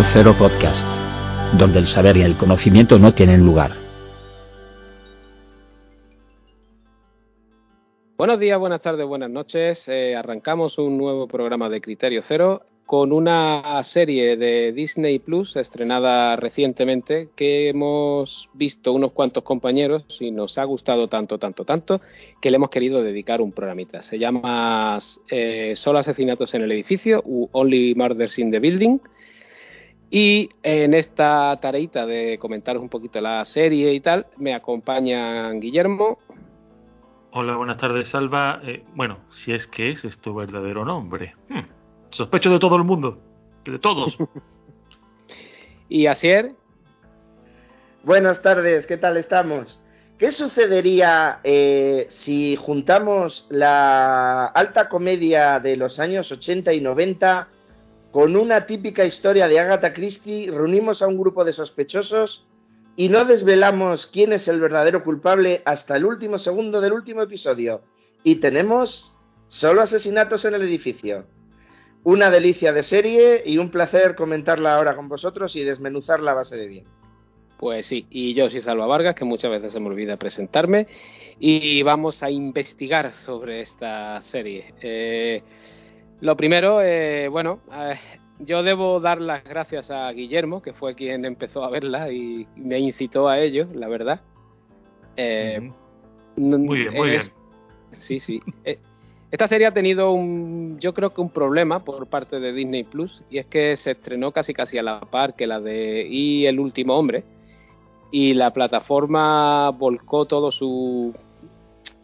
Criterio Cero Podcast, donde el saber y el conocimiento no tienen lugar. Buenos días, buenas tardes, buenas noches. Eh, arrancamos un nuevo programa de Criterio Cero con una serie de Disney Plus estrenada recientemente que hemos visto unos cuantos compañeros y nos ha gustado tanto, tanto, tanto que le hemos querido dedicar un programita. Se llama eh, Solo asesinatos en el edificio u Only Murders in the Building. Y en esta tareita de comentaros un poquito la serie y tal, me acompañan Guillermo. Hola, buenas tardes, Salva. Eh, bueno, si es que ese es tu verdadero nombre. Hmm, sospecho de todo el mundo, de todos. y Asier. Buenas tardes, ¿qué tal estamos? ¿Qué sucedería eh, si juntamos la alta comedia de los años 80 y 90 con una típica historia de Agatha Christie, reunimos a un grupo de sospechosos y no desvelamos quién es el verdadero culpable hasta el último segundo del último episodio. Y tenemos solo asesinatos en el edificio. Una delicia de serie y un placer comentarla ahora con vosotros y desmenuzarla a base de bien. Pues sí, y yo soy Salva Vargas, que muchas veces se me olvida presentarme, y vamos a investigar sobre esta serie. Eh, lo primero, eh, bueno, eh, yo debo dar las gracias a Guillermo, que fue quien empezó a verla y me incitó a ello, la verdad. Eh, muy bien, muy bien. Sí, sí. Esta serie ha tenido un, yo creo que un problema por parte de Disney Plus, y es que se estrenó casi casi a la par que la de Y el último hombre, y la plataforma volcó todo su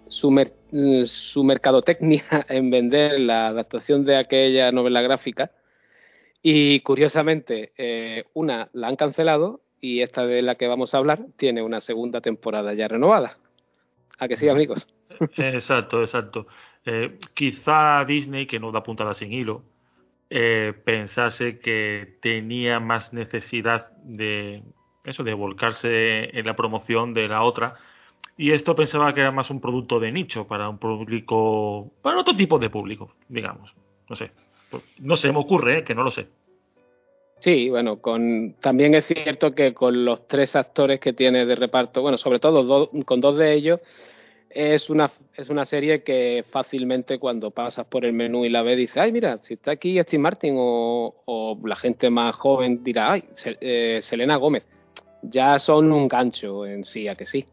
su, su mercadotecnia en vender la adaptación de aquella novela gráfica y curiosamente, eh, una la han cancelado y esta de la que vamos a hablar tiene una segunda temporada ya renovada. ¿A que sí, amigos? Exacto, exacto. Eh, quizá Disney, que no da puntada sin hilo, eh, pensase que tenía más necesidad de eso, de volcarse en la promoción de la otra. Y esto pensaba que era más un producto de nicho para un público, para otro tipo de público, digamos. No sé. Pues, no sé, me ocurre, ¿eh? que no lo sé. Sí, bueno, con también es cierto que con los tres actores que tiene de reparto, bueno, sobre todo con dos de ellos, es una es una serie que fácilmente cuando pasas por el menú y la ves dices, ay, mira, si está aquí Steve Martin o, la gente más joven dirá, ay, eh, Selena Gómez. Ya son un gancho en sí, a que sí.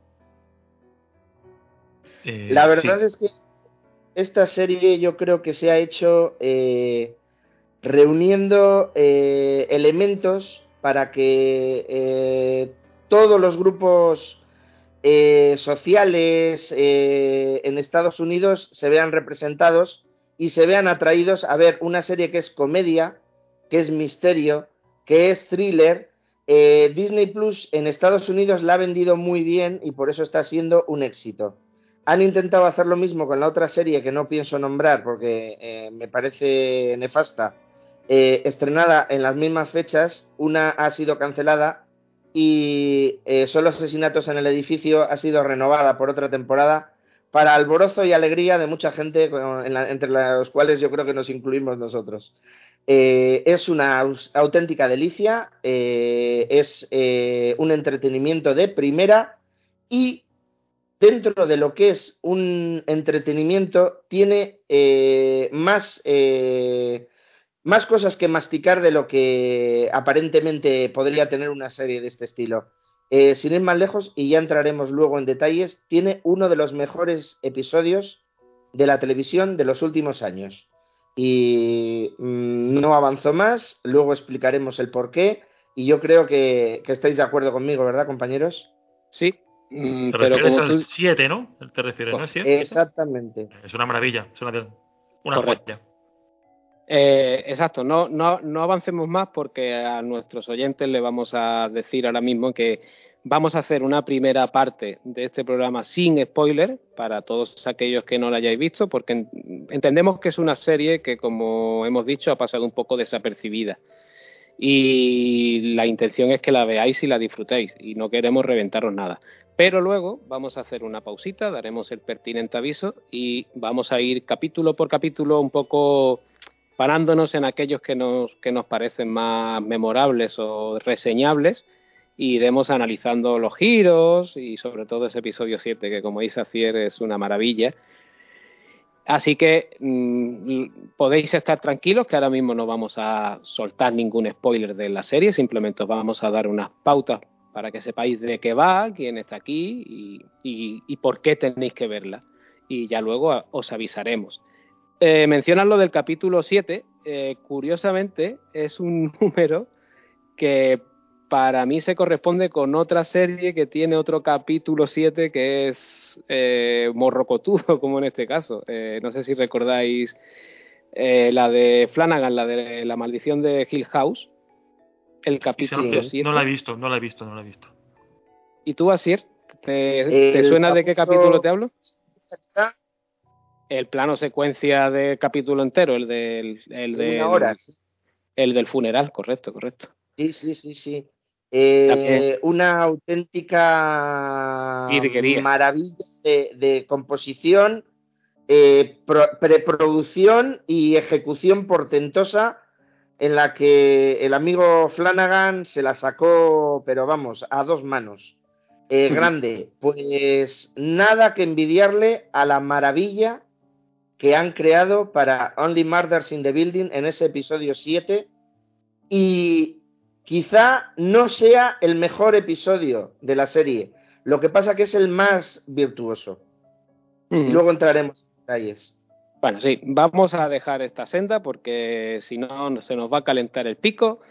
Eh, la verdad es que esta serie yo creo que se ha hecho eh, reuniendo eh, elementos para que eh, todos los grupos sociales en Estados Unidos se vean representados y se vean atraídos a ver una serie que es comedia, que es misterio, que es thriller. Disney Plus en Estados Unidos la ha vendido muy bien y por eso está siendo un éxito. Han intentado hacer lo mismo con la otra serie que no pienso nombrar porque eh, me parece nefasta, eh, estrenada en las mismas fechas, una ha sido cancelada y eh, Solo Asesinatos en el Edificio ha sido renovada por otra temporada para alborozo y alegría de mucha gente, entre los cuales yo creo que nos incluimos nosotros. es una auténtica delicia, es un entretenimiento de primera y dentro de lo que es un entretenimiento, tiene eh, más, eh, más cosas que masticar de lo que aparentemente podría tener una serie de este estilo. Eh, sin ir más lejos, y ya entraremos luego en detalles, tiene uno de los mejores episodios de la televisión de los últimos años. Y mm, no avanzo más, luego explicaremos el por qué, y yo creo que, que estáis de acuerdo conmigo, ¿verdad, compañeros? Sí, Mm, te pero refieres al 7, ¿no? Te refieres, ¿no? Exactamente. Es una maravilla, es una, una eh, exacto, no, no, no avancemos más porque a nuestros oyentes le vamos a decir ahora mismo que vamos a hacer una primera parte de este programa sin spoiler para todos aquellos que no la hayáis visto, porque entendemos que es una serie que, como hemos dicho, ha pasado un poco desapercibida. Y la intención es que la veáis y la disfrutéis, y no queremos reventaros nada. Pero luego vamos a hacer una pausita, daremos el pertinente aviso y vamos a ir capítulo por capítulo un poco parándonos en aquellos que nos, que nos parecen más memorables o reseñables y iremos analizando los giros y sobre todo ese episodio 7 que como dice Acier es una maravilla. Así que mm, podéis estar tranquilos que ahora mismo no vamos a soltar ningún spoiler de la serie, simplemente os vamos a dar unas pautas para que sepáis de qué va, quién está aquí y, por qué tenéis que verla. Y ya luego os avisaremos. Eh, mencionan lo del capítulo 7. Eh, curiosamente, es un número que para mí se corresponde con otra serie que tiene otro capítulo 7 que es eh, morrocotudo, como en este caso. Eh, no sé si recordáis eh, la de Flanagan, la de la maldición de Hill House. El capítulo 7. No la he visto, no la he visto, no la he visto. ¿Y tú, Asier? ¿Te, suena de qué capítulo te hablo? El plano secuencia de capítulo entero, el del, el del, el del funeral, correcto, correcto. Sí, sí, sí, sí. Eh, una auténtica maravilla de, composición, eh, preproducción y ejecución portentosa en la que el amigo Flanagan se la sacó, pero vamos, a dos manos. Eh, grande, pues nada que envidiarle a la maravilla que han creado para Only Murders in the Building en ese episodio 7 y Quizá no sea el mejor episodio de la serie, lo que pasa que es el más virtuoso. Y luego entraremos en detalles. Bueno, sí, vamos a dejar esta senda porque si no se nos va a calentar el pico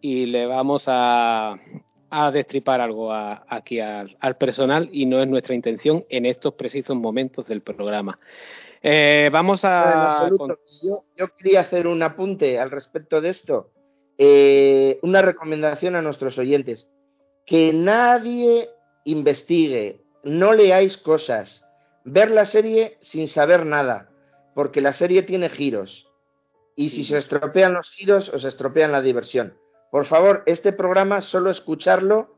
y le vamos a, destripar algo aquí al, personal y no es nuestra intención en estos precisos momentos del programa. Eh, vamos a... yo quería hacer un apunte al respecto de esto eh, una recomendación a nuestros oyentes. Que nadie investigue, no leáis cosas, ver la serie sin saber nada, porque la serie tiene giros. Y si se estropean los giros, os estropean la diversión. Por favor, este programa solo escucharlo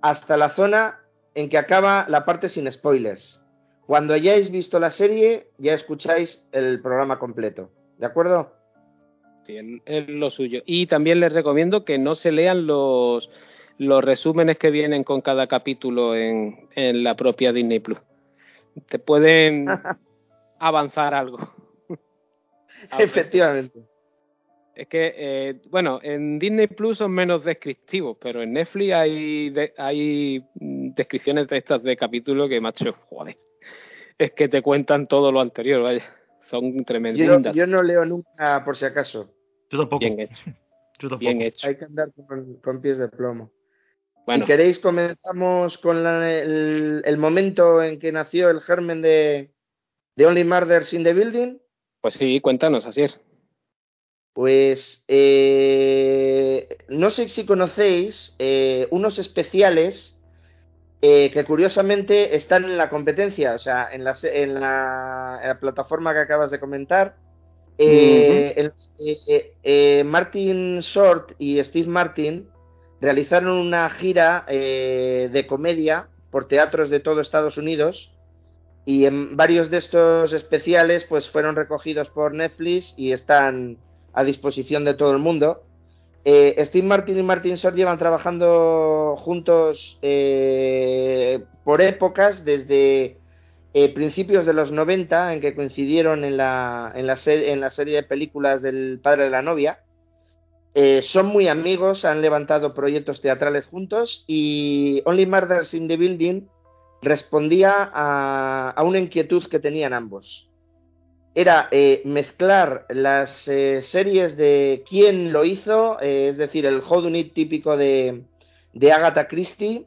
hasta la zona en que acaba la parte sin spoilers. Cuando hayáis visto la serie, ya escucháis el programa completo. ¿De acuerdo? Sí, es lo suyo. Y también les recomiendo que no se lean los, los resúmenes que vienen con cada capítulo en, en la propia Disney Plus. Te pueden avanzar algo. Efectivamente. Es que, eh, bueno, en Disney Plus son menos descriptivos, pero en Netflix hay, hay descripciones de estas de capítulos que, macho, joder, es que te cuentan todo lo anterior, vaya son tremendas. Yo, no leo nunca por si acaso. Yo tampoco. Bien hecho. Bien hecho. Hay que andar con, pies de plomo. Bueno. Si queréis, comenzamos con el, momento en que nació el germen de, de Only Murders in the Building. Pues sí, cuéntanos, así es. Pues eh, no sé si conocéis eh, unos especiales eh, que curiosamente están en la competencia, o sea, en la, en la, plataforma que acabas de comentar. Eh, Martin Short y Steve Martin realizaron una gira de comedia por teatros de todo Estados Unidos y en varios de estos especiales pues fueron recogidos por Netflix y están a disposición de todo el mundo. Eh, Steve Martin y Martin Short llevan trabajando juntos eh, por épocas, desde eh, principios de los 90, en que coincidieron en la, en la, en la serie de películas del padre de la novia. son muy amigos, han levantado proyectos teatrales juntos y Only Murders in the Building respondía a una inquietud que tenían ambos. Era eh, mezclar las eh, series de quién lo hizo, eh, es decir, el Hodunit típico de, de Agatha Christie,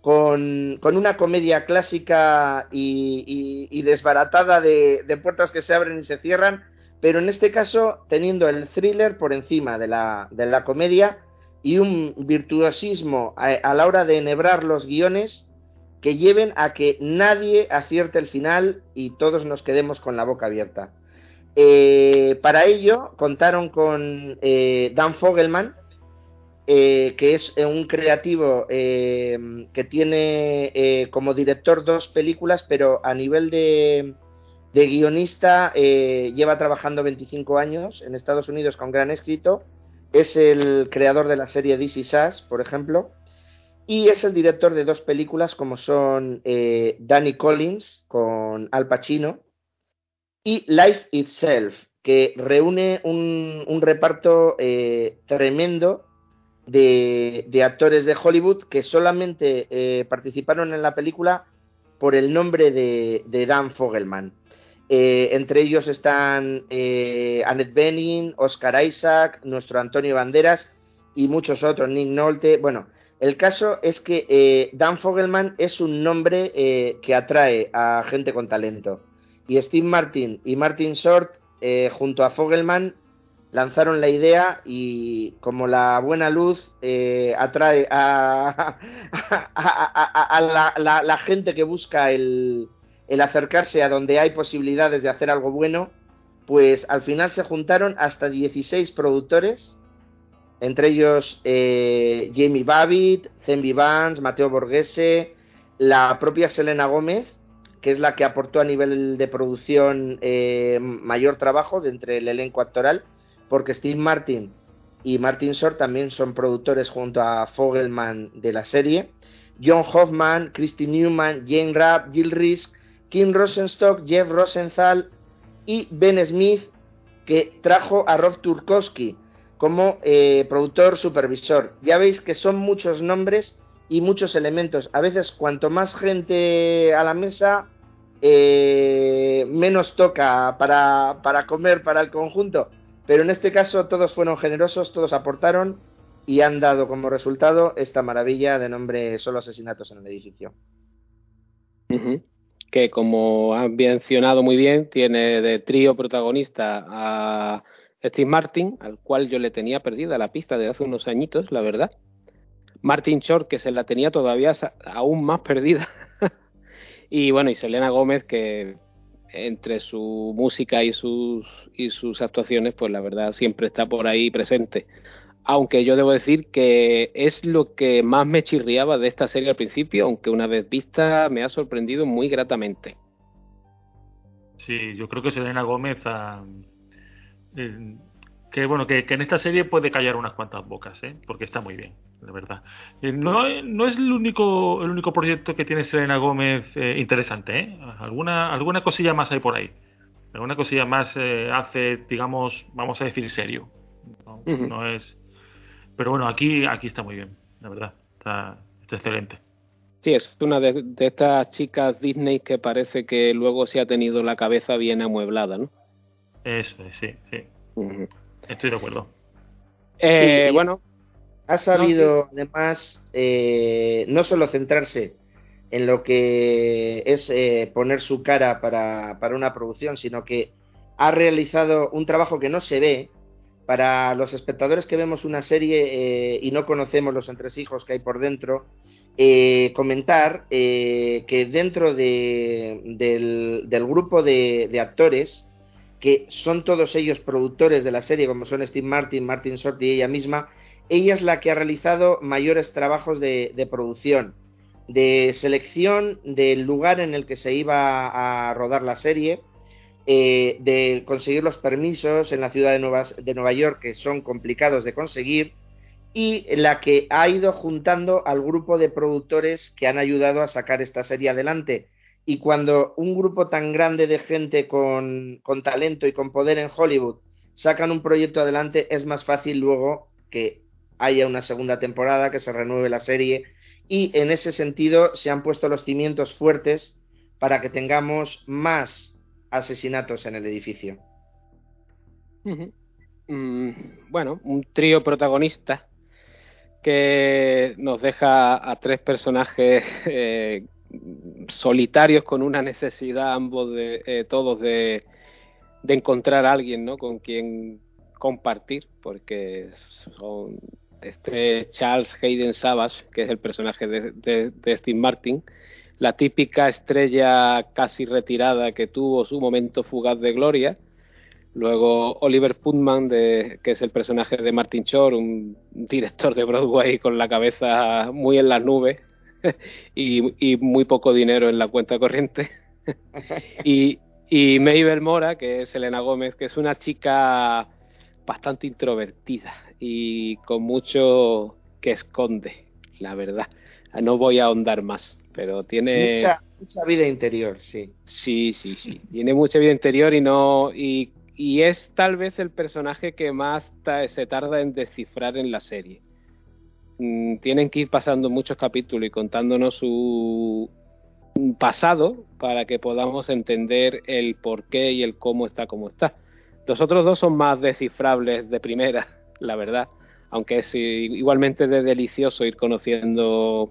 con, una comedia clásica y, desbaratada de, puertas que se abren y se cierran, pero en este caso teniendo el thriller por encima de la, de la comedia y un virtuosismo a la hora de enhebrar los guiones que lleven a que nadie acierte el final y todos nos quedemos con la boca abierta. Eh, para ello contaron con eh, Dan Fogelman, eh, que es un creativo que tiene como director dos películas, pero a nivel de, guionista lleva trabajando 25 años en Estados Unidos con gran éxito. Es el creador de la serie DC Sass, por ejemplo. Y es el director de dos películas como son eh, Danny Collins con Al Pacino y Life Itself, que reúne un, reparto eh, tremendo de, actores de Hollywood que solamente eh, participaron en la película por el nombre de, Dan Fogelman. Entre ellos están Annette Bening, Oscar Isaac, nuestro Antonio Banderas y muchos otros, Nick Nolte. Bueno, el caso es que Dan Fogelman es un nombre que atrae a gente con talento. Y Steve Martin y Martin Short, eh, junto a Fogelman, lanzaron la idea y como la buena luz eh, atrae a, la, gente que busca el, acercarse a donde hay posibilidades de hacer algo bueno, pues al final se juntaron hasta 16 productores, entre ellos eh, Jamie Babbitt, Zenby Vance, Mateo Borghese, la propia Selena Gómez, que es la que aportó a nivel de producción eh, mayor trabajo de entre el elenco actoral, porque Steve Martin y Martin Short también son productores junto a Fogelman de la serie. John Hoffman, Christy Newman, Jane Rapp, Jill Risk, Kim Rosenstock, Jeff Rosenthal y Ben Smith, que trajo a Rob Turkowski como eh, productor supervisor. Ya veis que son muchos nombres y muchos elementos. A veces cuanto más gente a la mesa, eh, menos toca para, para comer para el conjunto. Pero en este caso todos fueron generosos, todos aportaron y han dado como resultado esta maravilla de nombre Solo asesinatos en el edificio. Que como han mencionado muy bien, tiene de trío protagonista a Steve Martin, al cual yo le tenía perdida la pista de hace unos añitos, la verdad. Martin Short, que se la tenía todavía aún más perdida y bueno, y Selena Gómez, que entre su música y sus, y sus actuaciones, pues la verdad siempre está por ahí presente. Aunque yo debo decir que es lo que más me chirriaba de esta serie al principio, aunque una vez vista me ha sorprendido muy gratamente. Sí, yo creo que Selena Gómez ha, eh, que bueno, que, en esta serie puede callar unas cuantas bocas, ¿eh? porque está muy bien, de verdad. Eh, no, no, es el único, el único proyecto que tiene Selena Gómez eh, interesante, ¿eh? Alguna, alguna cosilla más hay por ahí. Alguna cosilla más hace, digamos, vamos a decir serio. No, es. Pero bueno, aquí, aquí está muy bien, la verdad. Está, excelente. Sí, es una de, estas chicas Disney que parece que luego se ha tenido la cabeza bien amueblada, ¿no? Eso, sí, sí. Estoy de acuerdo. Eh, bueno. Ha sabido además eh, no solo centrarse en lo que es eh, poner su cara para, una producción, sino que ha realizado un trabajo que no se ve. Para los espectadores que vemos una serie y no conocemos los entresijos que hay por dentro, comentar que dentro del, grupo de actores que son todos ellos productores de la serie, como son Steve Martin, Martin Short y ella misma, ella es la que ha realizado mayores trabajos de, producción, de selección del lugar en el que se iba a rodar la serie, eh, de conseguir los permisos en la ciudad de Nueva, de Nueva York, que son complicados de conseguir, y la que ha ido juntando al grupo de productores que han ayudado a sacar esta serie adelante y cuando un grupo tan grande de gente con, talento y con poder en Hollywood sacan un proyecto adelante, es más fácil luego que haya una segunda temporada, que se renueve la serie. Y en ese sentido se han puesto los cimientos fuertes para que tengamos más asesinatos en el edificio. Mm, bueno, un trío protagonista que nos deja a tres personajes eh, solitarios con una necesidad ambos de eh, todos de, encontrar a alguien ¿no? con quien compartir porque son este Charles Hayden Savage que es el personaje de, Steve Martin la típica estrella casi retirada que tuvo su momento fugaz de gloria Luego Oliver Putman, de, que es el personaje de Martin Short, un director de Broadway con la cabeza muy en las nubes, y, muy poco dinero en la cuenta corriente. y, Y Mabel Mora, que es Elena Gómez, que es una chica bastante introvertida y con mucho que esconde, la verdad. No voy a ahondar más, pero tiene mucha, vida interior, sí. Sí, sí, sí. Tiene mucha vida interior y no y, y es tal vez el personaje que más se tarda en descifrar en la serie. Mm, tienen que ir pasando muchos capítulos y contándonos su pasado para que podamos entender el por qué y el cómo está como está. Los otros dos son más descifrables de primera, la verdad, aunque es igualmente de delicioso ir conociendo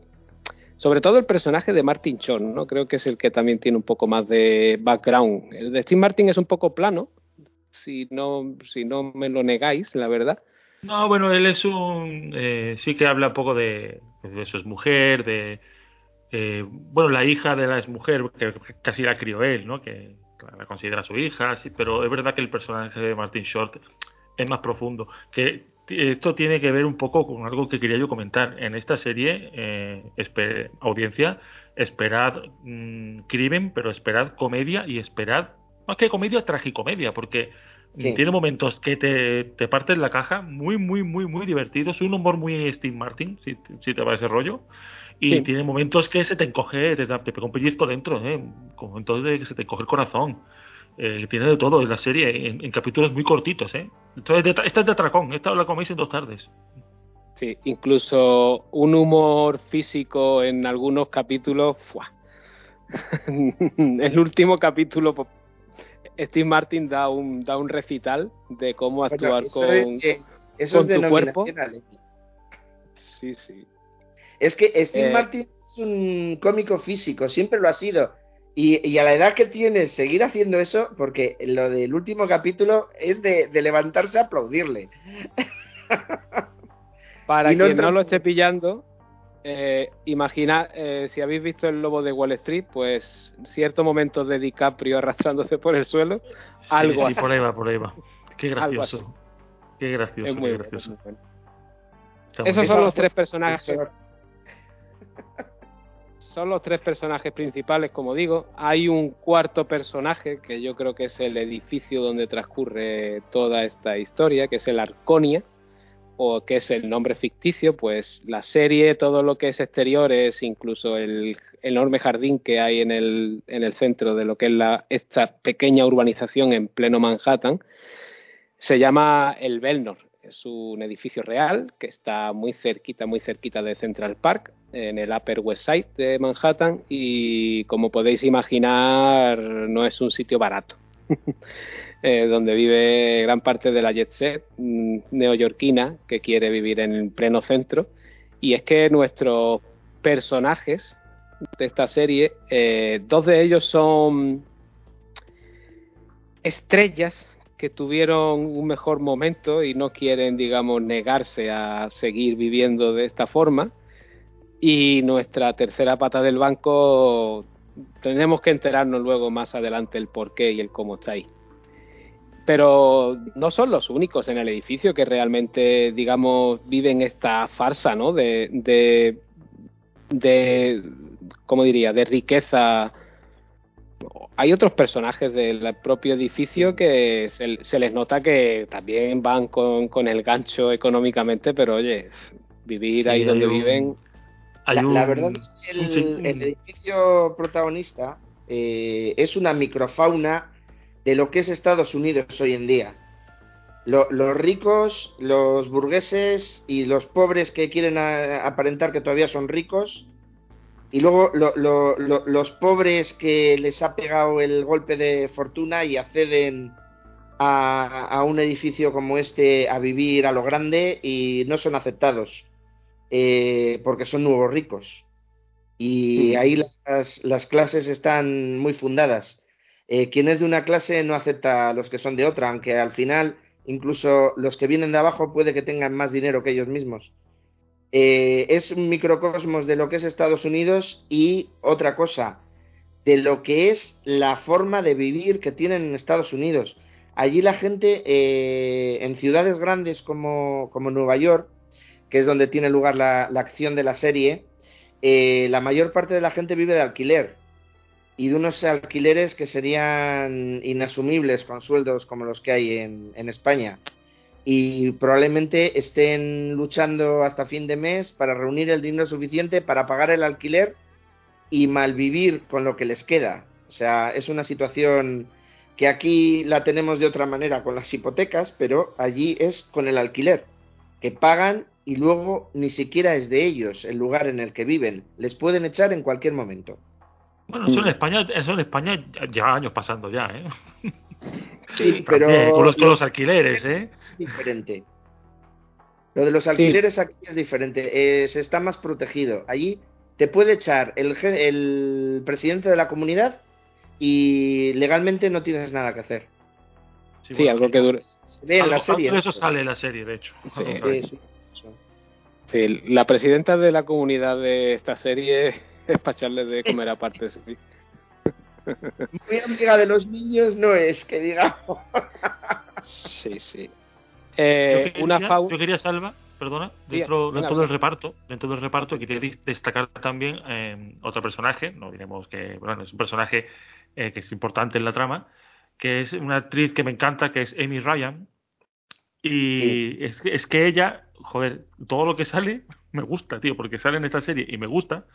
sobre todo el personaje de Martin Chon, ¿no? Creo que es el que también tiene un poco más de background. El de Steve Martin es un poco plano, si no, si no me lo negáis, la verdad. No, bueno, él es un. Eh, sí que habla un poco de, de su mujer, de. Eh, bueno, la hija de la exmujer, que casi la crió él, ¿no? Que la considera su hija, sí, pero es verdad que el personaje de Martin Short es más profundo. Que esto tiene que ver un poco con algo que quería yo comentar. En esta serie, eh, audiencia, esperad mm, crimen, pero esperad comedia y esperad, más que comedia, tragicomedia, porque tiene momentos que te, te parten la caja, muy, muy, muy, muy divertidos. Un humor muy Steve Martin, si, si te va ese rollo. Y tiene momentos que se te encoge, te, te pega un pellizco dentro, ¿eh? momentos de que se te encoge el corazón. Eh, tiene de todo en la serie, en, capítulos muy cortitos. ¿eh? Entonces, esta es de atracón, esta la coméis en dos tardes. Sí, incluso un humor físico en algunos capítulos. ¡fua! el último capítulo, pues, Steve Martin da un, da un recital de cómo actuar con, eso tu cuerpo. Sí, sí. Es que Steve eh, Martin es un cómico físico, siempre lo ha sido. Y, a la edad que tiene, seguir haciendo eso, porque lo del último capítulo es de, levantarse a aplaudirle. Para quien no lo esté pillando, eh, imagina eh, si habéis visto el lobo de Wall Street, pues cierto momento de DiCaprio arrastrándose por el suelo, algo así. por ahí va, por ahí va. Qué gracioso. Qué gracioso, qué gracioso. Esos son los tres personajes son los tres personajes principales, como digo. Hay un cuarto personaje que yo creo que es el edificio donde transcurre toda esta historia, que es el Arconia, o que es el nombre ficticio. Pues la serie, todo lo que es exteriores, incluso el enorme jardín que hay en el, en el centro de lo que es la, esta pequeña urbanización en pleno Manhattan, se llama el Belnor. Es un edificio real que está muy cerquita, muy cerquita de Central Park en el Upper West Side de Manhattan y como podéis imaginar no es un sitio barato. eh, donde vive gran parte de la jet set mm, neoyorquina que quiere vivir en el pleno centro. Y es que nuestros personajes de esta serie, eh, dos de ellos son estrellas que tuvieron un mejor momento y no quieren, digamos, negarse a seguir viviendo de esta forma y nuestra tercera pata del banco, tenemos que enterarnos luego más adelante el por qué y el cómo está ahí. Pero no son los únicos en el edificio que realmente, digamos, viven esta farsa, ¿no? De, de, de ¿cómo diría?, de riqueza. Hay otros personajes del propio edificio que se, les nota que también van con, con, el gancho económicamente, pero oye, vivir ahí donde viven la, verdad es que el, edificio protagonista eh, es una microfauna de lo que es Estados Unidos hoy en día. los ricos, los burgueses y los pobres que quieren aparentar que todavía son ricos, y luego los pobres que les ha pegado el golpe de fortuna y acceden a, a, un edificio como este a vivir a lo grande y no son aceptados. Eh, porque son nuevos ricos. Y ahí las, clases están muy fundadas. Eh, quien es de una clase no acepta a los que son de otra, aunque al final incluso los que vienen de abajo puede que tengan más dinero que ellos mismos. Eh, es un microcosmos de lo que es Estados Unidos y otra cosa, de lo que es la forma de vivir que tienen en Estados Unidos. Allí la gente en ciudades grandes como, como Nueva York que es donde tiene lugar la, acción de la serie, eh, la mayor parte de la gente vive de alquiler. Y de unos alquileres que serían inasumibles con sueldos como los que hay en, España. Y probablemente estén luchando hasta fin de mes para reunir el dinero suficiente para pagar el alquiler y malvivir con lo que les queda. O sea, es una situación que aquí la tenemos de otra manera con las hipotecas, pero allí es con el alquiler, que pagan y luego ni siquiera es de ellos el lugar en el que viven. Les pueden echar en cualquier momento. Bueno, eso en España, eso en España ya años pasando ya, ¿eh? Sí, pero con los, con los alquileres, ¿eh? Es diferente. Lo de los alquileres aquí es diferente, eh, se está más protegido. Allí te puede echar el, el presidente de la comunidad y legalmente no tienes nada que hacer. Sí, algo que dure. Se ve en la serie. Eso sale en la serie, de hecho. Sí, sí, la presidenta de la comunidad de esta serie es para echarle de comer aparte. Sí. Muy amiga de los niños no es, que digamos. sí, sí. Eh, yo, quería, una yo quería, Salva, perdona, dentro, sí, dentro del reparto, dentro del reparto quería destacar también eh, otro personaje, no diremos que, bueno, es un personaje eh, que es importante en la trama, que es una actriz que me encanta, que es Amy Ryan. Y sí. es, es, que ella, joder, todo lo que sale me gusta, tío, porque sale en esta serie y me gusta.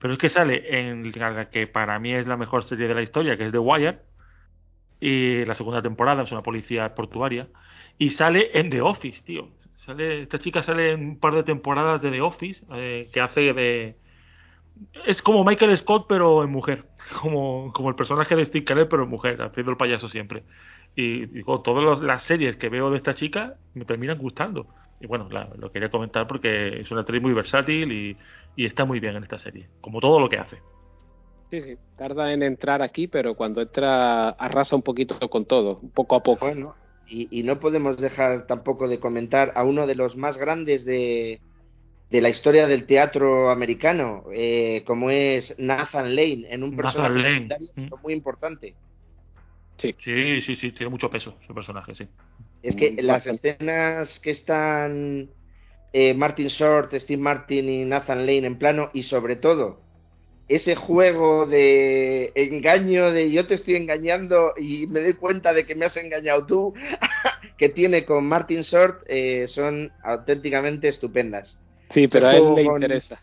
Pero es que sale en la que para mí es la mejor serie de la historia, que es The Wire. Y la segunda temporada es una policía portuaria. Y sale en The Office, tío. Sale, esta chica sale en un par de temporadas de The Office, eh, que hace de. Es como Michael Scott, pero en mujer como, como el personaje de Steve Carell, pero mujer, haciendo el payaso siempre. Y digo, todas las series que veo de esta chica me terminan gustando. Y bueno, la, lo quería comentar porque es una actriz muy versátil y, y, está muy bien en esta serie, como todo lo que hace. Sí, sí, tarda en entrar aquí, pero cuando entra arrasa un poquito con todo, poco a poco. Bueno, y, y no podemos dejar tampoco de comentar a uno de los más grandes de, de la historia del teatro americano, eh, como es Nathan Lane, en un personaje secundario mm. muy importante. Sí. sí, sí, sí, tiene mucho peso su personaje, sí. Es que mm, las escenas que están eh, Martin Short, Steve Martin y Nathan Lane en plano, y sobre todo ese juego de engaño, de yo te estoy engañando y me doy cuenta de que me has engañado tú, que tiene con Martin Short, eh, son auténticamente estupendas. Sí, pero a él le interesa.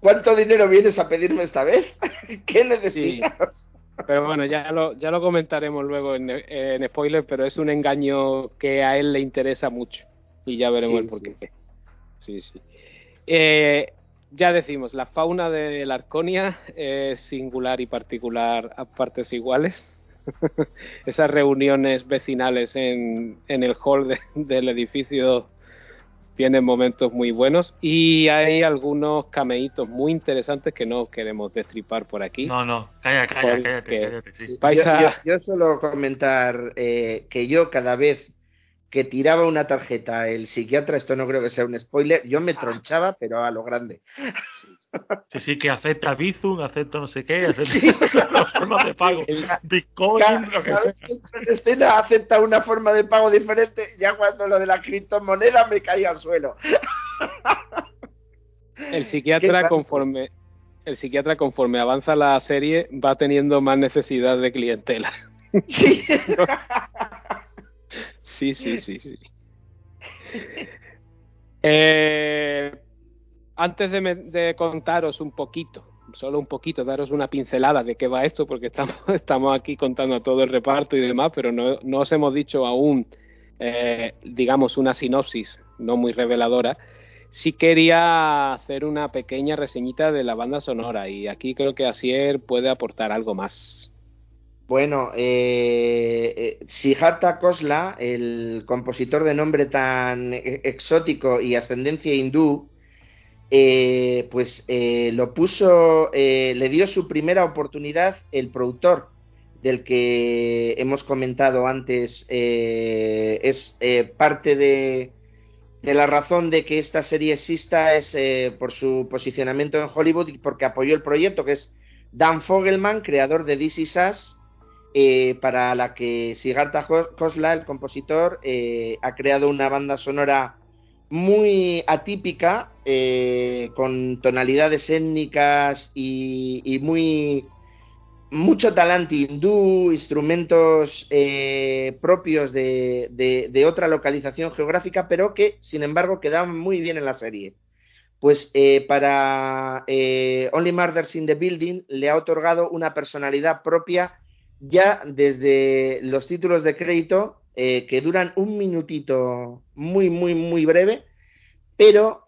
¿Cuánto dinero vienes a pedirme esta vez? ¿Qué necesitas? Sí. Pero bueno, ya lo, ya lo comentaremos luego en, en, spoiler, pero es un engaño que a él le interesa mucho. Y ya veremos sí, el por qué. Sí, sí. sí. Eh, ya decimos, la fauna de la Arconia es singular y particular a partes iguales. Esas reuniones vecinales en, en el hall de, del edificio tiene momentos muy buenos y hay algunos cameitos muy interesantes que no queremos destripar por aquí. No, no, calla, calla, cállate, cállate. Sí. Yo, yo, yo, solo comentar eh, que yo cada vez que tiraba una tarjeta el psiquiatra, esto no creo que sea un spoiler, yo me tronchaba, pero a lo grande. Sí, sí, que acepta Bizum, acepta no sé qué, acepta sí. las formas de pago. Bitcoin, cada, lo que cada vez que en escena acepta una forma de pago diferente, ya cuando lo de la criptomoneda me caía al suelo. El psiquiatra conforme el psiquiatra conforme avanza la serie va teniendo más necesidad de clientela. Sí. Sí, sí, sí, sí. Eh, antes de, me, de, contaros un poquito, solo un poquito, daros una pincelada de qué va esto, porque estamos, estamos aquí contando a todo el reparto y demás, pero no, no os hemos dicho aún, eh, digamos, una sinopsis no muy reveladora. Sí quería hacer una pequeña reseñita de la banda sonora y aquí creo que Asier puede aportar algo más. Bueno, eh, eh, Siddhartha Khosla, el compositor de nombre tan exótico y ascendencia hindú, eh, pues eh, lo puso, eh, le dio su primera oportunidad el productor del que hemos comentado antes, eh, es parte de, de, la razón de que esta serie exista es por su posicionamiento en Hollywood y porque apoyó el proyecto, que es Dan Fogelman, creador de This Is Us, eh, para la que Siddhartha Khosla, el compositor, eh, ha creado una banda sonora muy atípica, eh, con tonalidades étnicas y, muy mucho talante hindú, instrumentos propios de, de, otra localización geográfica, pero que, sin embargo, quedaban muy bien en la serie. Pues para Only Murders in the Building le ha otorgado una personalidad propia ya desde los títulos de crédito, que duran un minutito muy, muy, muy breve, pero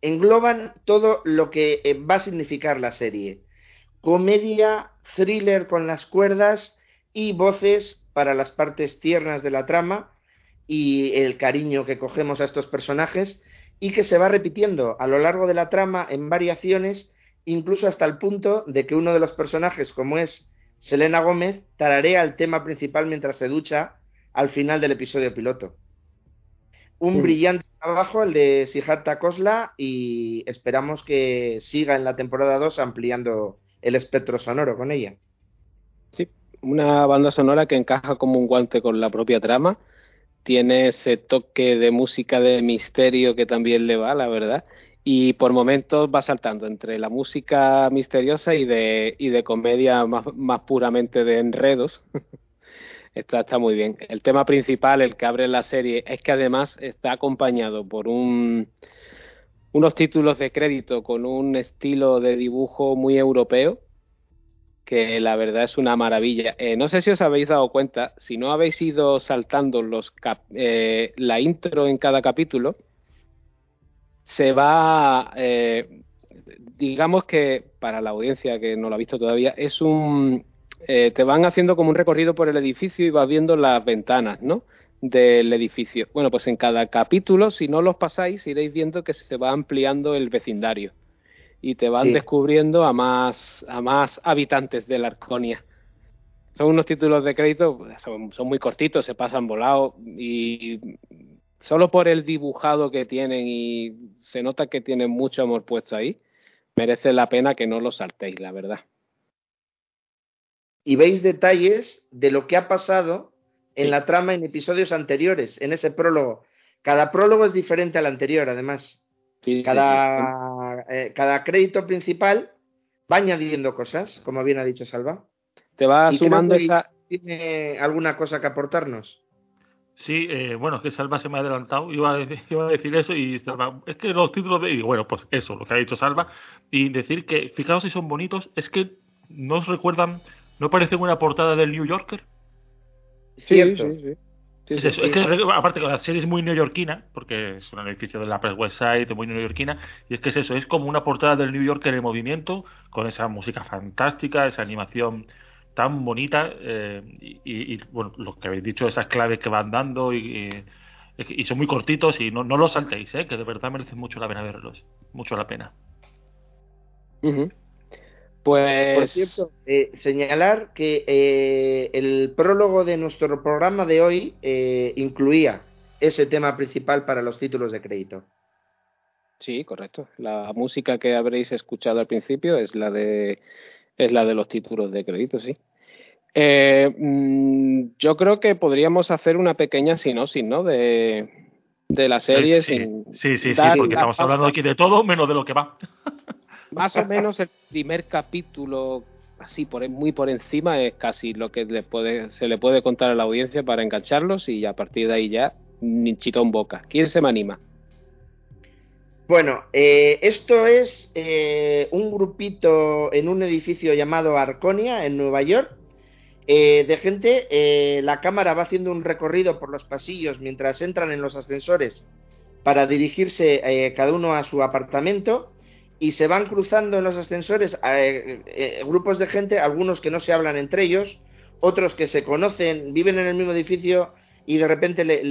engloban todo lo que va a significar la serie. Comedia, thriller con las cuerdas y voces para las partes tiernas de la trama y el cariño que cogemos a estos personajes y que se va repitiendo a lo largo de la trama en variaciones, incluso hasta el punto de que uno de los personajes, como es Selena Gómez, tararea el tema principal mientras se ducha al final del episodio piloto. Un brillante trabajo el de Sijarta Kosla y esperamos que siga en la temporada 2 ampliando el espectro sonoro con ella. Sí, una banda sonora que encaja como un guante con la propia trama. Tiene ese toque de música de misterio que también le va, la verdad. Y por momentos va saltando entre la música misteriosa y de, y de comedia más, puramente de enredos. está, está muy bien. El tema principal, el que abre la serie, es que además está acompañado por un unos títulos de crédito con un estilo de dibujo muy europeo que la verdad es una maravilla. Eh, no sé si os habéis dado cuenta, si no habéis ido saltando los eh, la intro en cada capítulo, se va, eh, digamos que para la audiencia que no lo ha visto todavía, es un, te van haciendo como un recorrido por el edificio y vas viendo las ventanas, ¿no? del edificio. Bueno, pues en cada capítulo, si no los pasáis, iréis viendo que se va ampliando el vecindario y te van descubriendo a más, a más habitantes de la Arconia. Son unos títulos de crédito, son, son muy cortitos, se pasan volados y solo por el dibujado que tienen y se nota que tienen mucho amor puesto ahí, merece la pena que no los saltéis, la verdad. Y veis detalles de lo que ha pasado en la trama en episodios anteriores, en ese prólogo. Cada prólogo es diferente al anterior, además. cada, eh, cada crédito principal va añadiendo cosas, como bien ha dicho Salva. Te va sumando esa... ¿Tiene alguna cosa que aportarnos? Sí, eh, bueno, es que Salva se me ha adelantado, iba a, decir, iba a decir eso y Salva, es que los títulos de... Y bueno, pues eso, lo que ha dicho Salva, y decir que, fijaos si son bonitos, es que no os recuerdan, ¿no parece una portada del New Yorker? Cierto. es, que, aparte que la serie es muy neoyorquina, porque es un edificio de la Press West Side, muy neoyorquina, y es que es eso, es como una portada del New Yorker en movimiento, con esa música fantástica, esa animación tan bonita, eh, y, bueno, lo que habéis dicho, esas claves que van dando, y, y son muy cortitos, y no, no los saltéis, ¿eh? que de verdad merecen mucho la pena verlos, mucho la pena. Pues... Por cierto, eh, señalar que eh, el prólogo de nuestro programa de hoy eh, incluía ese tema principal para los títulos de crédito. Sí, correcto. La música que habréis escuchado al principio es la de es la de los títulos de crédito, sí. Mm, yo creo que podríamos hacer una pequeña sinopsis, ¿no? De, de la serie. Sí, sí, sí, sí, porque estamos hablando aquí de todo menos de lo que va. Más o menos el primer capítulo, así por muy por encima, es casi lo que le puede, se le puede contar a la audiencia para engancharlos y a partir de ahí ya ni chitón boca. ¿Quién se me anima? Bueno, eh, esto es eh, un grupito en un edificio llamado Arconia, en Nueva York, eh, de gente. la cámara va haciendo un recorrido por los pasillos mientras entran en los ascensores para dirigirse cada uno a su apartamento y se van cruzando en los ascensores eh, eh, grupos de gente, algunos que no se hablan entre ellos, otros que se conocen, viven en el mismo edificio y de repente le,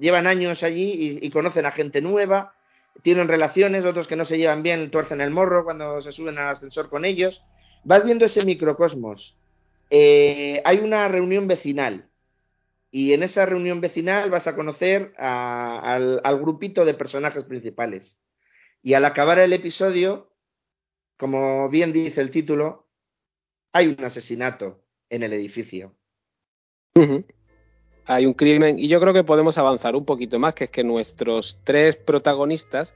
llevan años allí y, conocen a gente nueva, tienen relaciones, otros que no se llevan bien, tuercen el morro cuando se suben al ascensor con ellos. Vas viendo ese microcosmos. Eh, hay una reunión vecinal y en esa reunión vecinal vas a conocer al grupito de personajes principales. Y al acabar el episodio, como bien dice el título, hay un asesinato en el edificio. Hay un crimen y yo creo que podemos avanzar un poquito más, que es que nuestros tres protagonistas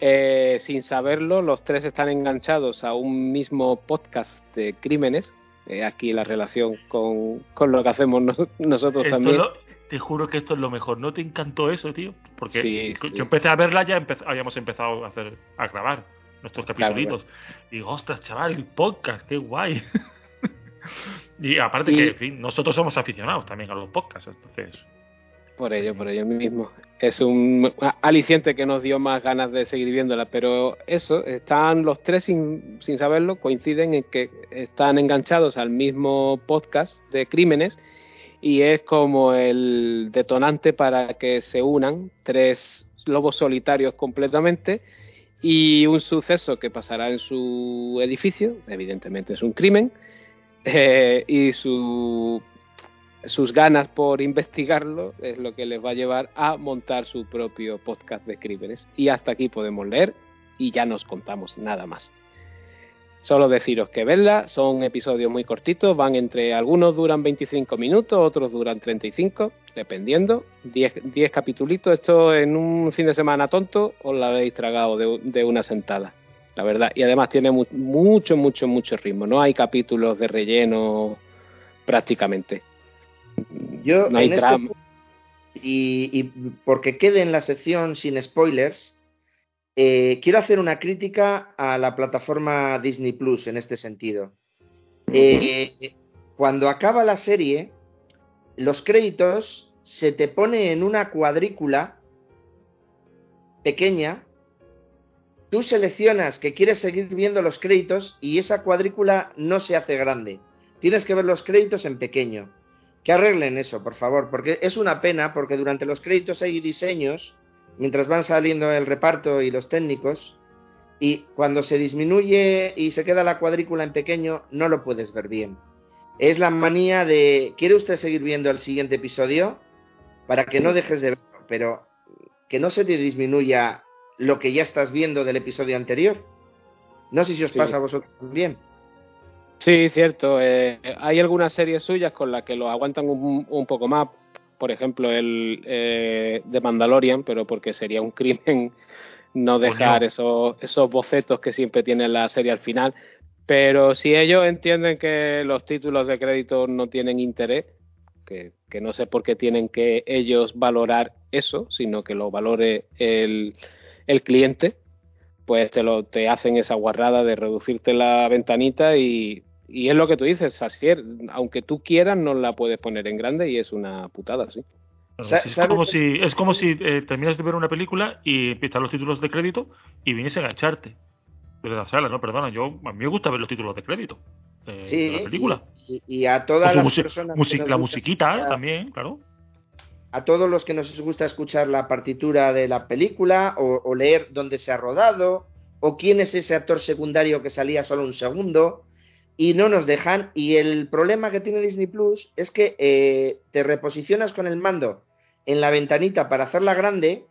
Eh, sin saberlo, los tres están enganchados a un mismo podcast de crímenes. Eh, aquí la relación con, con, lo que hacemos nosotros también. te juro que esto es lo mejor. ¿No te encantó eso, tío? Porque yo empecé a verla, ya habíamos empezado a hacer a grabar nuestros capítulos. Y digo, ostras, chaval, el podcast, qué guay. y aparte que, en fin, nosotros somos aficionados también a los podcasts, entonces... Por ello, por ello mismo. Es un aliciente que nos dio más ganas de seguir viéndola, pero eso, están los tres sin, sin saberlo, coinciden en que están enganchados al mismo podcast de crímenes y es como el detonante para que se unan tres lobos solitarios completamente y un suceso que pasará en su edificio, evidentemente es un crimen, eh, y su, sus ganas por investigarlo es lo que les va a llevar a montar su propio podcast de crímenes. Y hasta aquí podemos leer y ya nos contamos nada más. Solo deciros que vedla, son episodios muy cortitos, van entre algunos duran 25 minutos, otros duran 35, dependiendo. 10, 10 capitulitos, esto en un fin de semana tonto os lo habéis tragado de, una sentada, la verdad. Y además tiene mucho, mucho, mucho ritmo, no hay capítulos de relleno prácticamente. Yo no hay este y, y porque quede en la sección sin spoilers, eh, quiero hacer una crítica a la plataforma Disney Plus en este sentido. Eh, cuando acaba la serie, los créditos se te pone en una cuadrícula pequeña. Tú seleccionas que quieres seguir viendo los créditos y esa cuadrícula no se hace grande. Tienes que ver los créditos en pequeño. Que arreglen eso, por favor, porque es una pena, porque durante los créditos hay diseños mientras van saliendo el reparto y los técnicos, y cuando se disminuye y se queda la cuadrícula en pequeño, no lo puedes ver bien. Es la manía de, ¿quiere usted seguir viendo el siguiente episodio? Para que no dejes de verlo, pero que no se te disminuya lo que ya estás viendo del episodio anterior. No sé si os pasa a vosotros también. Sí, cierto. Eh, hay algunas series suyas con las que lo aguantan un, un poco más por ejemplo, el eh, de Mandalorian, pero porque sería un crimen no dejar esos, esos bocetos que siempre tiene la serie al final. Pero si ellos entienden que los títulos de crédito no tienen interés, que, que, no sé por qué tienen que ellos valorar eso, sino que lo valore el, el cliente, pues te, lo, te hacen esa guarrada de reducirte la ventanita y y es lo que tú dices, Asier, aunque tú quieras, no la puedes poner en grande y es una putada, sí. es, como si, es como si eh, terminas de ver una película y empiezan los títulos de crédito y vienes a engancharte. Pero la sala, no, perdona, yo a mí me gusta ver los títulos de crédito de, la película. Y, a todas las personas. la musiquita también, claro. A todos los que nos gusta escuchar la partitura de la película o, leer dónde se ha rodado o quién es ese actor secundario que salía solo un segundo y no nos dejan. Y el problema que tiene Disney Plus es que eh, te reposicionas con el mando en la ventanita para hacerla grande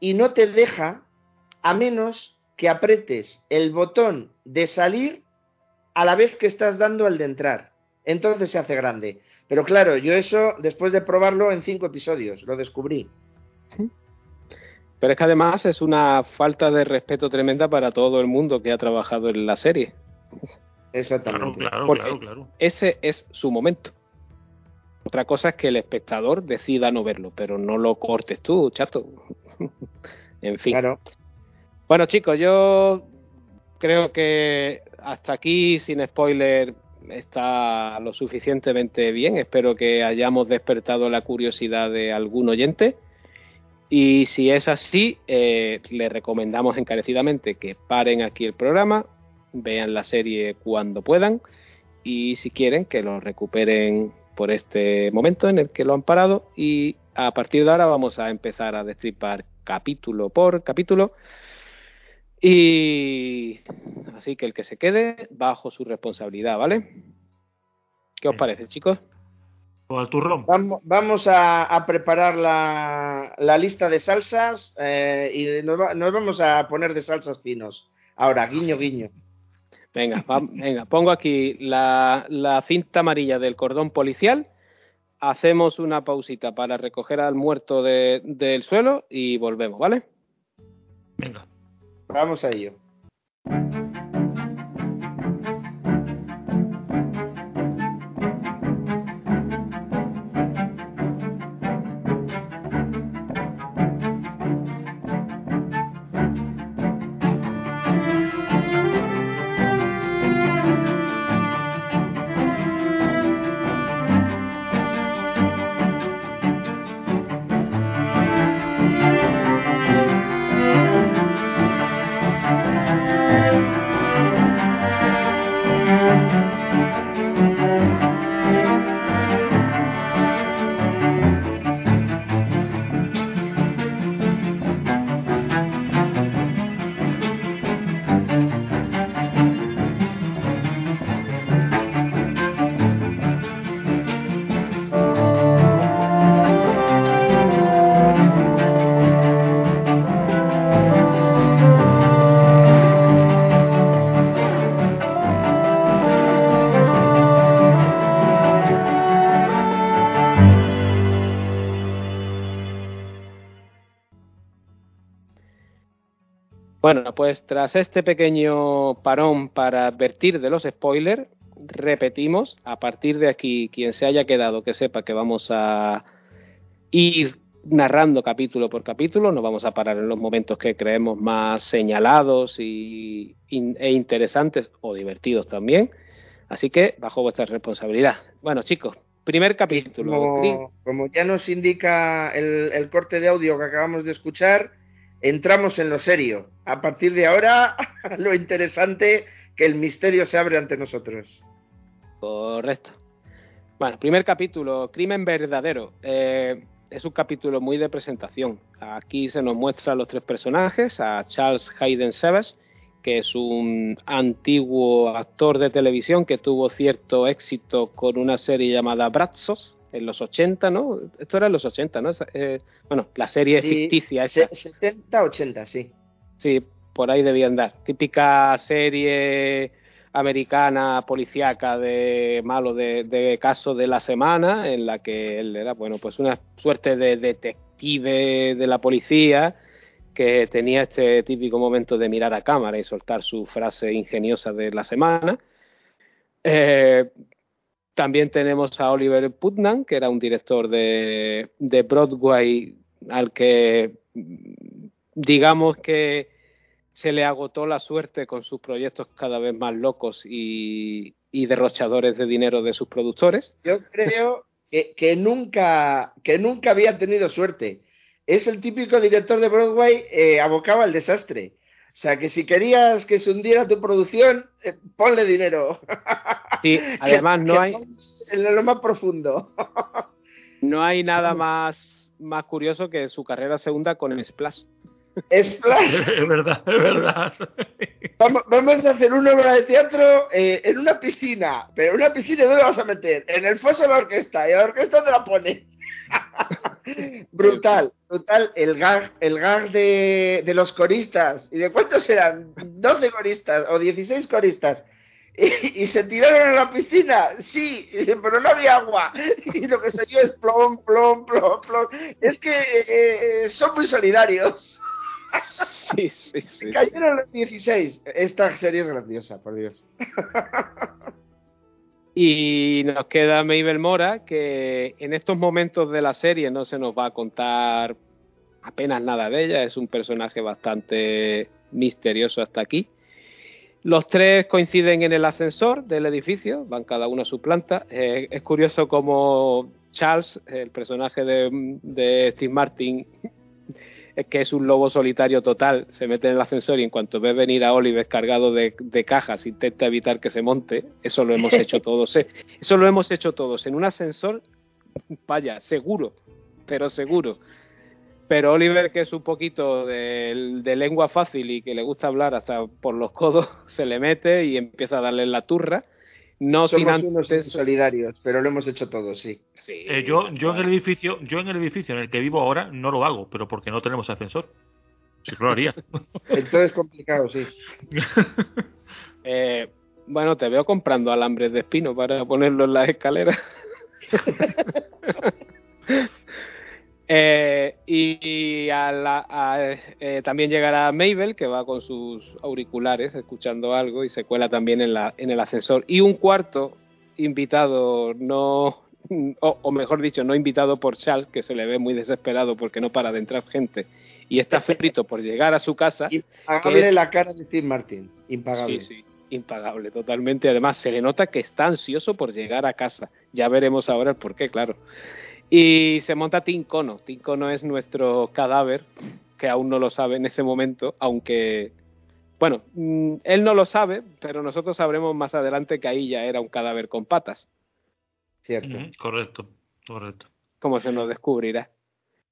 y no te deja a menos que apretes el botón de salir a la vez que estás dando el de entrar. Entonces se hace grande. Pero claro, yo eso, después de probarlo en cinco episodios, lo descubrí. Pero es que además es una falta de respeto tremenda para todo el mundo que ha trabajado en la serie. Exactamente. Claro, claro, claro, Ese es su momento. Otra cosa es que el espectador decida no verlo, pero no lo cortes tú, chato. en fin. Claro. Bueno, chicos, yo creo que hasta aquí, sin spoiler, está lo suficientemente bien. Espero que hayamos despertado la curiosidad de algún oyente. Y si es así, eh, le recomendamos encarecidamente que paren aquí el programa, vean la serie cuando puedan y si quieren que lo recuperen por este momento en el que lo han parado y a partir de ahora vamos a empezar a destripar capítulo por capítulo y así que el que se quede bajo su responsabilidad, ¿vale? ¿Qué os parece, chicos? Turrón. Vamos, a, preparar la, la, lista de salsas eh, y nos, nos, vamos a poner de salsas pinos. Ahora, guiño, guiño. Venga, venga, pongo aquí la, cinta amarilla del cordón policial. Hacemos una pausita para recoger al muerto del suelo y volvemos, ¿vale? Venga. Vamos a ello. Bueno, pues tras este pequeño parón para advertir de los spoilers, repetimos, a partir de aquí, quien se haya quedado, que sepa que vamos a ir narrando capítulo por capítulo, nos vamos a parar en los momentos que creemos más señalados y, e interesantes o divertidos también. Así que bajo vuestra responsabilidad. Bueno, chicos, primer capítulo. Como, como ya nos indica el, el corte de audio que acabamos de escuchar, entramos en lo serio. A partir de ahora, lo interesante que el misterio se abre ante nosotros. Correcto. Bueno, primer capítulo, Crimen Verdadero. Eh, es un capítulo muy de presentación. Aquí se nos muestra a los tres personajes, a Charles Hayden Sebas, que es un antiguo actor de televisión que tuvo cierto éxito con una serie llamada Brazos, en los 80, ¿no? Esto era en los 80, ¿no? Eh, bueno, la serie Sí, ficticia esa. Se- 70, 80, sí. Sí, por ahí debía andar. Típica serie americana policíaca de malo de, de caso de la semana en la que él era bueno pues una suerte de detective de la policía que tenía este típico momento de mirar a cámara y soltar su frase ingeniosa de la semana Eh, también tenemos a Oliver Putnam que era un director de, de Broadway al que mm, digamos que se le agotó la suerte con sus proyectos cada vez más locos y, y derrochadores de dinero de sus productores. Yo creo que, que nunca, que nunca había tenido suerte. Es el típico director de Broadway eh, abocado al desastre. O sea, que si querías que se hundiera tu producción, eh, ponle dinero. Sí, además Que- no que hay, En lo más profundo. no hay nada más, más curioso que su carrera segunda con el Splash. Splash. Es verdad, es verdad. Vamos, vamos a hacer una obra de teatro eh, en una piscina. Pero una piscina, ¿dónde la vas a meter? En el foso de la orquesta. ¿Y la orquesta dónde la pones? Brutal, brutal. El gag, el gag de, de los coristas. ¿Y de cuántos eran? 12 coristas o 16 coristas. Y, y se tiraron a la piscina, sí, pero no había agua. Y lo que se oyó es plom, plom, plom, plom. Es que eh, eh, son muy solidarios. Sí, sí, sí. Cayeron los 16. Esta serie es graciosa, por Dios. Y nos queda Mabel Mora, que en estos momentos de la serie no se nos va a contar apenas nada de ella, es un personaje bastante misterioso hasta aquí. Los tres coinciden en el ascensor del edificio, van cada uno a su planta. Eh, es curioso como Charles, el personaje de, de Steve Martin, es que es un lobo solitario total, se mete en el ascensor y en cuanto ve venir a Oliver cargado de, de cajas, intenta evitar que se monte. Eso lo hemos hecho todos. ¿eh? Eso lo hemos hecho todos. En un ascensor, vaya, seguro, pero seguro. Pero Oliver, que es un poquito de, de lengua fácil y que le gusta hablar hasta por los codos, se le mete y empieza a darle la turra. No sin Somos unos solidarios, pero lo hemos hecho todos, sí. Sí, Eh, yo, yo en el edificio, yo en el edificio en el que vivo ahora no lo hago, pero porque no tenemos ascensor. Si no lo haría. Entonces es complicado, sí. Eh, bueno, te veo comprando alambres de espino para ponerlo en las escaleras. Eh, y, eh, también llegará Mabel, que va con sus auriculares escuchando algo y se cuela también en, la, en el ascensor. Y un cuarto invitado, no, o, mejor dicho, no invitado por Charles, que se le ve muy desesperado porque no para de entrar gente y está frito por llegar a su casa. Impagable la cara de Tim Martin, impagable. Sí, sí, impagable, totalmente. Además, se le nota que está ansioso por llegar a casa. Ya veremos ahora el por qué, claro. Y se monta Tincono. Tincono es nuestro cadáver, que aún no lo sabe en ese momento, aunque, bueno, mm, él no lo sabe, pero nosotros sabremos más adelante que ahí ya era un cadáver con patas. Cierto. correcto, correcto. Como se nos descubrirá.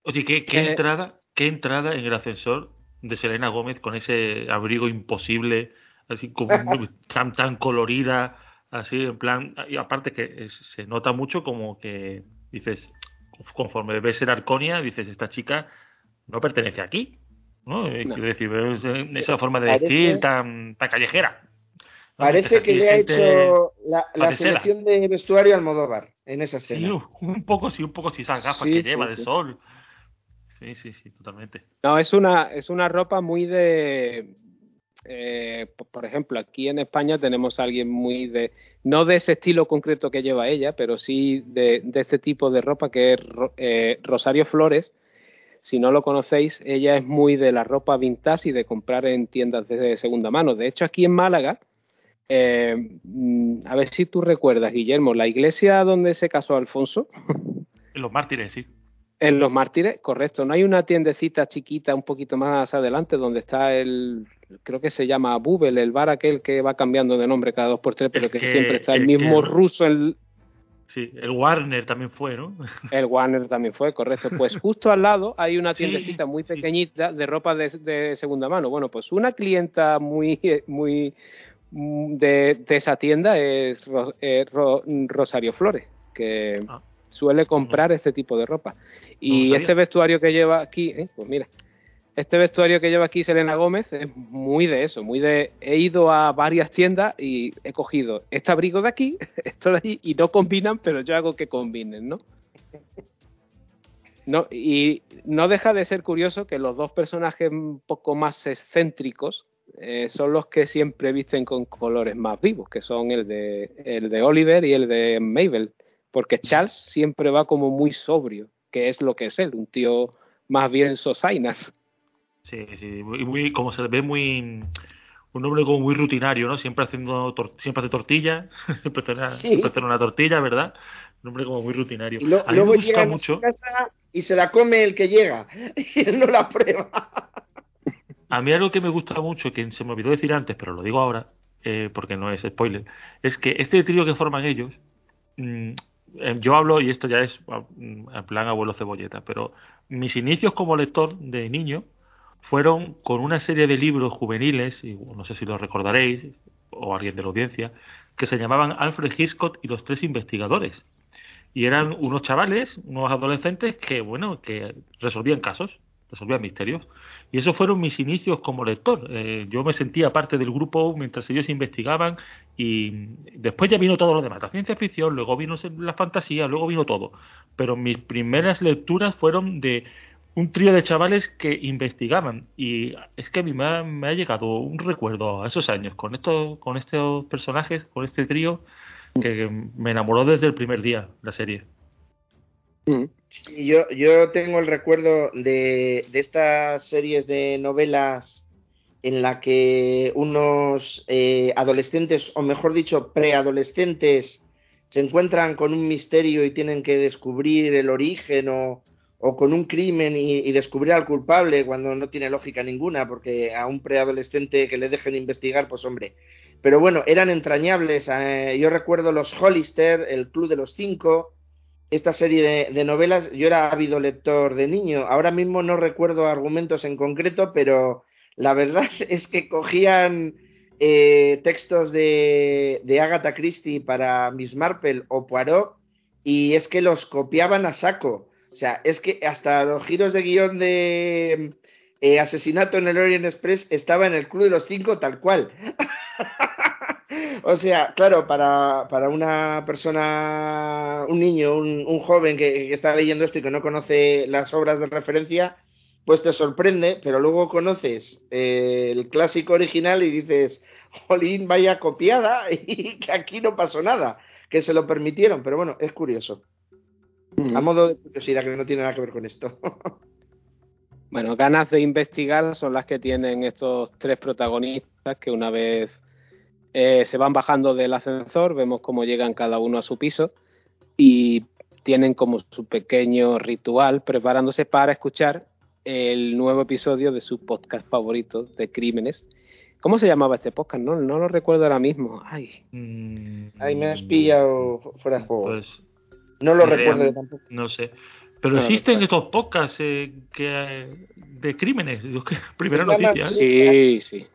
Oye, ¿qué, qué eh, entrada, qué entrada en el ascensor de Selena Gómez con ese abrigo imposible, así como tan, tan colorida, así en plan, y aparte que se nota mucho como que dices, conforme ves en Arconia, dices, esta chica no pertenece aquí. ¿no? Eh, quiero decir, esa forma de decir tan, tan callejera. Parece que le ha hecho la, selección de vestuario al Modóvar en esa escena. Sí, un poco sí, un poco sí, esas gafas que lleva de sol. Sí, sí, sí, totalmente. No, es una, es una ropa muy de. Eh, por ejemplo, aquí en España tenemos a alguien muy de no de ese estilo concreto que lleva ella, pero sí de, este tipo de ropa que es eh, Rosario Flores. Si no lo conocéis, ella es muy de la ropa vintage y de comprar en tiendas de segunda mano. De hecho, aquí en Málaga, eh, mm, a ver si tú recuerdas, Guillermo, la iglesia donde se casó Alfonso. En los mártires, sí. En los mártires, correcto. No hay una tiendecita chiquita un poquito más adelante donde está el, creo que se llama Bubel, el bar aquel que va cambiando de nombre cada dos por tres, pero que, siempre está el, mismo ruso. El... Sí, el Warner también fue, ¿no? El Warner también fue, correcto. Pues justo al lado hay una tiendecita muy pequeñita de ropa de, segunda mano. Bueno, pues una clienta muy, muy de, esa tienda es eh, Rosario Flores, que ah. suele comprar este tipo de ropa. Y este vestuario que lleva aquí, eh, pues mira, este vestuario que lleva aquí Selena Gómez es muy de eso, muy de he ido a varias tiendas y he cogido este abrigo de aquí, esto de allí y no combinan, pero yo hago que combinen, ¿no? No, y no deja de ser curioso que los dos personajes un poco más excéntricos eh, son los que siempre visten con colores más vivos, que son el de, el de Oliver y el de Mabel, porque Charles siempre va como muy sobrio, que es lo que es él, un tío más bien sosainas. Sí, sí, muy, muy, como se ve muy un hombre como muy rutinario, ¿no? Siempre haciendo siempre hace tortilla, siempre hace, una tortilla, ¿verdad? Un hombre como muy rutinario. Y luego llega mucho. A casa y se la come el que llega y él no la prueba. A mí algo que me gusta mucho, que se me olvidó decir antes, pero lo digo ahora, eh, porque no es spoiler, es que este trío que forman ellos, mm, eh, yo hablo, y esto ya es mm, en plan abuelo cebolleta, pero mis inicios como lector de niño fueron con una serie de libros juveniles, y no sé si lo recordaréis, o alguien de la audiencia, que se llamaban Alfred Hitchcock y los tres investigadores. Y eran unos chavales, unos adolescentes que, bueno, que resolvían casos, resolvían misterios. Y esos fueron mis inicios como lector. Eh, yo me sentía parte del grupo mientras ellos investigaban y después ya vino todo lo demás, la ciencia ficción, luego vino la fantasía, luego vino todo. Pero mis primeras lecturas fueron de un trío de chavales que investigaban y es que a mí me ha, llegado un recuerdo a esos años con estos con estos personajes con este trío que me enamoró desde el primer día la serie mm. yo, yo tengo el recuerdo de, de estas series de novelas en la que unos eh, adolescentes, o mejor dicho, preadolescentes, se encuentran con un misterio y tienen que descubrir el origen o, o con un crimen y, descubrir al culpable cuando no tiene lógica ninguna, porque a un preadolescente que le dejen investigar, pues hombre. Pero bueno, eran entrañables. Eh, yo recuerdo los Hollister, el Club de los Cinco, esta serie de, novelas. Yo era ávido lector de niño. Ahora mismo no recuerdo argumentos en concreto, pero la verdad es que cogían eh, textos de, de Agatha Christie para Miss Marple o Poirot y es que los copiaban a saco o sea, es que hasta los giros de guion de eh, Asesinato en el Orient Express estaba en el Club de los Cinco tal cual. o sea, claro, para, para, una persona, un niño, un, joven que, que, está leyendo esto y que no conoce las obras de referencia, pues te sorprende, pero luego conoces eh, el clásico original y dices, jolín, vaya copiada y que aquí no pasó nada, que se lo permitieron, pero bueno, es curioso. Mm. A modo de curiosidad, que no tiene nada que ver con esto. bueno, ganas de investigar son las que tienen estos tres protagonistas que una vez eh, se van bajando del ascensor, vemos cómo llegan cada uno a su piso y tienen como su pequeño ritual preparándose para escuchar el nuevo episodio de su podcast favorito de crímenes. ¿Cómo se llamaba este podcast? No, no lo recuerdo ahora mismo. Ay, mm, Ay me has pillado fuera de juego. Pues, no lo recuerdo tampoco. No sé. Pero existen estos podcasts eh, que, de crímenes. Primera noticia. ¿eh? Sí, sí.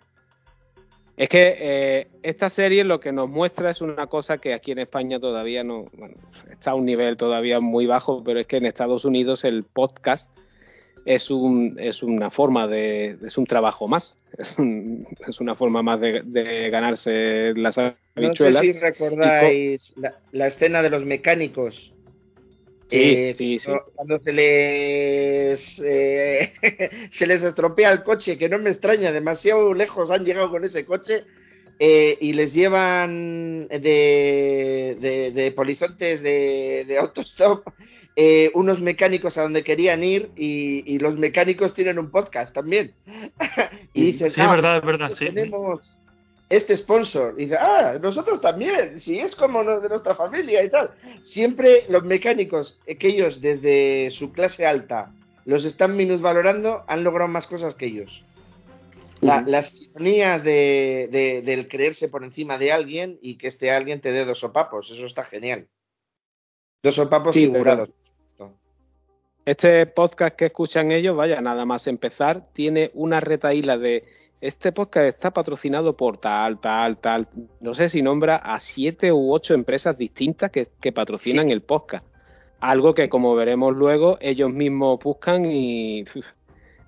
Es que eh, esta serie lo que nos muestra es una cosa que aquí en España todavía no, bueno, está a un nivel todavía muy bajo, pero es que en Estados Unidos el podcast es, un, es una forma de, es un trabajo más, es, un, es una forma más de, de, ganarse las habichuelas. No sé si recordáis la, la, escena de los mecánicos. Sí, eh, sí, sí. Cuando se les eh, se les estropea el coche, que no me extraña, demasiado lejos han llegado con ese coche eh, y les llevan de, de, de polizontes de, de autostop eh, unos mecánicos a donde querían ir y, y, los mecánicos tienen un podcast también. y dices, sí, es ah, verdad, es verdad, sí. tenemos este sponsor. Y dice, ah, nosotros también, si es como de nuestra familia y tal. Siempre los mecánicos, que ellos desde su clase alta los están minusvalorando, han logrado más cosas que ellos. La, las ironías de, de, del creerse por encima de alguien y que este alguien te dé dos sopapos, eso está genial. Dos sopapos sí, figurados. Este podcast que escuchan ellos, vaya, nada más empezar, tiene una retaíla de este podcast está patrocinado por tal, tal, tal. No sé si nombra a siete u ocho empresas distintas que, que patrocinan sí. el podcast. Algo que, como veremos luego, ellos mismos buscan y.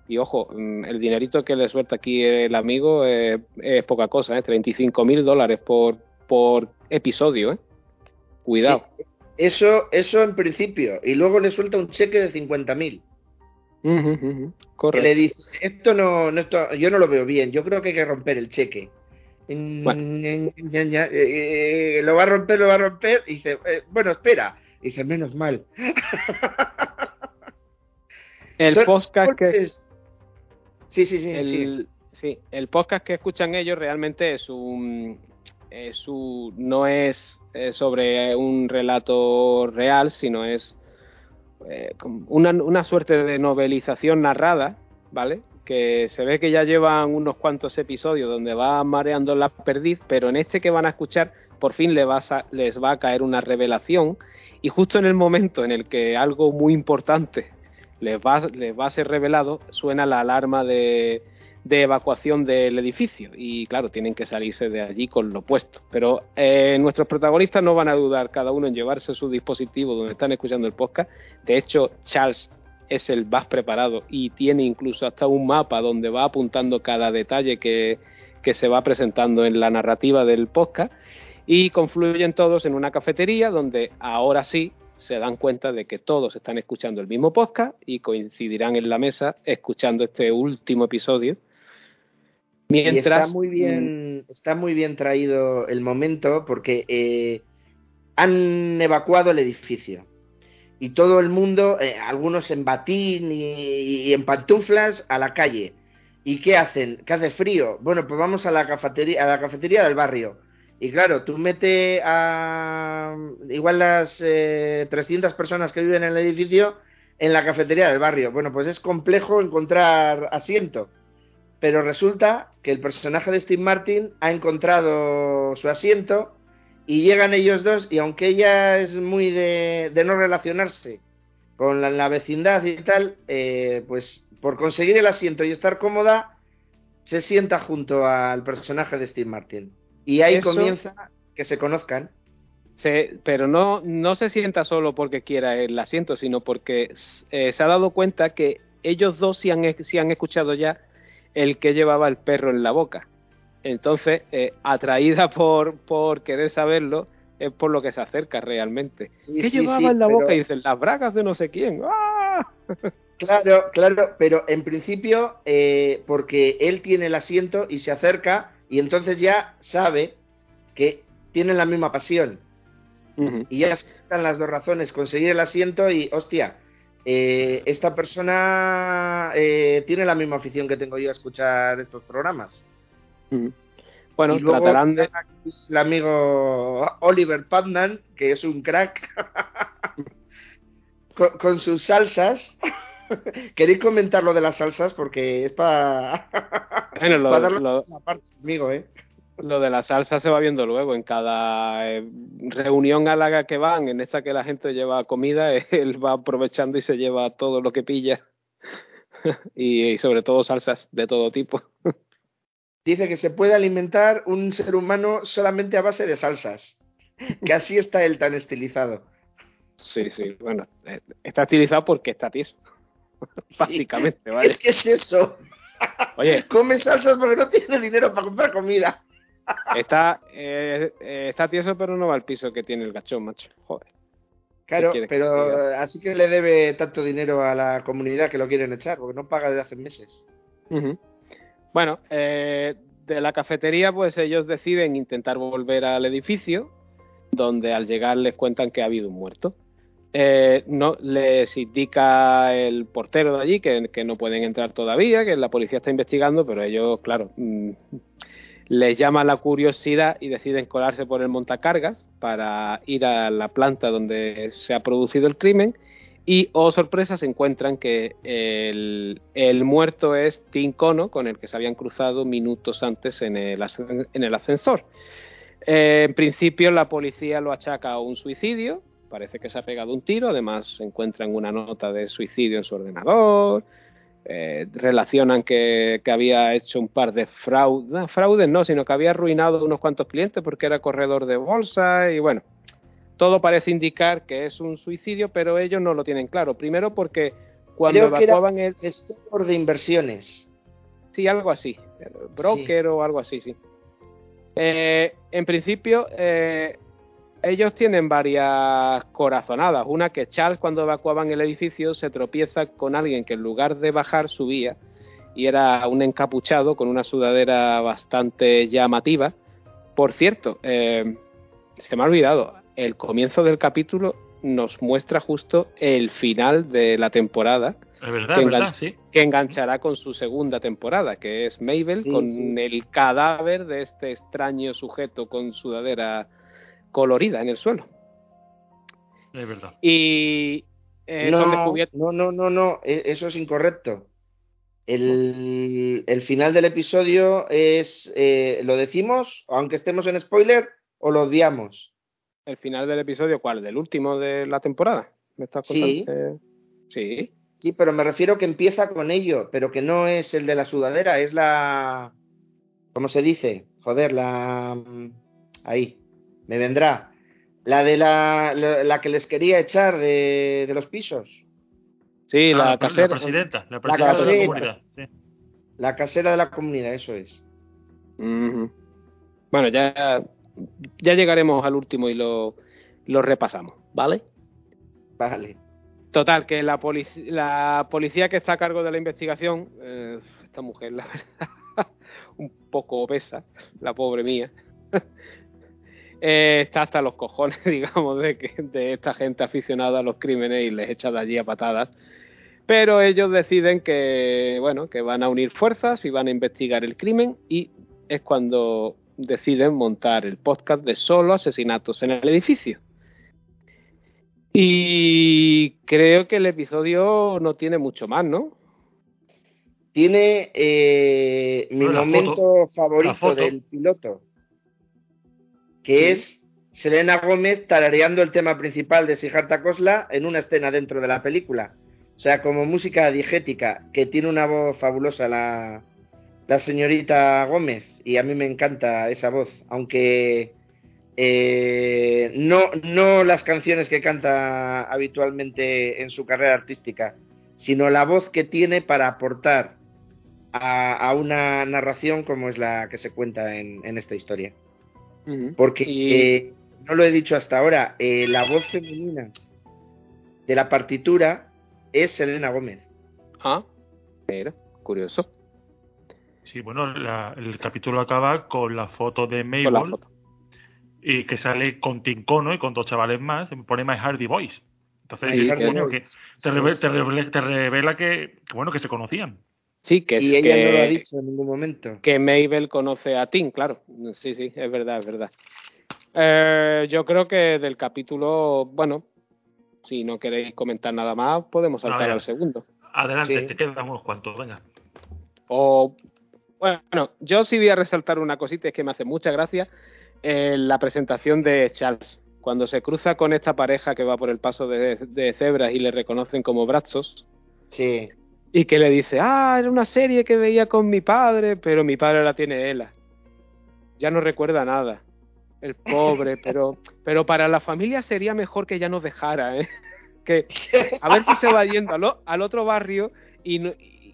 Y ojo, mm, el dinerito que le suelta aquí el amigo es, es poca cosa, ¿eh? 35 mil dólares por, por episodio, ¿eh? Cuidado. Sí. Eso, eso en principio. Y luego le suelta un cheque de 50 mil. Uh -huh, uh -huh. Que le dice, esto no, no esto, yo no lo veo bien, yo creo que hay que romper el cheque. Bueno. Eh, lo va a romper, lo va a romper, y dice, eh, bueno, espera. Y dice, menos mal. el Son, podcast que... Sí, sí, sí, el, sí. sí. El podcast que escuchan ellos realmente es un... Es un no es eh, sobre un relato real, sino es eh, una, suerte de novelización narrada, ¿vale? Que se ve que ya llevan unos cuantos episodios donde va mareando la perdiz, pero en este que van a escuchar, por fin les va a, les va a caer una revelación y justo en el momento en el que algo muy importante les va, les va a ser revelado, suena la alarma de, de evacuación del edificio y claro, tienen que salirse de allí con lo puesto. Pero eh, nuestros protagonistas no van a dudar cada uno en llevarse su dispositivo donde están escuchando el podcast. De hecho, Charles es el más preparado y tiene incluso hasta un mapa donde va apuntando cada detalle que, que se va presentando en la narrativa del podcast y confluyen todos en una cafetería donde ahora sí se dan cuenta de que todos están escuchando el mismo podcast y coincidirán en la mesa escuchando este último episodio Mientras... Y está muy bien, está muy bien traído el momento porque eh, han evacuado el edificio y todo el mundo, eh, algunos en batín y, y, en pantuflas, a la calle. ¿Y qué hacen? ¿Qué hace frío? Bueno, pues vamos a la cafetería, a la cafetería del barrio. Y claro, tú metes a igual las eh, 300 personas que viven en el edificio en la cafetería del barrio. Bueno, pues es complejo encontrar asiento pero resulta que el personaje de Steve Martin ha encontrado su asiento y llegan ellos dos y aunque ella es muy de, de no relacionarse con la, la, vecindad y tal, eh, pues por conseguir el asiento y estar cómoda, se sienta junto al personaje de Steve Martin. Y ahí Eso... comienza que se conozcan. Se, pero no, no se sienta solo porque quiera el asiento, sino porque eh, se ha dado cuenta que ellos dos sí han, sí han escuchado ya el que llevaba el perro en la boca. Entonces, eh, atraída por, por querer saberlo, es por lo que se acerca realmente. ¿Qué llevaba en la boca? Y dicen, las bragas de no sé quién. ¡Ah! Claro, claro, pero en principio, eh, porque él tiene el asiento y se acerca, y entonces ya sabe que tienen la misma pasión. Y ya están las dos razones, conseguir el asiento y, hostia, eh, esta persona eh, tiene la misma afición que tengo yo a escuchar estos programas. Bueno, y tratarán de... El amigo Oliver Putnam, que es un crack, con, sus salsas. ¿Queréis comentar lo de las salsas? Porque es para bueno, darle parte conmigo, ¿eh? Lo de la salsa se va viendo luego. En cada eh, reunión a la que van, en esta que la gente lleva comida, él va aprovechando y se lleva todo lo que pilla. y, sobre todo salsas de todo tipo. Dice que se puede alimentar un ser humano solamente a base de salsas. Que así está él tan estilizado. Sí, sí. Bueno, eh, está estilizado porque está tieso. Básicamente, ¿vale? Es que es eso. Oye. Come salsas porque no tiene dinero para comprar comida. Está, eh, eh, está tieso, pero no va al piso que tiene el gachón, macho. Joder. Claro, pero así que le debe tanto dinero a la comunidad que lo quieren echar, porque no paga desde hace meses. Bueno, eh, de la cafetería, pues ellos deciden intentar volver al edificio, donde al llegar les cuentan que ha habido un muerto. no les indica el portero de allí que, que, no pueden entrar todavía, que la policía está investigando, pero ellos, claro, mm, les llama la curiosidad y deciden colarse por el montacargas para ir a la planta donde se ha producido el crimen. Y, oh sorpresa, se encuentran que el, muerto es Tim Cono, con el que se habían cruzado minutos antes en el, en el ascensor. Eh, en principio la policía lo achaca a un suicidio, parece que se ha pegado un tiro, además encuentran una nota de suicidio en su ordenador, eh, relacionan que, había hecho un par de fraudes, fraudes no, sino que había arruinado unos cuantos clientes porque era corredor de bolsa y bueno, todo parece indicar que es un suicidio, pero ellos no lo tienen claro. Primero porque cuando evacuaban el gestor de inversiones. Sí, algo así, broker o algo así, sí. Eh, en principio, eh, ellos tienen varias corazonadas. Una que Charles cuando evacuaban el edificio se tropieza con alguien que en lugar de bajar subía y era un encapuchado con una sudadera bastante llamativa. Por cierto, eh, se me ha olvidado, el comienzo del capítulo nos muestra justo el final de la temporada. Es verdad, que, verdad, sí. que enganchará con su segunda temporada, que es Mabel, con el cadáver de este extraño sujeto con sudadera colorida en el suelo. Es verdad. Y eh, no, no, no, no, e, eso es incorrecto. El, el final del episodio es, eh, ¿lo decimos, aunque estemos en spoiler, o lo odiamos? ¿El final del episodio cuál? ¿Del último de la temporada? ¿Me estás contando? Sí. Eh, sí. Sí, pero me refiero que empieza con ello, pero que no es el de la sudadera, es la... ¿Cómo se dice? Joder, la... Mm, ahí me vendrá. La de la, la, que les quería echar de, de los pisos. Sí, la ah, casera. La presidenta, la presidenta de la comunidad. La casera de la comunidad, eso es. Bueno, ya, ya llegaremos al último y lo, lo repasamos, ¿vale? Vale. Total, que la, la policía que está a cargo de la investigación, eh, esta mujer, la verdad, un poco obesa, la pobre mía, eh, está hasta los cojones, digamos, de, que, de esta gente aficionada a los crímenes y les echa de allí a patadas. Pero ellos deciden que, bueno, que van a unir fuerzas y van a investigar el crimen y es cuando deciden montar el podcast de solo asesinatos en el edificio. Y creo que el episodio no tiene mucho más, ¿no? Tiene eh, mi momento favorito del piloto que es Selena Gómez tarareando el tema principal de Sijarta Kosla en una escena dentro de la película. O sea, como música digética, que tiene una voz fabulosa la, la señorita Gómez, y a mí me encanta esa voz, aunque eh, no, no las canciones que canta habitualmente en su carrera artística, sino la voz que tiene para aportar a, una narración como es la que se cuenta en, esta historia. Porque, eh, no lo he dicho hasta ahora, eh, la voz femenina de la partitura es Selena Gómez. Ah, mira, curioso. Sí, bueno, el capítulo acaba con la foto de Mabel y que sale con Tincono y con dos chavales más, se pone My Hardy Boys. Entonces, que te, revela, que, bueno, que se conocían. Sí, que, y ella no lo ha dicho en ningún momento. Que Mabel conoce a Tim, claro. Sí, sí, es verdad, es verdad. Eh, yo creo que del capítulo, bueno, si no queréis comentar nada más, podemos saltar al segundo. Adelante, te quedan unos cuantos, venga. O, bueno, yo sí voy a resaltar una cosita, es que me hace mucha gracia eh, la presentación de Charles. Cuando se cruza con esta pareja que va por el paso de, cebras y le reconocen como brazos. Sí. Y que le dice, ah, era una serie que veía con mi padre, pero mi padre la tiene Ela. Ya no recuerda nada. El pobre, pero, pero para la familia sería mejor que ya nos dejara, ¿eh? Que a ver si se va yendo al, otro barrio y,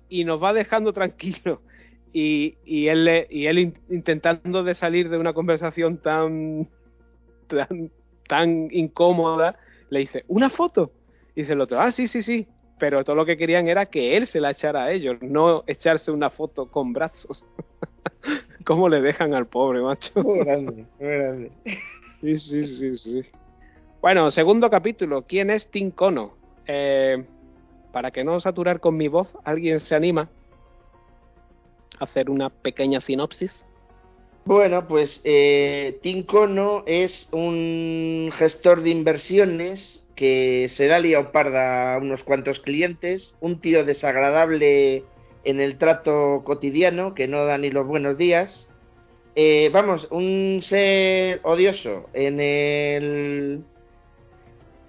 y nos va dejando tranquilos y, y él, y él intentando de salir de una conversación tan, tan, tan incómoda, le dice, ¿una foto? Y dice el otro, ah, sí, sí, sí. Pero todo lo que querían era que él se la echara a ellos, no echarse una foto con brazos. ¿Cómo le dejan al pobre, macho? Muy grande, muy grande. Sí, sí, sí, sí. Bueno, segundo capítulo. ¿Quién es Tim Cono? Eh, para que no saturar con mi voz, ¿alguien se anima hacer una pequeña sinopsis? Bueno, pues eh, Tincono es un gestor de inversiones que se da parda a unos cuantos clientes, un tío desagradable en el trato cotidiano que no da ni los buenos días. Eh, vamos, un ser odioso en el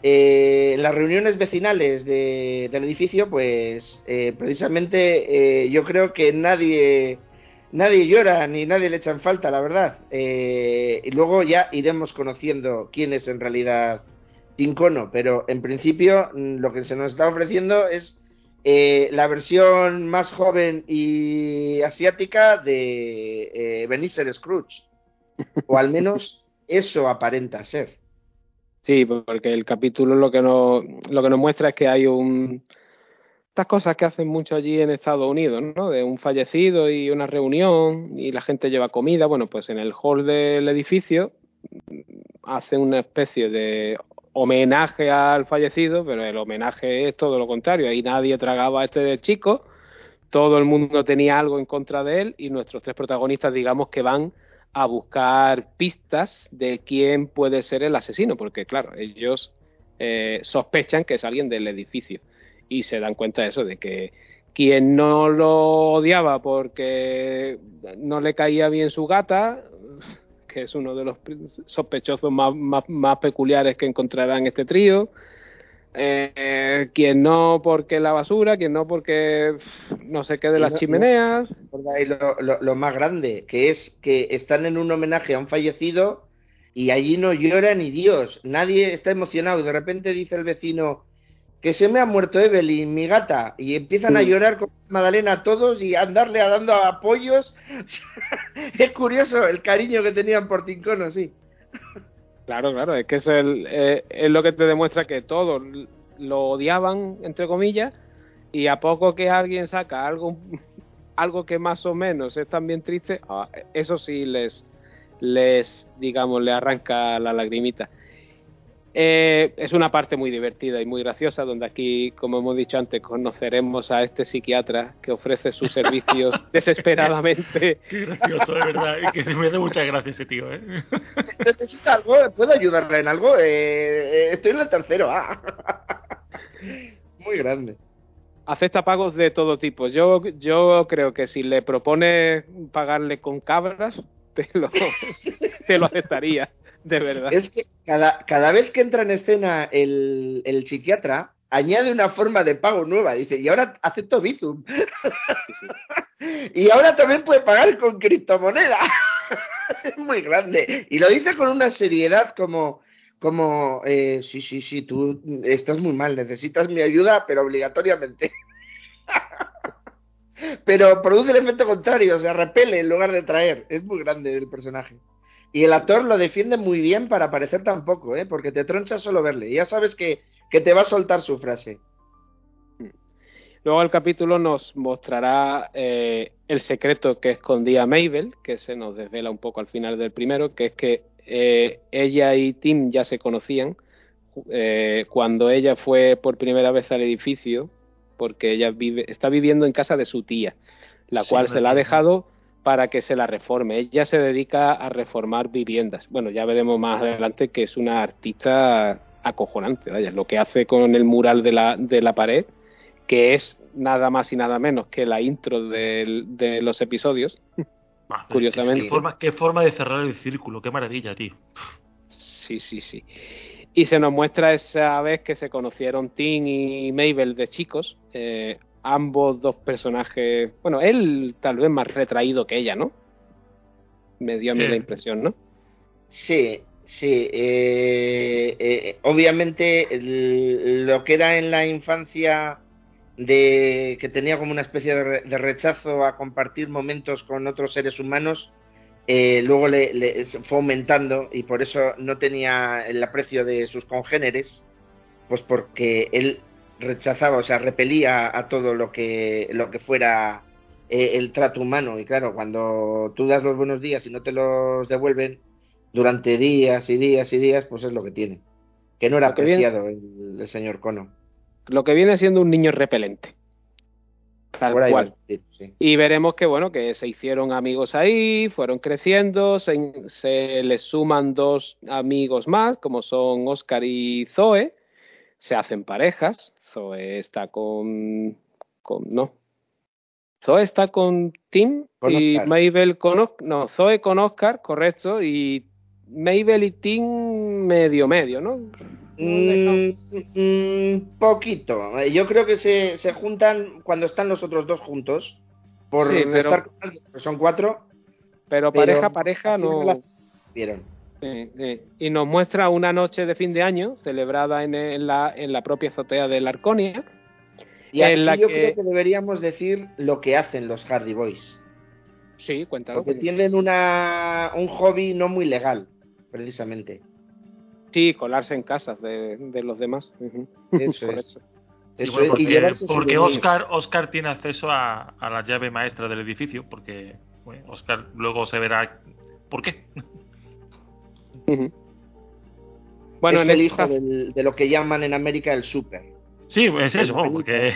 eh, las reuniones vecinales del edificio, pues eh, precisamente eh, yo creo que nadie, nadie llora ni nadie le echan falta, la verdad. y luego ya iremos conociendo quién es en realidad Tincono, pero en principio mm, lo que se nos está ofreciendo es la versión más joven y asiática de Benicer Scrooge, o al menos eso aparenta ser. Sí, porque el capítulo lo que nos, lo que nos muestra es que hay un estas cosas que hacen mucho allí en Estados Unidos, ¿no? De un fallecido y una reunión y la gente lleva comida. Bueno, pues en el hall del edificio hacen una especie de homenaje al fallecido, pero el homenaje es todo lo contrario. Ahí nadie tragaba a este chico, todo el mundo tenía algo en contra de él y nuestros tres protagonistas, digamos que van a buscar pistas de quién puede ser el asesino, porque claro, ellos eh, sospechan que es alguien del edificio y se dan cuenta de eso, de que quien no lo odiaba porque no le caía bien su gata, que es uno de los sospechosos más, más peculiares que encontrarán este trío, eh, quien no porque la basura, quien no porque no sé qué de las chimeneas. lo, más grande, que es que están en un homenaje a un fallecido y allí no llora ni Dios, nadie está emocionado. Y de repente dice el vecino que se me ha muerto Evelyn, mi gata, y empiezan a llorar con Madalena todos y a andarle a dando apoyos. es curioso el cariño que tenían por Tincono, sí. Claro, claro, es que eso es, es, lo que te demuestra que todos lo odiaban, entre comillas, y a poco que alguien saca algo, algo que más o menos es también triste, ah, eso sí les, les, digamos, le arranca la lagrimita. Eh, es una parte muy divertida y muy graciosa, donde aquí, como hemos dicho antes, conoceremos a este psiquiatra que ofrece sus servicios desesperadamente. Qué gracioso, de verdad, y que se me hace muchas gracias ese tío. ¿eh? ¿Necesita algo? ¿Puedo ayudarle en algo? Eh, estoy en el tercero. Ah. Muy grande. Acepta pagos de todo tipo. Yo, yo creo que si le propone pagarle con cabras, te lo, te lo aceptaría de verdad. Es que cada, cada vez que entra en escena el, el, psiquiatra, añade una forma de pago nueva. Dice, y ahora acepto Bizum. y ahora también puede pagar con criptomoneda. es muy grande. Y lo dice con una seriedad como, como eh, sí, sí, sí, tú estás muy mal, necesitas mi ayuda, pero obligatoriamente. Pero produce el efecto contrario, o sea, repele en lugar de traer. Es muy grande el personaje. Y el actor lo defiende muy bien para parecer tan poco, ¿eh? porque te troncha solo verle. Ya sabes que, que te va a soltar su frase. Luego el capítulo nos mostrará eh, el secreto que escondía Mabel, que se nos desvela un poco al final del primero, que es que eh, ella y Tim ya se conocían eh, cuando ella fue por primera vez al edificio, porque ella vive, está viviendo en casa de su tía, la Sí, cual se la ha dejado para que se la reforme. Ella se dedica a reformar viviendas. Bueno, ya veremos más adelante que es una artista acojonante, vaya, lo que hace con el mural de la, de la pared, que es nada más y nada menos que la intro de los episodios. Ah, Curiosamente. Qué forma, qué forma de cerrar el círculo, qué maravilla, tío. Sí, sí, sí. Y se nos muestra esa vez que se conocieron Tim y Mabel de chicos. eh, ambos dos personajes. Bueno, él tal vez más retraído que ella, ¿no? Me dio a mí Eh. la impresión, ¿no? Sí, sí. eh, eh, obviamente el- lo que era en la infancia de que tenía como una especie de, re- de rechazo a compartir momentos con otros seres humanos, eh, luego le, le- fue aumentando y por eso no tenía el aprecio de sus congéneres, pues porque él rechazaba, o sea, repelía a todo lo que, lo que fuera eh, el trato humano. Y claro, cuando tú das los buenos días y no te los devuelven durante días y días y días, pues es lo que tiene. Que no era viene- apreciado el, el señor Cono. Lo que viene siendo un niño repelente. Tal Por ahí va cual. a decir, sí. Y veremos que, bueno, que se hicieron amigos ahí, fueron creciendo, se, se les suman dos amigos más, como son Oscar y Zoe, se hacen parejas, Zoe está con... con no. Zoe está con Tim Con y Oscar. Mabel con... No, Zoe con Oscar, correcto, y Mabel y Tim medio medio, ¿no? Mm, mm, poquito. Eh, Yo creo que se, se juntan cuando están los otros dos juntos. Por Sí, pero- estar con alguien, que son cuatro. Pero pero pareja, pareja no... vieron. Sí, sí. Y nos muestra una noche de fin de año celebrada en, en la, en la propia azotea de la Arconia. Y En la yo que- creo que deberíamos decir lo que hacen los Hardy Boys. Sí, cuéntalo. Porque tienen una, un hobby no muy legal, precisamente. Sí, colarse en casas de, de los demás. Eso es. Eso bueno, es, y porque porque. Oscar, Oscar tiene acceso a, a la llave maestra del edificio, porque bueno, Oscar luego se verá por qué. Bueno, es en el esta- hijo del- de lo que llaman en América el super. Sí, es El eso, porque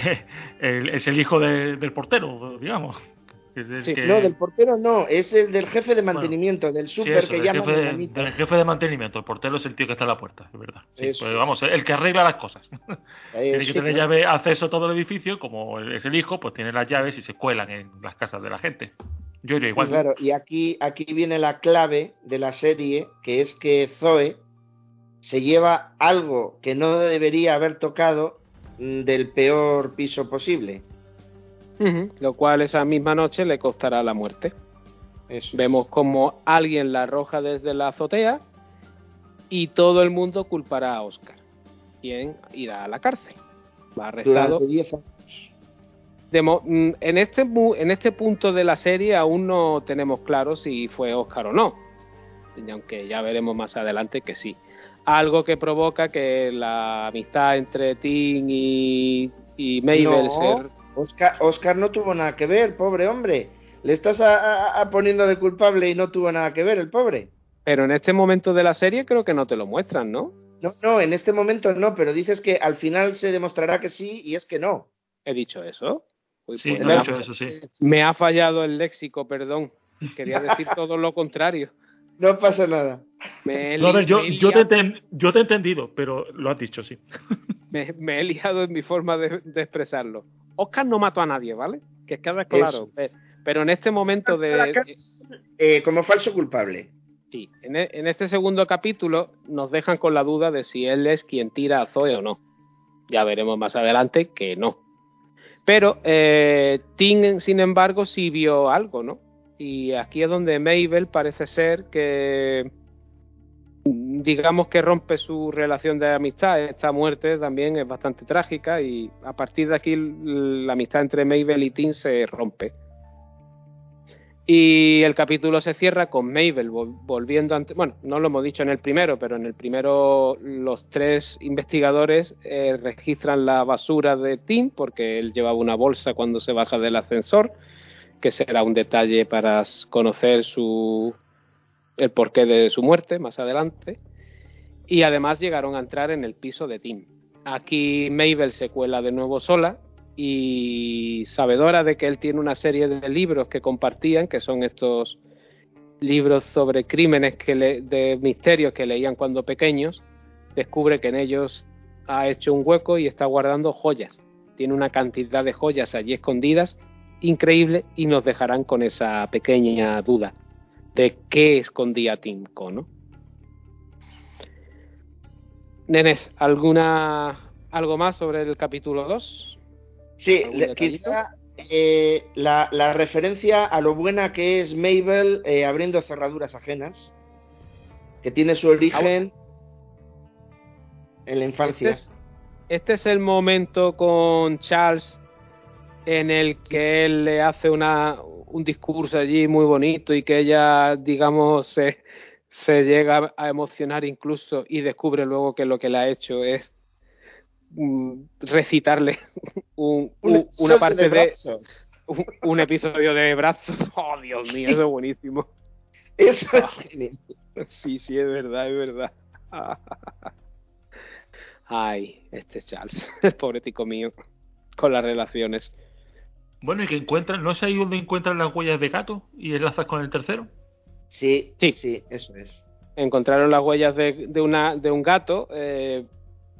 es el hijo de- del portero, digamos. Que es el Sí. que- No, del portero no, es el del jefe de mantenimiento, del sí, super eso, que jefe, de, Benítez. del jefe de mantenimiento. El portero es el tío que está en la puerta, es verdad. Sí, pues, es. vamos, el que arregla las cosas. Tiene que tener llave, acceso a todo el edificio, como es el hijo, pues tiene las llaves y se cuelan en las casas de la gente. Yo iría igual. Claro, y aquí, aquí viene la clave de la serie, que es que Zoe se lleva algo que no debería haber tocado mm, del peor piso posible. Lo cual esa misma noche le costará la muerte. Eso. Vemos como alguien la arroja desde la azotea y todo el mundo culpará a Oscar, quien irá a la cárcel. Va arrestado. Durante 10 años. De mo- mm, en, este, mu- en este punto de la serie aún no tenemos claro si fue Oscar o no, y aunque ya veremos más adelante que sí. Algo que provoca que la amistad entre Tim y, y Mabel No. Oscar, Oscar no tuvo nada que ver, pobre hombre. Le estás a- a- a poniendo de culpable y no tuvo nada que ver, el pobre. Pero en este momento de la serie creo que no te lo muestran, ¿no? No, no, en este momento no, pero dices que al final se demostrará que sí y es que no. He dicho eso. Uy, Sí, pues no he ha, dicho eso, sí. me ha fallado el léxico, perdón. Quería decir todo lo contrario. No pasa nada. Me he, No, a ver, li- yo, me he yo, te liado- enten- yo te he entendido, pero lo has dicho, sí. me, me he liado en mi forma de, de expresarlo. Oscar no mató a nadie, ¿vale? Que quede claro. Pero en este momento de... cárcel, eh, como falso culpable. Sí, en, e- en este segundo capítulo nos dejan con la duda de si él es quien tira a Zoe o no. Ya veremos más adelante que no. Pero eh, Tim, sin embargo, sí vio algo, ¿no? Y aquí es donde Mabel parece ser que digamos que rompe su relación de amistad. Esta muerte también es bastante trágica y a partir de aquí la amistad entre Mabel y Tim se rompe. Y el capítulo se cierra con Mabel volviendo ante. Bueno, no lo hemos dicho en el primero, pero en el primero los tres investigadores eh, registran la basura de Tim porque él llevaba una bolsa cuando se baja del ascensor, que será un detalle para conocer su el porqué de su muerte más adelante. Y además llegaron a entrar en el piso de Tim. Aquí Mabel se cuela de nuevo sola y sabedora de que él tiene una serie de libros que compartían, que son estos libros sobre crímenes que de misterios que leían cuando pequeños, descubre que en ellos ha hecho un hueco y está guardando joyas. Tiene una cantidad de joyas allí escondidas increíble y nos dejarán con esa pequeña duda de qué escondía Timco, ¿no? Nenes, ¿alguna algo más sobre el capítulo 2? Sí, quizá eh, la, referencia a lo buena que es Mabel eh, abriendo cerraduras ajenas, que tiene su origen en la infancia. Este, este es, el momento con Charles en el que él le hace una, un discurso allí muy bonito y que ella, digamos, se, se llega a emocionar incluso y descubre luego que lo que le ha hecho es Mm, recitarle un, una parte de, un, episodio de brazos. Oh, Dios mío, eso es buenísimo. Eso es Sí, sí, es verdad, es verdad. Ay, este Charles, el pobre tico mío, con las relaciones. Bueno, y que encuentran, ¿no es ahí donde encuentran las huellas de gato y enlazas con el tercero? Sí, sí, sí, eso es. Encontraron las huellas de, de, una, de un gato, eh,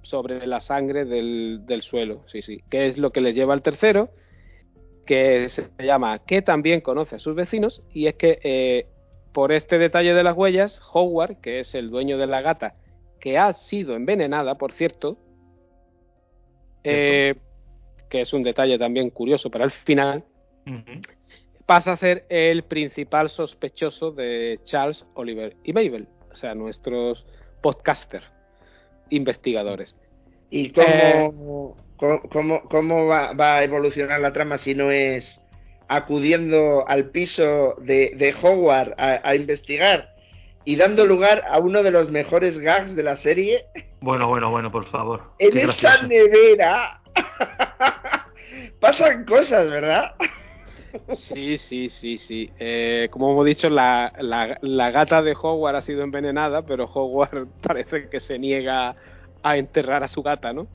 sobre la sangre del, suelo, sí, sí, que es lo que le lleva al tercero, que se llama que también conoce a sus vecinos, y es que eh, por este detalle de las huellas, Howard, que es el dueño de la gata, que ha sido envenenada, por cierto, eh, que es un detalle también curioso para el final, pasa a ser el principal sospechoso de Charles, Oliver y Mabel, o sea, nuestros podcasters investigadores. ¿Y cómo, eh, cómo, va, a evolucionar la trama si no es acudiendo al piso de, de Howard a, investigar y dando lugar a uno de los mejores gags de la serie? Bueno, bueno, bueno, por favor. En esa nevera pasan cosas, ¿verdad? Sí, sí, sí, sí. Eh, como hemos dicho, la, la, gata de Howard ha sido envenenada, pero Howard parece que se niega a enterrar a su gata, ¿no?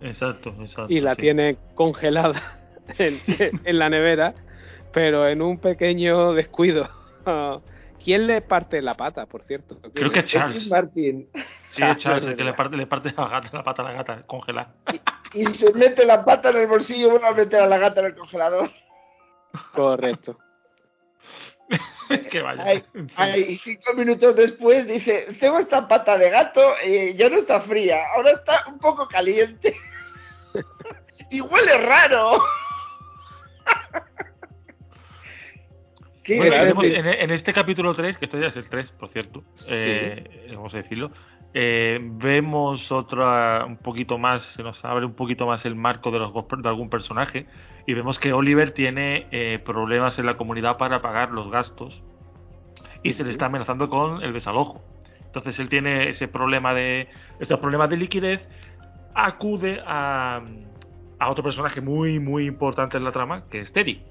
Exacto, exacto. Y la tiene congelada en, la nevera, pero en un pequeño descuido. ¿Quién le parte la pata, por cierto? Creo que es Charles. Martin. Sí, es Charles el que le parte, le parte la, gata, la pata a la gata congelada. Y, y, se mete la pata en el bolsillo y vuelve a meter a la gata en el congelador. Correcto. que vaya. y cinco minutos después dice, tengo esta pata de gato, y ya no está fría, ahora está un poco caliente. y huele raro. En, este capítulo 3, que esto ya es el 3, por cierto, eh, vamos a decirlo, eh, vemos otra un poquito más, se nos abre un poquito más el marco de, los, de algún personaje y vemos que Oliver tiene eh, problemas en la comunidad para pagar los gastos y se le está amenazando con el desalojo. Entonces él tiene ese problema de estos problemas de liquidez, acude a, a otro personaje muy muy importante en la trama, que es Teddy.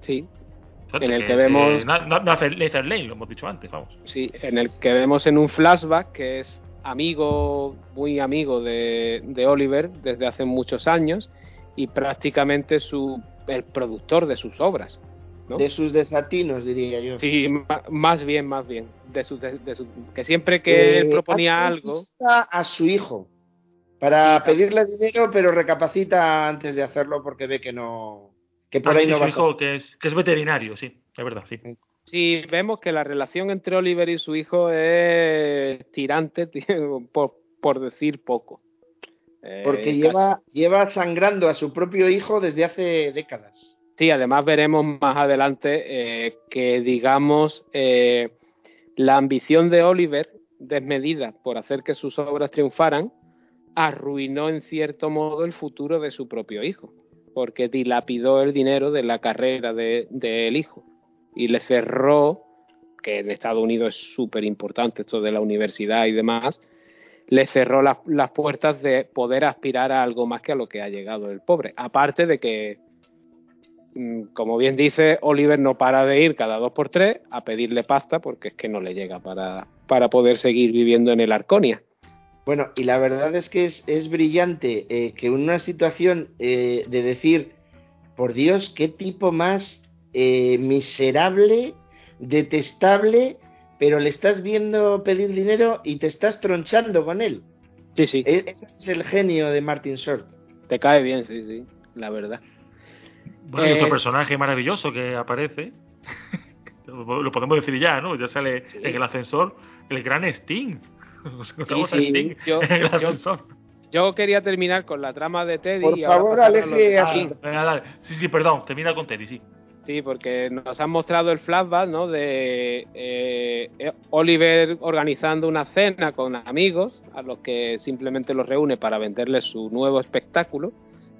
Sí, en el que, vemos. Eh, no, no, Lane, lo hemos dicho antes, vamos. Sí, en el que vemos en un flashback que es amigo, muy amigo de, de Oliver desde hace muchos años y prácticamente su, el productor de sus obras. ¿no? De sus desatinos, diría yo. Sí, más bien, más bien. De su, de, que siempre que él eh, proponía algo. A su hijo para pedirle dinero, pero recapacita antes de hacerlo porque ve que no que por ahí no va que es que es veterinario, sí, es verdad, sí. Sí, vemos que la relación entre Oliver y su hijo es tirante, por, por decir poco. Eh, Porque lleva, lleva sangrando a su propio hijo desde hace décadas. Sí, además veremos más adelante eh, que, digamos, eh, la ambición de Oliver desmedida por hacer que sus obras triunfaran, arruinó en cierto modo el futuro de su propio hijo, porque dilapidó el dinero de la carrera del de, hijo y le cerró, que en Estados Unidos es súper importante esto de la universidad y demás, le cerró las, las puertas de poder aspirar a algo más que a lo que ha llegado el pobre. Aparte de que mm, como bien dice, Oliver no para de ir cada dos por tres a pedirle pasta porque es que no le llega para, para poder seguir viviendo en el Arconia. Bueno, y la verdad es que es, es brillante eh, que una situación eh, de decir, por Dios, qué tipo más eh, miserable, detestable, pero le estás viendo pedir dinero y te estás tronchando con él. Sí, sí. E-, ese es el genio de Martin Short. Te cae bien, sí, sí, la verdad. Bueno, y otro personaje maravilloso que aparece, lo podemos decir ya, ¿no? Ya sale en el ascensor el gran Sting. Sí, sí. Yo, yo, yo, quería terminar con la trama de Teddy. Por favor, aleje a ah, Sí, sí, perdón, termina con Teddy, sí. Sí, porque nos han mostrado el flashback, ¿no? De eh, Oliver organizando una cena con amigos a los que simplemente los reúne para venderles su nuevo espectáculo,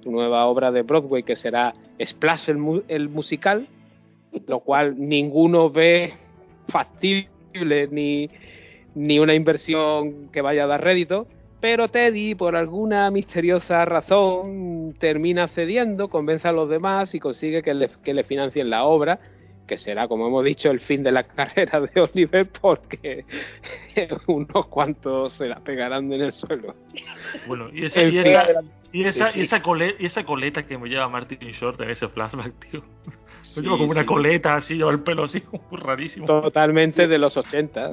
su nueva obra de Broadway que será Splash el, el musical, lo cual ninguno ve factible ni, ni una inversión que vaya a dar rédito, pero Teddy, por alguna misteriosa razón, termina cediendo, convence a los demás y consigue que le, que le financien la obra, que será, como hemos dicho, el fin de la carrera de Oliver, porque unos cuantos se la pegarán en el suelo. Bueno, y, esa, y, esa, y, esa esa coleta que me lleva Martin Short en ese flashback, tío. Sí, como una coleta así, o el pelo así, rarísimo. Totalmente de los 80.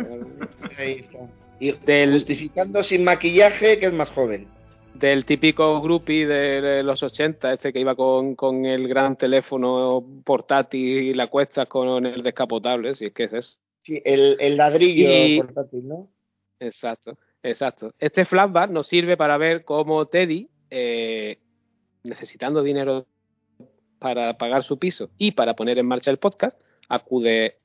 y del, justificando sin maquillaje que es más joven. Del típico groupie de los 80, este que iba con, con el gran teléfono portátil y la cuesta con el descapotable, si es que es eso. Sí, el, el ladrillo y... portátil, ¿no? Exacto, exacto. Este flashback nos sirve para ver cómo Teddy, eh, necesitando dinero para pagar su piso y para poner en marcha el podcast, acude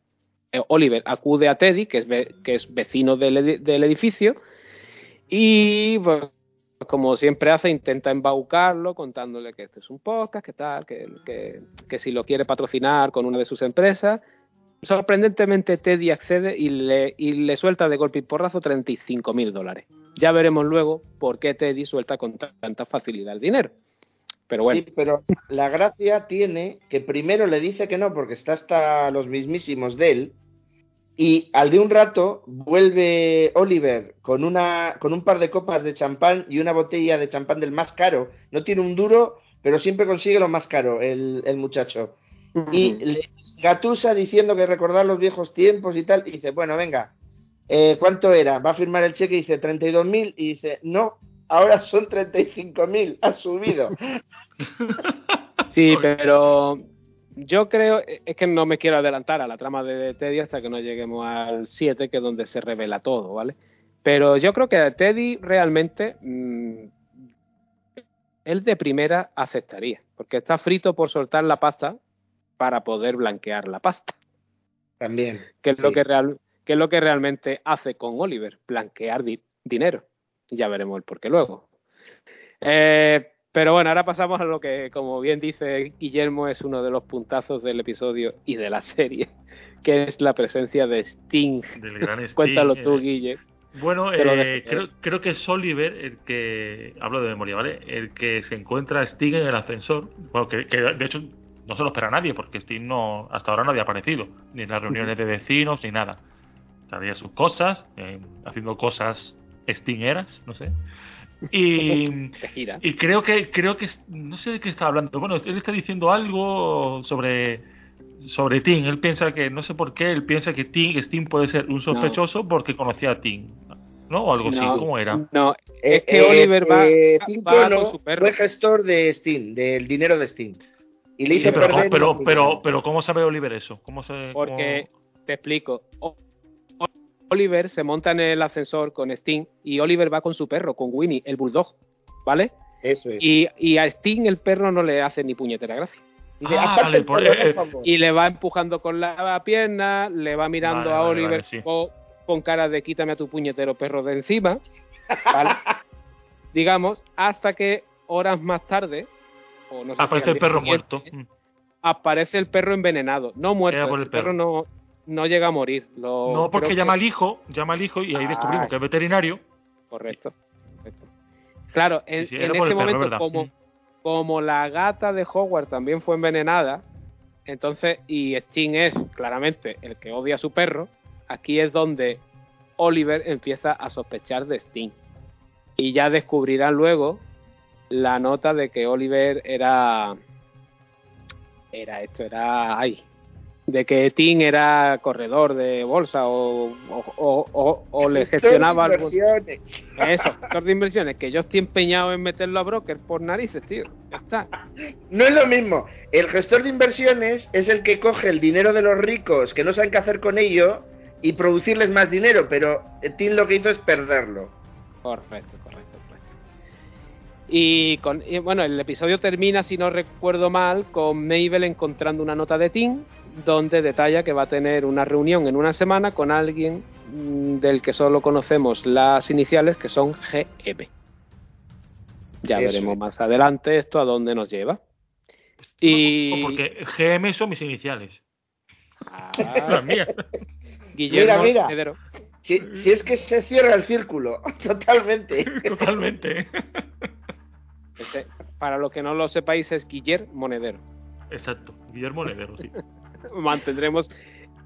eh, Oliver acude a Teddy, que es, que es vecino del, del edificio, y pues, como siempre hace, intenta embaucarlo contándole que este es un podcast, que tal, que, que, que, si lo quiere patrocinar con una de sus empresas. Sorprendentemente, Teddy accede y le, y le suelta de golpe y porrazo 35 mil dólares. Ya veremos luego por qué Teddy suelta con tanta facilidad el dinero. Pero bueno. Sí, pero la gracia tiene que primero le dice que no, porque está hasta los mismísimos de él. Y al de un rato vuelve Oliver con, una, con un par de copas de champán y una botella de champán del más caro. No tiene un duro, pero siempre consigue lo más caro el, el muchacho. Y le gatusa diciendo que recordar los viejos tiempos y tal. Y dice, bueno, venga, eh, ¿cuánto era? Va a firmar el cheque y dice 32.000 y dice, no, ahora son 35.000, ha subido. Sí, pero yo creo, es que no me quiero adelantar a la trama de Teddy hasta que no lleguemos al 7, que es donde se revela todo, ¿vale? Pero yo creo que Teddy realmente, mmm, él de primera aceptaría, porque está frito por soltar la pasta para poder blanquear la pasta. También. Que es, sí. lo, que, real, que es lo que realmente hace con Oliver, blanquear di dinero. Ya veremos el por qué luego. Eh, pero bueno, ahora pasamos a lo que, como bien dice Guillermo, es uno de los puntazos del episodio y de la serie, que es la presencia de Sting. Del gran Sting Cuéntalo tú, eh, Guille. Bueno, eh, creo, creo, que es Oliver el que, hablo de memoria, ¿vale? El que se encuentra a Sting en el ascensor. Bueno, que, que, de hecho no se lo espera nadie, porque Sting no, hasta ahora no había aparecido, ni en las reuniones de vecinos, ni nada. Sabía sus cosas, eh, haciendo cosas stingeras, no sé. Y, y creo que creo que no sé de qué está hablando. Bueno, él está diciendo algo sobre sobre Tim. Él piensa que no sé por qué él piensa que Tim Steam puede ser un sospechoso no. porque conocía a Tim. ¿No? O algo no, así, ¿cómo era? No, es que eh, Oliver va, eh, Tim va fue gestor de Steam, del dinero de Steam. Y le hizo sí, pero, pero, pero, pero, ¿cómo sabe Oliver eso? ¿Cómo se, Porque, cómo... te explico, Oliver se monta en el ascensor con Sting y Oliver va con su perro, con Winnie, el bulldog, ¿vale? Eso es. Y, y a Sting el perro no le hace ni puñetera gracia. Y, ah, vale, y le va empujando con la pierna, le va mirando vale, a Oliver vale, sí. con cara de quítame a tu puñetero perro de encima, ¿vale? digamos, hasta que horas más tarde, o no sé Aparece el perro muerto. Aparece el perro envenenado, no muerto, Era por el el perro, perro. no, no llega a morir. Lo, No, porque llama que- al hijo, llama al hijo y ahí descubrimos Ah. que es veterinario. Correcto. correcto. Claro, en, Sí, sí, en era por este perro, momento, ¿verdad? como, como la gata de Hogwarts también fue envenenada, entonces, y Sting es claramente el que odia a su perro, aquí es donde Oliver empieza a sospechar de Sting. Y ya descubrirán luego la nota de que Oliver era. Era esto, era. Ay. De que Sting era corredor de bolsa o, o, o- o- le gestionaba algo. Eso, gestor de inversiones, que yo estoy empeñado en meterlo a broker por narices, tío. Ya está. No es lo mismo. El gestor de inversiones es el que coge el dinero de los ricos que no saben qué hacer con ello y producirles más dinero, pero Tim lo que hizo es perderlo. Correcto, correcto, correcto. Y, con, y, bueno, el episodio termina, si no recuerdo mal, con Mabel encontrando una nota de Tim donde detalla que va a tener una reunión en una semana con alguien mm, del que solo conocemos las iniciales, que son GM. Ya Eso veremos más adelante esto a dónde nos lleva. Y Porque GM son mis iniciales. Ah, Las mías. Guillermo Mira, mira. Si, si es que se cierra el círculo, totalmente. Totalmente. Este, para los que no lo sepáis, es Guillermo Monedero. Exacto. Guillermo Ledero, sí mantendremos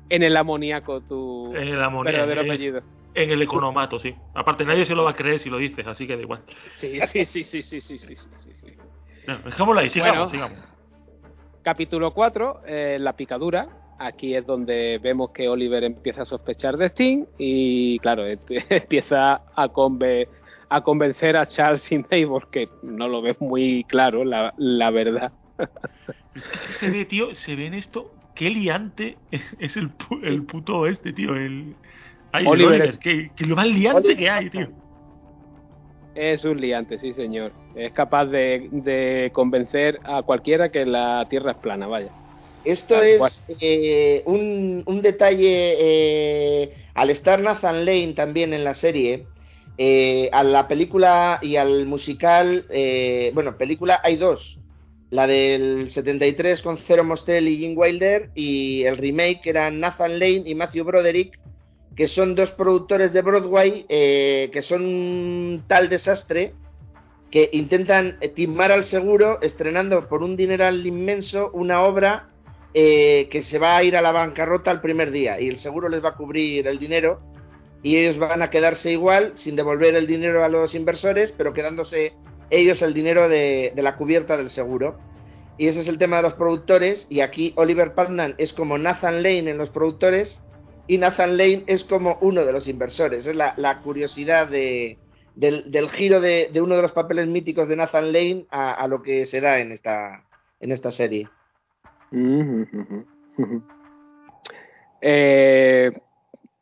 en el amoníaco tu verdadero apellido. En el economato, sí. Aparte, nadie se lo va a creer si lo dices, así que da igual. Sí, sí, sí, sí, sí, sí, sí. sí, sí. No, dejémoslo ahí, sigamos, sigamos. Capítulo 4, eh, la picadura. Aquí es donde vemos que Oliver empieza a sospechar de Sting y, claro, empieza a, a convencer a Charles Sidney porque no lo ves muy claro, la, la verdad. Es que, se ve, tío, se ve en esto Qué liante es el, pu- el puto este, tío. El, ay, el Oliver Oliver, es- que, que lo más liante Oliver que hay, tío. Es un liante, sí, señor. Es capaz de, de convencer a cualquiera que la Tierra es plana, vaya. Esto es eh, un, un detalle, eh, al estar Nathan Lane también en la serie, eh, a la película y al musical, eh, bueno, película hay dos, la del 73 con Cero Mostel y Jim Wilder y el remake eran Nathan Lane y Matthew Broderick, que son dos productores de Broadway eh, que son un tal desastre que intentan timar al seguro estrenando por un dineral inmenso una obra eh, que se va a ir a la bancarrota el primer día y el seguro les va a cubrir el dinero y ellos van a quedarse igual sin devolver el dinero a los inversores, pero quedándose ellos el dinero de, de la cubierta del seguro. Y ese es el tema de los productores y aquí Oliver Putnam es como Nathan Lane en los productores y Nathan Lane es como uno de los inversores. Es la, la curiosidad de, del, del giro de, de uno de los papeles míticos de Nathan Lane a, a lo que se da en esta, en esta serie. Eh,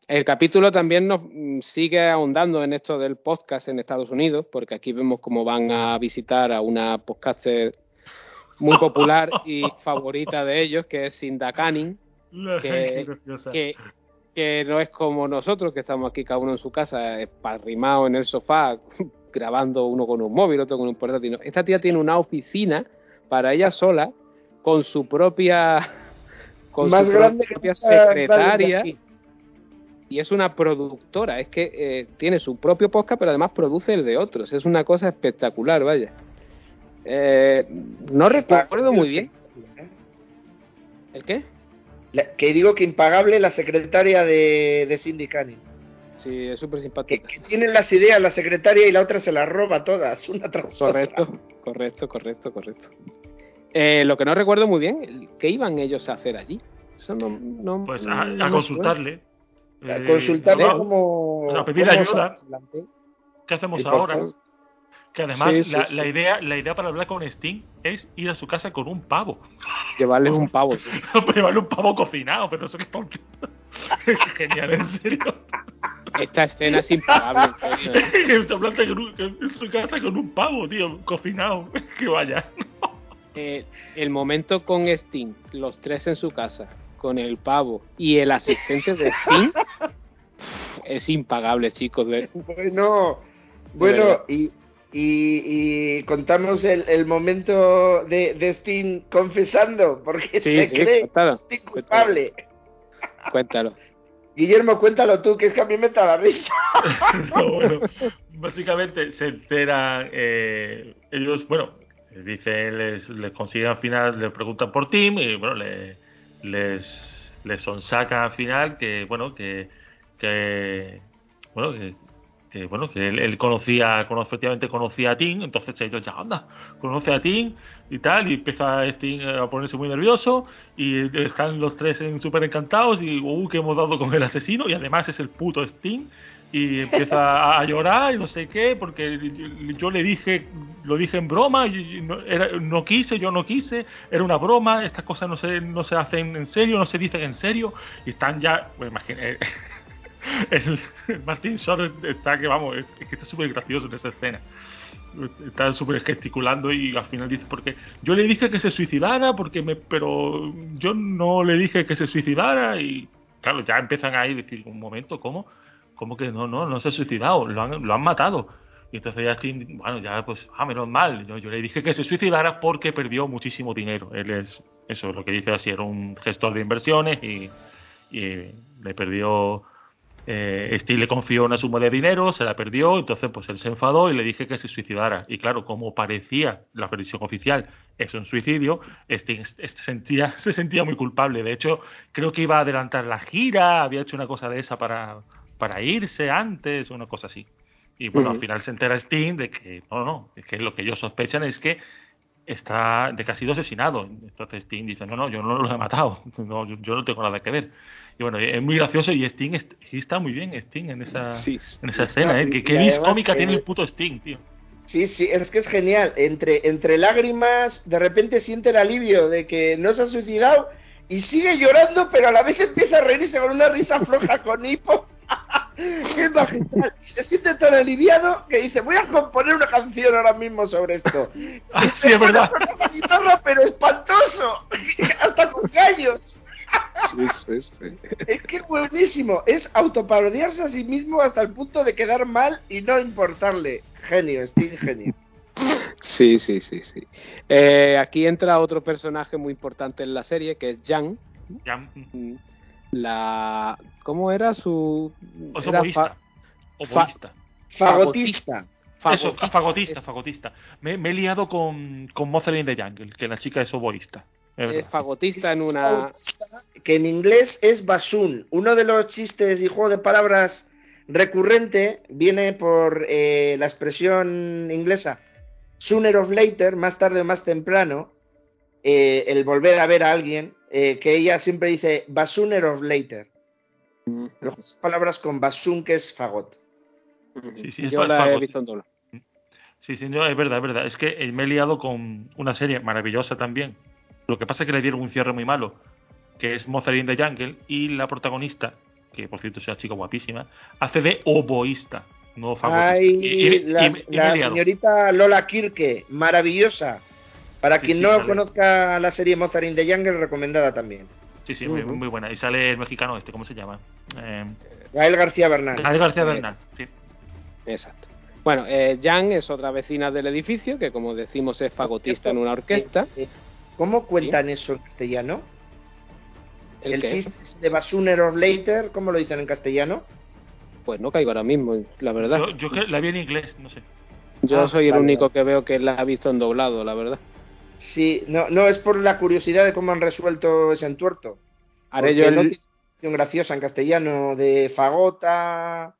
el capítulo también nos mm, sigue ahondando en esto del podcast en Estados Unidos, porque aquí vemos cómo van a visitar a una podcaster muy popular y favorita de ellos, que es Cinda Canning, Que- no es como nosotros, que estamos aquí cada uno en su casa, esparrimado en el sofá, grabando uno con un móvil, otro con un portátil. Esta tía tiene una oficina para ella sola, con su propia, con Más su grande propia secretaria. Y es una productora. Es que eh, tiene su propio podcast, pero además produce el de otros. Es una cosa espectacular, vaya. Eh, no recuerdo muy bien. ¿El qué? La- que digo que impagable la secretaria de, de Cindy Canning. Sí, es súper Que, simpática. que tiene las ideas la secretaria y la otra se las roba todas, una tras otra. Correcto, correcto, correcto, correcto. Eh, lo que no recuerdo muy bien, ¿qué iban ellos a hacer allí? Eso no, no- Pues no a, consultarle. Eh, consultarle no, cómo. pedir cómo ayuda. ¿Qué hacemos ahora? Que además Sí, sí, la, sí. la idea, la idea para hablar con Sting es ir a su casa con un pavo. Llevarles un pavo. llevarle un pavo cocinado, pero eso que es genial, en serio. Esta escena es impagable. está hablando en su casa con un pavo, tío, cocinado. Que vaya. Eh, el momento con Sting, los tres en su casa, con el pavo y el asistente de Sting, es impagable, chicos. De... Bueno, bueno, y, y, contamos el, el momento de, de Sting confesando, porque se cree Sting culpable. Cuéntalo. Guillermo, cuéntalo tú, que es que a mí me está la risa. bueno, básicamente se enteran, eh, ellos, bueno, dice, les, les consiguen al final, les preguntan por Tim y bueno, le, les, les sonsacan al final que, bueno, que, que bueno, que, que bueno, que él, conocía, efectivamente conocía a Tim, entonces ellos ya anda, conoce a Tim y tal, y empieza Sting a ponerse muy nervioso, y están los tres súper encantados, y uh, que hemos dado con el asesino, y además es el puto Sting, y empieza a llorar y no sé qué, porque yo le dije, lo dije en broma, y no, era, no quise, yo no quise, era una broma, estas cosas no se, no se hacen en serio, no se dicen en serio, y están ya, pues imagínate el, Martin Short está que vamos, es, que está súper gracioso en esa escena. Está súper gesticulando y al final dice, porque yo le dije que se suicidara, porque me, pero yo no le dije que se suicidara y claro, ya empiezan ahí a decir, un momento, ¿cómo? ¿Cómo que no, no, no se ha suicidado? Lo han, lo han matado. Y entonces ya estoy, bueno, ya pues, ah, menos mal. Yo, yo, le dije que se suicidara porque perdió muchísimo dinero. Él es, eso es lo que dice así, era un gestor de inversiones y, y le perdió eh, Steve le confió una suma de dinero, se la perdió, entonces pues él se enfadó y le dije que se suicidara. Y claro, como parecía la versión oficial es un suicidio, Steve sentía, se sentía muy culpable. De hecho, creo que iba a adelantar la gira, había hecho una cosa de esa para, para irse antes, una cosa así. Y bueno, al final se entera Sting de que no, no, es que lo que ellos sospechan es que está de que ha sido asesinado. Entonces Sting dice, no, no, yo no lo he matado, no, yo no tengo nada que ver. Y bueno, es muy gracioso y Sting está muy bien, Sting, en esa, en esa escena, ¿eh? ¿Qué, cómica tiene el puto Sting, tío? Sí, sí, es que es genial. Entre, entre lágrimas, de repente siente el alivio de que no se ha suicidado y sigue llorando, pero a la vez empieza a reírse con una risa floja con hipo. Es magistral. Se siente tan aliviado que dice, voy a componer una canción ahora mismo sobre esto. Ah, sí, es verdad. Guitarra, pero espantoso. Hasta con gallos. Es que es buenísimo. Es autoparodiarse a sí mismo hasta el punto de quedar mal y no importarle. Genio, Steve genio. Sí, sí, sí, sí. Eh, aquí entra otro personaje muy importante en la serie, que es Jan. Jan. Mm, la... ¿Cómo era su...? era Fagotista. fagotista, fagotista. Me, he liado con, con Mother in the Jungle, que la chica es oboísta. Es fagotista en una. Que en inglés es basun. Uno de los chistes y juego de palabras recurrente viene por eh, la expresión inglesa sooner of later, más tarde o más temprano, eh, el volver a ver a alguien, eh, que ella siempre dice basooner of later. Mm. palabras con basun, que es fagot. Sí, sí, Yo la he visto en. Sí, sí, es verdad, es verdad. Es que me he liado con una serie maravillosa también, lo que pasa es que le dieron un cierre muy malo, que es Mozart in the Jungle, y la protagonista, que por cierto es una chica guapísima, hace de oboísta, no favorita. la, señorita Lola Kirke, maravillosa. Para quien no conozca la serie Mozart in the Jungle, recomendada también. Sí, sí, muy, muy, buena. Y sale el mexicano este, ¿cómo se llama? Eh... Gael García Bernal. Gael García Bernal, sí. Exacto. Bueno, eh, Jan es otra vecina del edificio que, como decimos, es fagotista en una orquesta. ¿Cómo cuentan eso en castellano? ¿El, chiste de Basuner or Later, ¿cómo lo dicen en castellano? Pues no caigo ahora mismo, la verdad. Yo, la vi en inglés, no sé. Yo ah, soy el único que veo que la ha visto en doblado, la verdad. Sí, no, no es por la curiosidad de cómo han resuelto ese entuerto. Haré yo el... no tiene graciosa en castellano de fagota.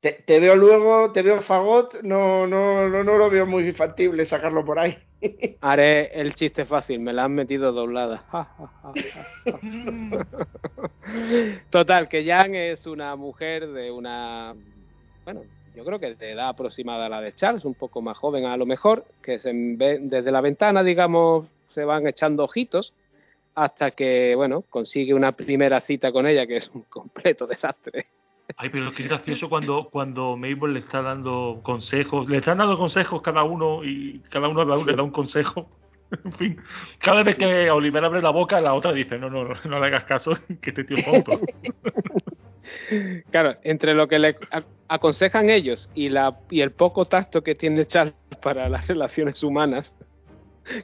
Te, te, veo luego, te veo fagot, no, no, no, no lo veo muy factible sacarlo por ahí. Haré el chiste fácil, me la han metido doblada. Total, que Jan es una mujer de una, bueno, yo creo que de edad aproximada a la de Charles, un poco más joven a lo mejor, que se desde la ventana, digamos, se van echando ojitos hasta que, bueno, consigue una primera cita con ella, que es un completo desastre. Ay, pero qué gracioso cuando, cuando Mabel le está dando consejos, le están dando consejos cada uno y cada uno le da un consejo. En fin, cada vez que Oliver abre la boca, la otra dice, no, no, no, le hagas caso, que este tío es tonto. Claro, entre lo que le aconsejan ellos y, la, y el poco tacto que tiene Charles para las relaciones humanas,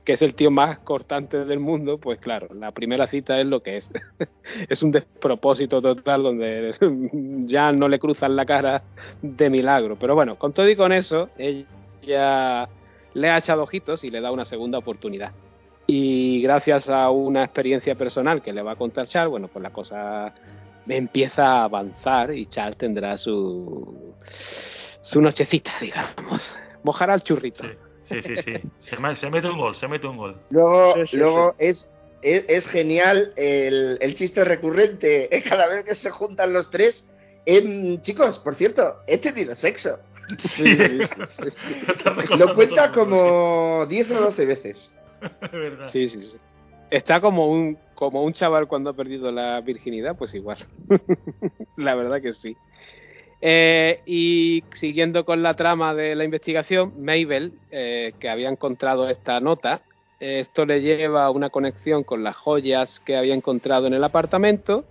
que es el tío más cortante del mundo, pues claro, la primera cita es lo que es. es un despropósito total donde ya no le cruzan la cara de milagro. Pero bueno, con todo y con eso, ella le ha echado ojitos y le da una segunda oportunidad. Y gracias a una experiencia personal que le va a contar Charles, bueno, pues la cosa empieza a avanzar y Charles tendrá su, su nochecita, digamos. Mojará el churrito. Sí, sí, sí. Se, mete un gol, se mete un gol. Luego, luego es, es, genial el, el, chiste recurrente ¿eh? cada vez que se juntan los tres. Em, chicos, por cierto, he tenido sexo. Sí, Lo cuenta como 10 o 12 veces. Sí, sí, sí. Está como un, como un chaval cuando ha perdido la virginidad, pues igual. la verdad que sí. Eh, y siguiendo con la trama de la investigación, Mabel, eh, que había encontrado esta nota, esto le lleva a una conexión con las joyas que había encontrado en el apartamento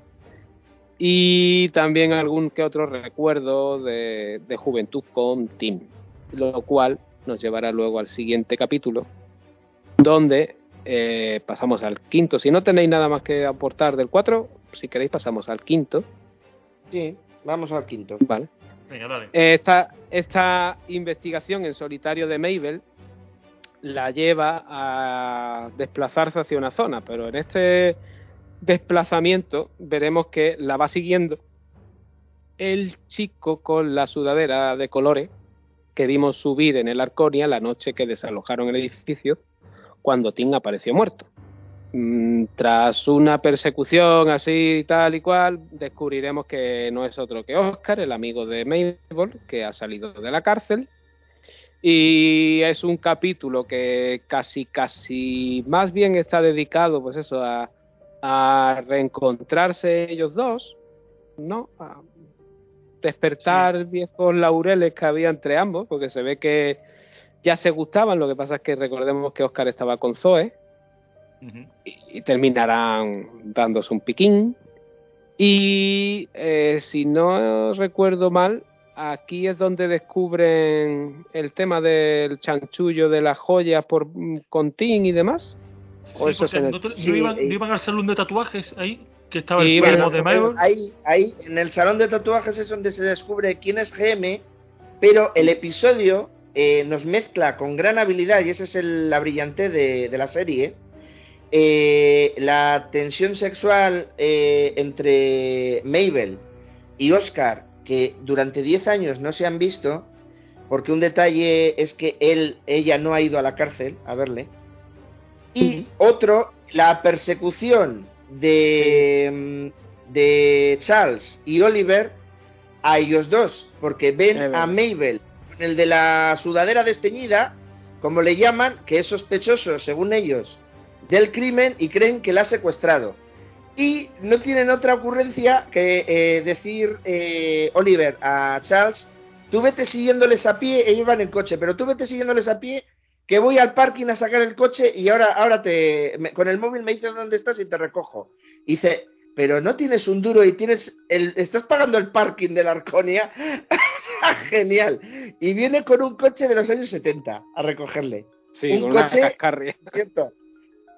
y también algún que otro recuerdo de, de juventud con Tim, lo cual nos llevará luego al siguiente capítulo, donde eh, pasamos al quinto. Si no tenéis nada más que aportar del 4, si queréis pasamos al quinto. Sí, vamos al quinto. Vale. Esta, esta investigación en solitario de Mabel la lleva a desplazarse hacia una zona, pero en este desplazamiento veremos que la va siguiendo el chico con la sudadera de colores que vimos subir en el Arconia la noche que desalojaron el edificio cuando Tim apareció muerto. Mm, tras una persecución así tal y cual, descubriremos que no es otro que Oscar, el amigo de Mabel, que ha salido de la cárcel. Y es un capítulo que casi, casi más bien está dedicado, pues eso, a, reencontrarse ellos dos, ¿no? A despertar viejos laureles que había entre ambos, porque se ve que ya se gustaban, lo que pasa es que recordemos que Oscar estaba con Zoe y, terminarán dándose un piquín. Y eh, si no recuerdo mal, aquí es donde descubren el tema del chanchullo de las joyas por mm, Contín y demás. ¿O eso no, iban, al salón de tatuajes ahí? Que estaba el de Ahí, ahí, en el salón de tatuajes es donde se descubre quién es GM, pero el episodio eh, nos mezcla con gran habilidad, y esa es la brillante de, la serie, eh, la tensión sexual eh, entre Mabel y Oscar, que durante 10 años no se han visto, porque un detalle es que él, ella no ha ido a la cárcel a verle, y otro, la persecución de, de Charles y Oliver a ellos dos, porque ven a Mabel el de la sudadera desteñida, como le llaman, que es sospechoso, según ellos, del crimen y creen que la ha secuestrado. Y no tienen otra ocurrencia que eh, decir eh, Oliver a Charles, tú vete siguiéndoles a pie, ellos van en coche, pero tú vete siguiéndoles a pie, que voy al parking a sacar el coche y ahora, ahora te, con el móvil me dices dónde estás y te recojo. Dice, pero no tienes un duro y tienes el, estás pagando el parking de la Arconia. Genial. Y viene con un coche de los años 70 a recogerle. Sí, un coche, cierto,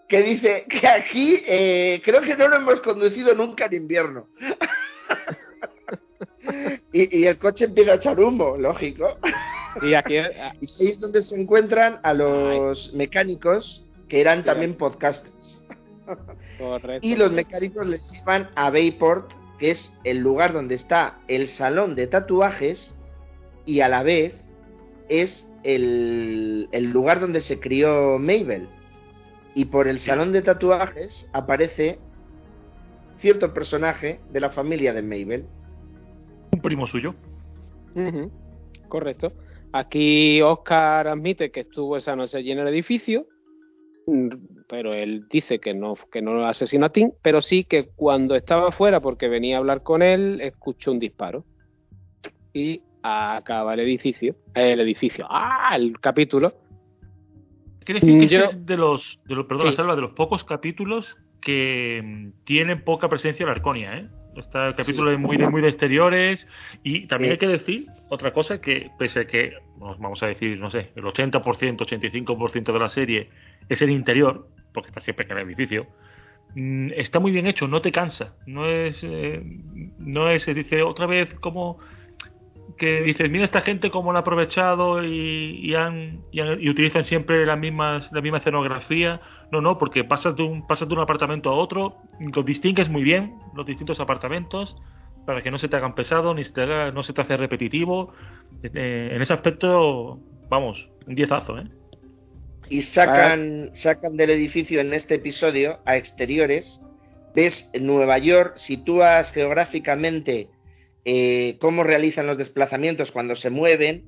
que dice que aquí eh, creo que no lo hemos conducido nunca en invierno. y, el coche empieza a echar humo, lógico. Y aquí, y ahí es donde se encuentran a los mecánicos que eran también podcasters. Y los mecánicos les llevan a Bayport, que es el lugar donde está el salón de tatuajes, y a la vez es el, lugar donde se crió Mabel. Y por el salón de tatuajes aparece cierto personaje de la familia de Mabel. Un primo suyo. Correcto. Aquí Oscar admite que estuvo esa noche allí en el edificio pero él dice que no, que no asesinó a Tim, pero sí que cuando estaba fuera, porque venía a hablar con él, escuchó un disparo. Y acaba el edificio, el edificio, ¡ah! el capítulo. Quiere decir que es de los, de los, perdón, de los pocos capítulos que mm, tienen poca presencia en Arconia, ¿eh? Este capítulo es muy de, muy de exteriores y también hay que decir otra cosa que pese a que, vamos a decir, no sé, el 80%, 85% de la serie es el interior, porque está siempre en el edificio, mm, está muy bien hecho, no te cansa, no es, eh, no es, dice otra vez como que dices, mira esta gente cómo lo ha aprovechado y, han, y, utilizan siempre las mismas, la misma escenografía. No, no, porque pasas de, un, pasas de un apartamento a otro, los distingues muy bien, los distintos apartamentos, para que no se te hagan pesado, ni se te haga, no se te hace repetitivo. Eh, en ese aspecto, vamos, un diezazo, ¿eh? Y sacan, sacan del edificio en este episodio a exteriores. Ves Nueva York, sitúas geográficamente eh, cómo realizan los desplazamientos cuando se mueven,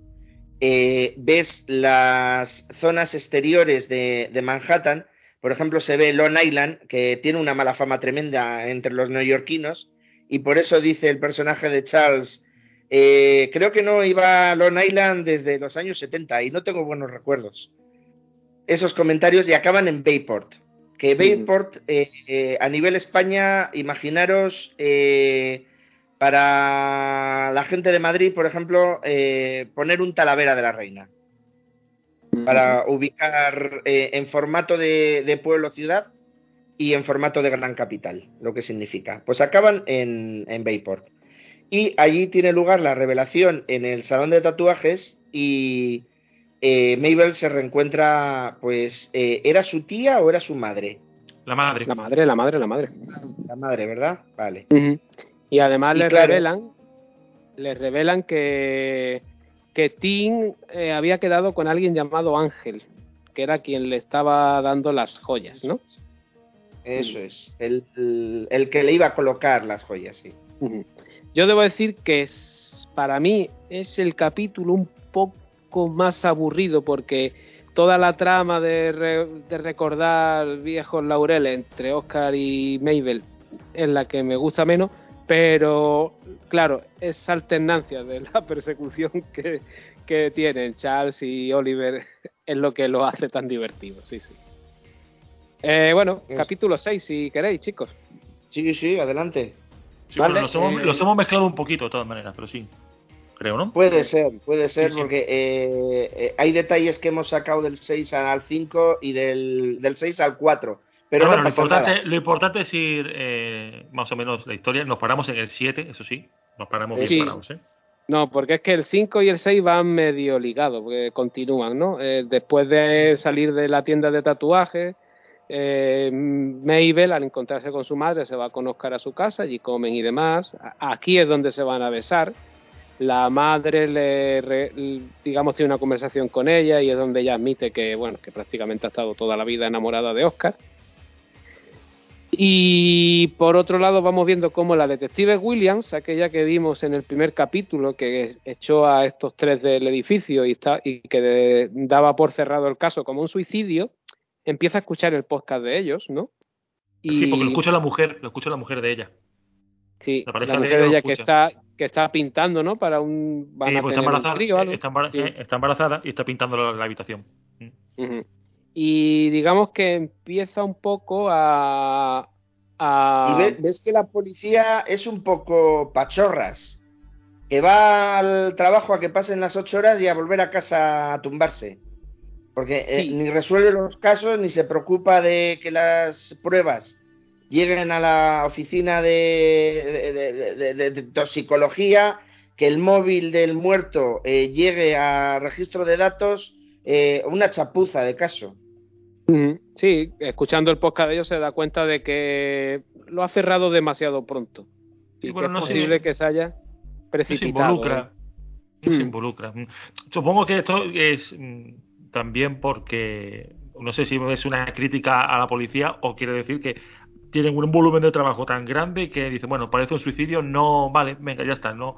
eh, ves las zonas exteriores de, Manhattan, por ejemplo, se ve Long Island, que tiene una mala fama tremenda entre los neoyorquinos, y por eso dice el personaje de Charles, eh, creo que no iba a Long Island desde los años 70 y no tengo buenos recuerdos. Esos comentarios y acaban en Bayport. Que Bayport, a nivel España, imaginaros para la gente de Madrid, por ejemplo, eh, poner un Talavera de la Reina. Para ubicar eh, en formato de, pueblo-ciudad y en formato de gran capital, lo que significa. Pues acaban en, en Bayport. Y allí tiene lugar la revelación en el salón de tatuajes y eh, Mabel se reencuentra, pues, ¿era su tía o era su madre? La madre. La madre, la madre, la madre. La madre, ¿verdad? Vale. Y además le revelan, le revelan que, que Tim eh, había quedado con alguien llamado Ángel, que era quien le estaba dando las joyas, ¿no? Eso es, el, que le iba a colocar las joyas, sí. Yo debo decir que para mí es el capítulo un poco más aburrido porque toda la trama de, de recordar viejos laureles entre Oscar y Mabel es la que me gusta menos, pero claro, esa alternancia de la persecución que, tienen Charles y Oliver es lo que lo hace tan divertido, sí, sí. Eh, bueno, capítulo 6, si queréis, chicos. Sí, sí, adelante. Sí, los, hemos, hemos, mezclado un poquito de todas maneras, pero sí. Creo, ¿no? Puede ser, puede ser, porque eh, eh, hay detalles que hemos sacado del 6 al 5 y del, del 6 al 4 pero lo, importante, lo importante es ir eh, más o menos la historia. Nos paramos en el 7, eso sí. Nos paramos bien parados, ¿eh? No, porque es que el 5 y el 6 van medio ligados, porque continúan, ¿no? Eh, después de salir de la tienda de tatuajes, eh, Mabel, al encontrarse con su madre, se va con Oscar a su casa, allí comen y demás. Aquí es donde se van a besar. La madre le, digamos, tiene una conversación con ella y es donde ella admite que, bueno, que prácticamente ha estado toda la vida enamorada de Oscar y por otro lado vamos viendo cómo la detective Williams, aquella que vimos en el primer capítulo, que echó a estos tres del edificio y, y que daba por cerrado el caso como un suicidio, empieza a escuchar el podcast de ellos, ¿no? Y... Sí, porque lo escucha la mujer, lo escucha la mujer de ella. Sí, la, mujer de ella, que está que está pintando, ¿no? Para un van a pues está, embarazada, está, embarazada, y está pintando la, habitación. Uh y digamos que empieza un poco a... Y ves, que la policía es un poco pachorras, que va al trabajo a que pasen las ocho horas y a volver a casa a tumbarse. Porque eh, ni resuelve los casos ni se preocupa de que las pruebas lleguen a la oficina de, toxicología, que el móvil del muerto eh, llegue a registro de datos, eh, una chapuza de caso. Sí, escuchando el podcast de ellos se da cuenta de que lo ha cerrado demasiado pronto. Y que es posible que se haya precipitado. Se involucra. Se mm. involucra. Supongo que esto es mm, también porque no sé si es una crítica a la policía o quiere decir que tienen un volumen de trabajo tan grande que dicen, bueno, parece un suicidio, no, vale, venga, ya está, no,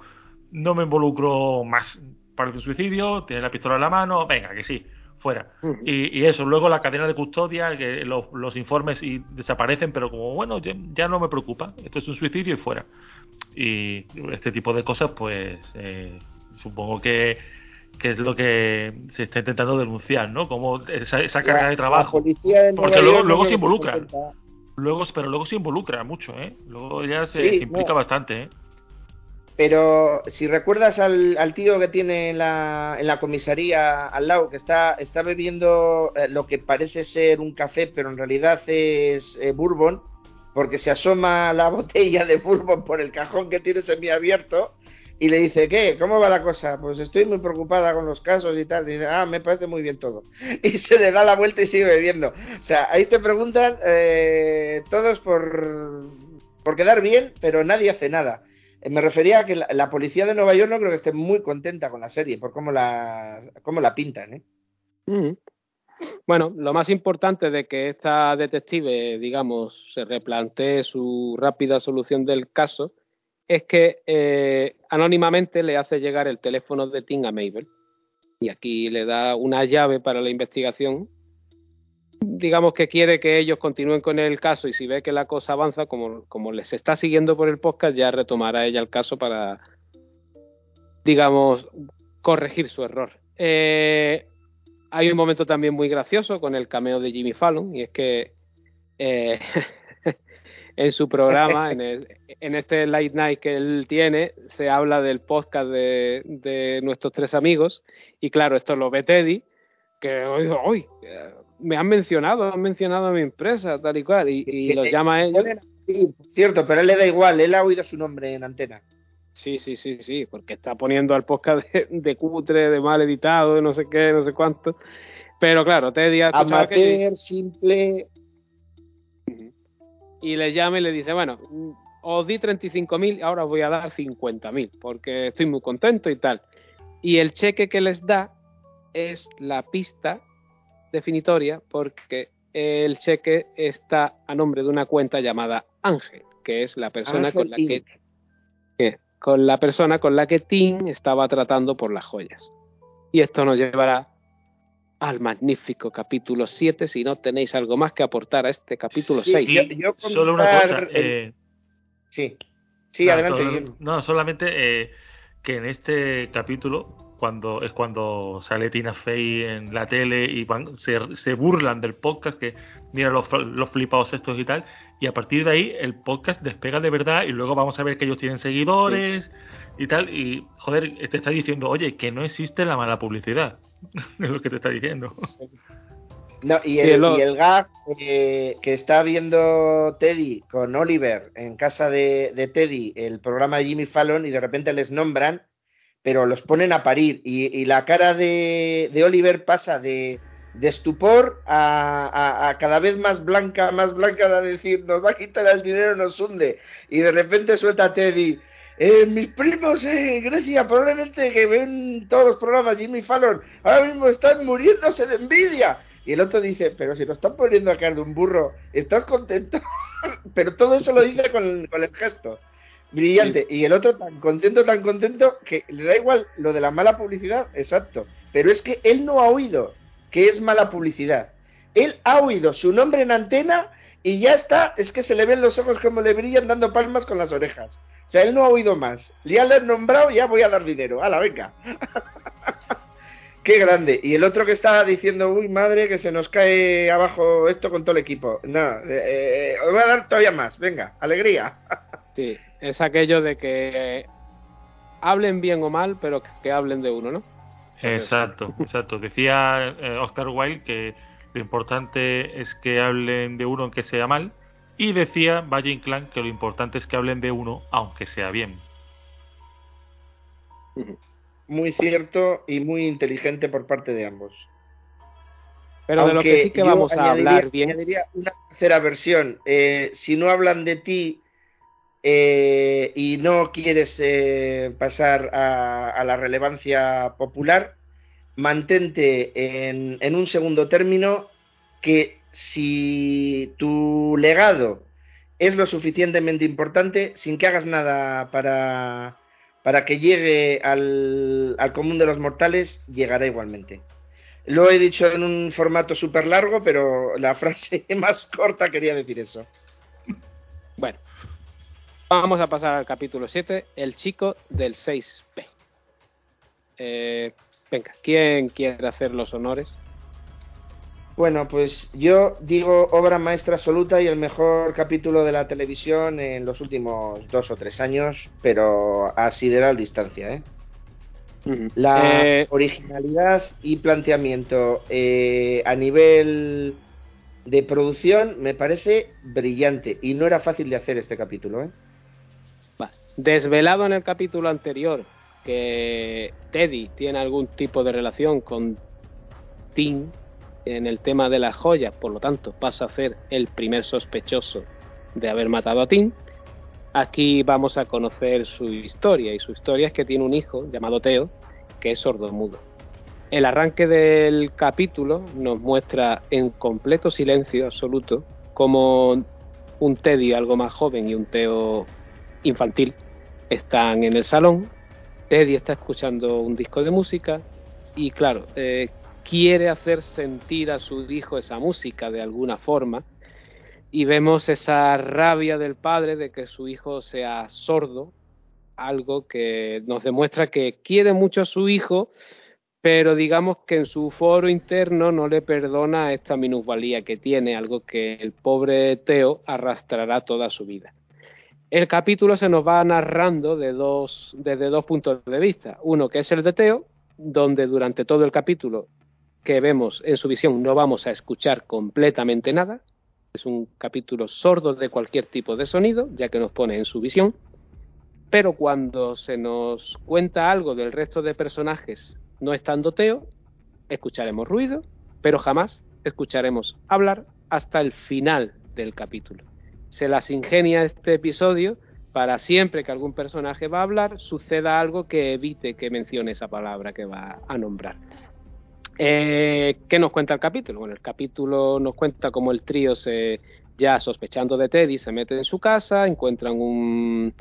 no me involucro más. Parece un suicidio, tiene la pistola en la mano, venga, que sí fuera. y, eso, luego la cadena de custodia, que los, informes y desaparecen, pero como, bueno, ya, no me preocupa, esto es un suicidio y fuera. Y este tipo de cosas, pues eh, supongo que, que, es lo que se está intentando denunciar, ¿no? Como esa, carga de trabajo. porque luego, luego se involucra. Luego, pero luego se involucra mucho, ¿eh? Luego ya se, implica bastante, ¿eh? Pero si recuerdas al, tío que tiene en la, en la, comisaría al lado, que está, está bebiendo eh, lo que parece ser un café, pero en realidad es eh, bourbon, porque se asoma la botella de bourbon por el cajón que tiene semiabierto y le dice, ¿qué? ¿Cómo va la cosa? Pues estoy muy preocupada con los casos y tal. Y dice, ah, me parece muy bien todo. Y se le da la vuelta y sigue bebiendo. O sea, ahí te preguntan eh, todos por, por quedar bien, pero nadie hace nada. Eh, me refería a que la, policía de Nueva York no creo que esté muy contenta con la serie, por cómo la, cómo la pintan. ¿eh? Bueno, lo más importante de que esta detective, digamos, se replantee su rápida solución del caso es que eh, anónimamente le hace llegar el teléfono de Tim a Mabel. Y aquí le da una llave para la investigación. Digamos que quiere que ellos continúen con el caso y si ve que la cosa avanza, como, como les está siguiendo por el podcast, ya retomará ella el caso para, digamos, corregir su error. Eh, hay un momento también muy gracioso con el cameo de Jimmy Fallon y es que eh, en su programa, en, este late night que él tiene, se habla del podcast de, nuestros tres amigos. Y claro, esto lo ve Teddy, que hoy, me han mencionado, han mencionado a mi empresa, tal y cual, y, los llama a ellos. Sí, cierto, pero él le da igual, él ha oído su nombre en antena. Sí, sí, sí, sí, porque está poniendo al podcast de, cutre, de mal editado, de no sé qué, no sé cuánto. Pero claro, Teddy Amateur, simple, y le llama y le dice, bueno, os di 35.000, ahora os voy a dar 50.000 porque estoy muy contento y tal. Y el cheque que les da es la pista definitoria porque el cheque está a nombre de una cuenta llamada Ángel, que es la persona con la que, con la persona con la que Tim estaba tratando por las joyas. Y esto nos llevará al magnífico capítulo 7 si no tenéis algo más que aportar a este capítulo 6. solo una cosa. Eh, sí, sí, adelante. no, solamente eh, que en este capítulo, cuando es cuando sale Tina Fey en la tele y van, se, burlan del podcast, que mira los, los flipados estos y tal, y a partir de ahí el podcast despega de verdad y luego vamos a ver que ellos tienen seguidores y tal, y joder, te está diciendo, oye, que no existe la mala publicidad es lo que te está diciendo. No, y el, y el gag eh, que está viendo Teddy con Oliver en casa de, Teddy, el programa de Jimmy Fallon, y de repente les nombran, pero los ponen a parir. Y, la cara de, Oliver pasa de, estupor a, a, cada vez más blanca, más blanca, de decir, nos va a quitar el dinero, nos hunde. Y de repente suelta a Teddy. Eh, mis primos en Grecia, probablemente que ven todos los programas Jimmy Fallon, ahora mismo están muriéndose de envidia. Y el otro dice, pero si lo están poniendo a caer de un burro, ¿estás contento? pero todo eso lo dice con, el gesto. Brillante. Y el otro tan contento, tan contento, que le da igual lo de la mala publicidad, exacto. Pero es que él no ha oído que es mala publicidad. Él ha oído su nombre en antena y ya está, es que se le ven los ojos como le brillan dando palmas con las orejas. O sea, él no ha oído más. Ya le han nombrado, ya voy a dar dinero. ¡Hala, venga! ¡Qué grande! Y el otro que estaba diciendo, uy, madre, que se nos cae abajo esto con todo el equipo. No, eh, eh, os voy a dar todavía más. Venga, alegría. sí, es aquello de que hablen bien o mal, pero que hablen de uno, ¿no? Exacto, exacto. Decía eh, Oscar Wilde que lo importante es que hablen de uno aunque sea mal. Y decía Valle Inclán que lo importante es que hablen de uno aunque sea bien. Muy cierto y muy inteligente por parte de ambos. Pero de lo que sí que vamos a hablar bien. Añadiría una tercera versión. Eh, si no hablan de ti eh, y no quieres eh, pasar a, la relevancia popular, mantente en, un segundo término que si tu legado es lo suficientemente importante, sin que hagas nada para, para que llegue al, común de los mortales, llegará igualmente. Lo he dicho en un formato súper largo, pero la frase más corta quería decir eso. Bueno, vamos a pasar al capítulo 7, el chico del 6P. Eh, Venga, ¿quién quiere hacer los honores? Bueno, pues yo digo obra maestra absoluta y el mejor capítulo de la televisión en los últimos dos o tres años, pero a sideral distancia, ¿eh? La Eh, originalidad y planteamiento eh, a nivel de producción me parece brillante y no era fácil de hacer este capítulo, ¿eh? Va. Desvelado en el capítulo anterior que Teddy tiene algún tipo de relación con Tim en el tema de las joyas, por lo tanto pasa a ser el primer sospechoso de haber matado a Tim. Aquí vamos a conocer su historia y su historia es que tiene un hijo llamado Teo que es sordomudo. El arranque del capítulo nos muestra en completo silencio absoluto como un Teddy algo más joven y un Teo infantil están en el salón. Teddy está escuchando un disco de música y claro, eh, quiere hacer sentir a su hijo esa música de alguna forma y vemos esa rabia del padre de que su hijo sea sordo, algo que nos demuestra que quiere mucho a su hijo, pero digamos que en su foro interno no le perdona esta minusvalía que tiene, algo que el pobre Teo arrastrará toda su vida. El capítulo se nos va narrando de dos, desde dos puntos de vista. Uno que es el de Teo, donde durante todo el capítulo que vemos en su visión no vamos a escuchar completamente nada. Es un capítulo sordo de cualquier tipo de sonido, ya que nos pone en su visión. Pero cuando se nos cuenta algo del resto de personajes no estando Teo, escucharemos ruido, pero jamás escucharemos hablar hasta el final del capítulo. Se las ingenia este episodio para siempre que algún personaje va a hablar suceda algo que evite que mencione esa palabra que va a nombrar. Eh, ¿Qué nos cuenta el capítulo? Bueno, el capítulo nos cuenta cómo el trío se ya sospechando de Teddy se mete en su casa, encuentran un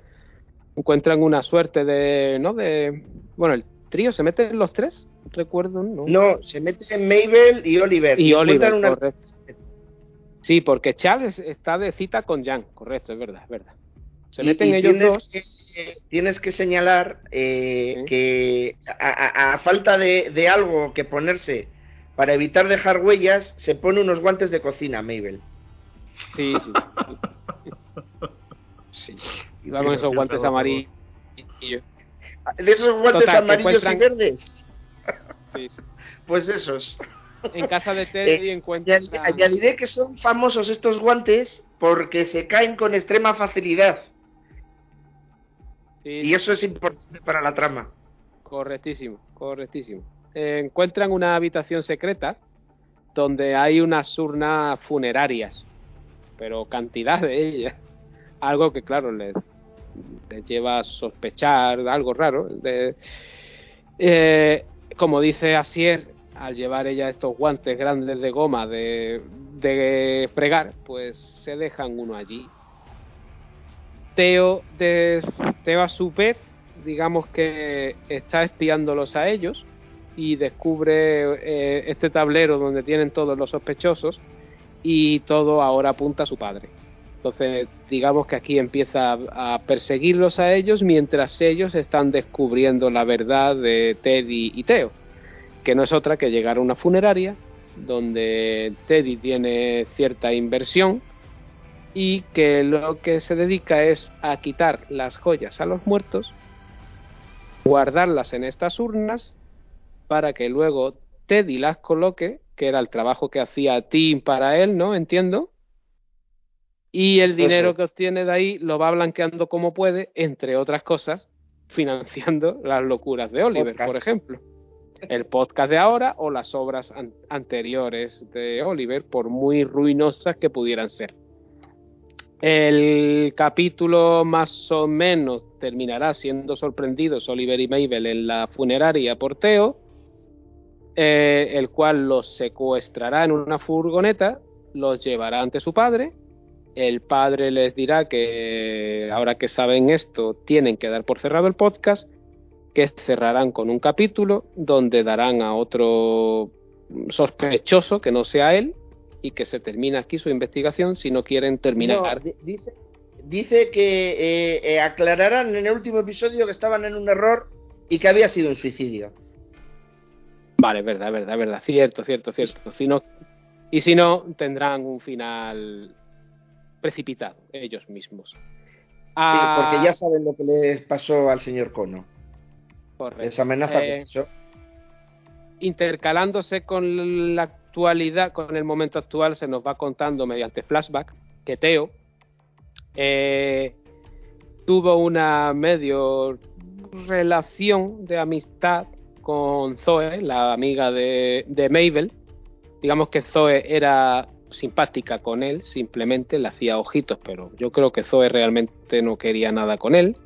encuentran una suerte de no de bueno el trío se mete en los tres recuerdo no No, se mete en Mabel y Oliver. y Oliver una- sí porque Charles está de cita con Jan correcto es verdad es verdad se y- meten y ellos tienes dos Que, tienes que señalar eh, Sí. que a, a- a falta de, de algo que ponerse para evitar dejar huellas, se pone unos guantes de cocina, Mabel. sí sí, sí. Vamos esos guantes amarillos De esos guantes Total, amarillos encuentran- y verdes, Sí, sí. pues esos. en casa de Teddy Eh, encuentran Añadi- Añadiré que son famosos estos guantes porque se caen con extrema facilidad. Sí, Y eso es importante para la trama. Correctísimo, correctísimo. Eh, encuentran una habitación secreta donde hay unas urnas funerarias, pero cantidad de ellas. Algo que, claro, les, les lleva a sospechar algo raro. De- eh, como dice Asier, al llevar ella estos guantes grandes de goma de, de fregar, pues se dejan uno allí. Teo, de, Teo a su vez, digamos que está espiándolos a ellos y descubre eh, este tablero donde tienen todos los sospechosos y todo ahora apunta a su padre. Entonces, digamos que aquí empieza a perseguirlos a ellos mientras ellos están descubriendo la verdad de Teddy y Teo, que no es otra que llegar a una funeraria donde Teddy tiene cierta inversión y que lo que se dedica es a quitar las joyas a los muertos, guardarlas en estas urnas para que luego Teddy las coloque, que era el trabajo que hacía Tim para él, ¿no? Entiendo. Y el dinero Eso. que obtiene de ahí lo va blanqueando como puede, entre otras cosas, financiando las locuras de Oliver, Podcast. por ejemplo. El podcast de ahora o las obras an- anteriores de Oliver, por muy ruinosas que pudieran ser. El capítulo más o menos terminará siendo sorprendidos Oliver y Mabel en la funeraria por Teo, eh, el cual los secuestrará en una furgoneta, los llevará ante su padre, el padre les dirá que ahora que saben esto tienen que dar por cerrado el podcast, que cerrarán con un capítulo donde darán a otro sospechoso que no sea él y que se termina aquí su investigación si no quieren terminar. No, dice, dice que eh, eh, aclararán en el último episodio que estaban en un error y que había sido un suicidio. Vale, verdad, verdad, verdad, cierto, cierto, cierto. Si no, Y si no, tendrán un final precipitado ellos mismos. Sí, porque Ah, ya saben lo que les pasó al señor Kono. correcto. Esa amenaza Eh, que hizo. intercalándose con la actualidad, con el momento actual, se nos va contando mediante flashback que Teo eh, tuvo una medio relación de amistad con Zoe, la amiga de, de Mabel. Digamos que Zoe era simpática con él, simplemente le hacía ojitos, pero yo creo que Zoe realmente no quería nada con él.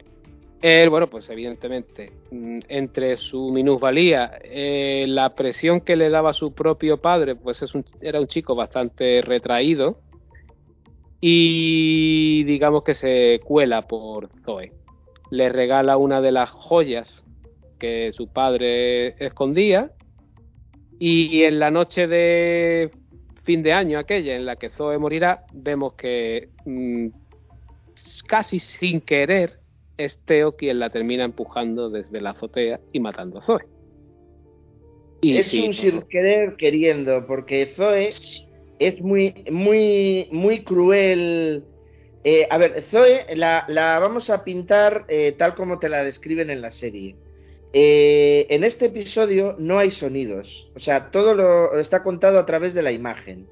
Él, bueno, pues evidentemente, mm, entre su minusvalía, eh, la presión que le daba su propio padre, pues es un- era un chico bastante retraído y digamos que se cuela por Zoe. Le regala una de las joyas que su padre escondía y en la noche de fin de año aquella en la que Zoe morirá, vemos que mm, casi sin querer es Teo quien la termina empujando desde la azotea y matando a Zoe. Y es sí, un no- sin querer queriendo, porque Zoe es muy, muy, muy cruel. Eh, a ver, Zoe la, la vamos a pintar eh, tal como te la describen en la serie. Eh, en este episodio no hay sonidos, o sea, todo lo está contado a través de la imagen.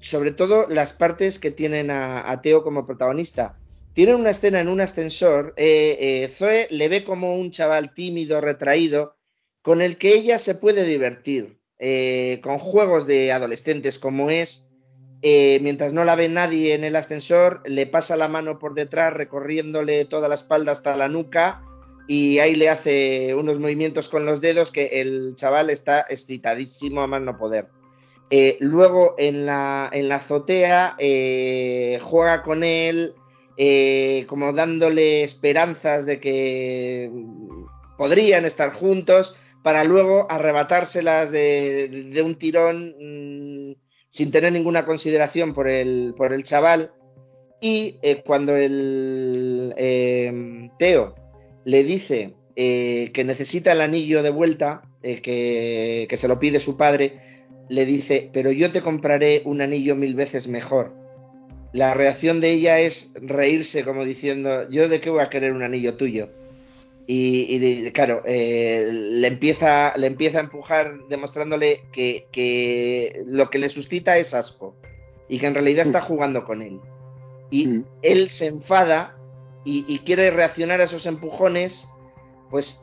Sobre todo las partes que tienen a, a Teo como protagonista. Tienen una escena en un ascensor. eh, eh, Zoe le ve como un chaval tímido, retraído, con el que ella se puede divertir, eh, con juegos de adolescentes como es, mientras no la ve nadie en el ascensor, le pasa la mano por detrás recorriéndole toda la espalda hasta la nuca y ahí le hace unos movimientos con los dedos que el chaval está excitadísimo a más no poder. Luego en la, en la azotea juega con él eh, como dándole esperanzas de que podrían estar juntos para luego arrebatárselas de, un tirón mmm, sin tener ninguna consideración por el, por el chaval. Y eh, cuando el eh, Teo le dice eh, que necesita el anillo de vuelta, que, que se lo pide su padre, le dice, pero yo te compraré un anillo mil veces mejor. La reacción de ella es reírse como diciendo, yo de qué voy a querer un anillo tuyo. Y, y claro, eh, le, empieza, le empieza a empujar demostrándole que, que, lo que le suscita es asco y que en realidad está jugando con él. Y mm. él se enfada y, y, quiere reaccionar a esos empujones, pues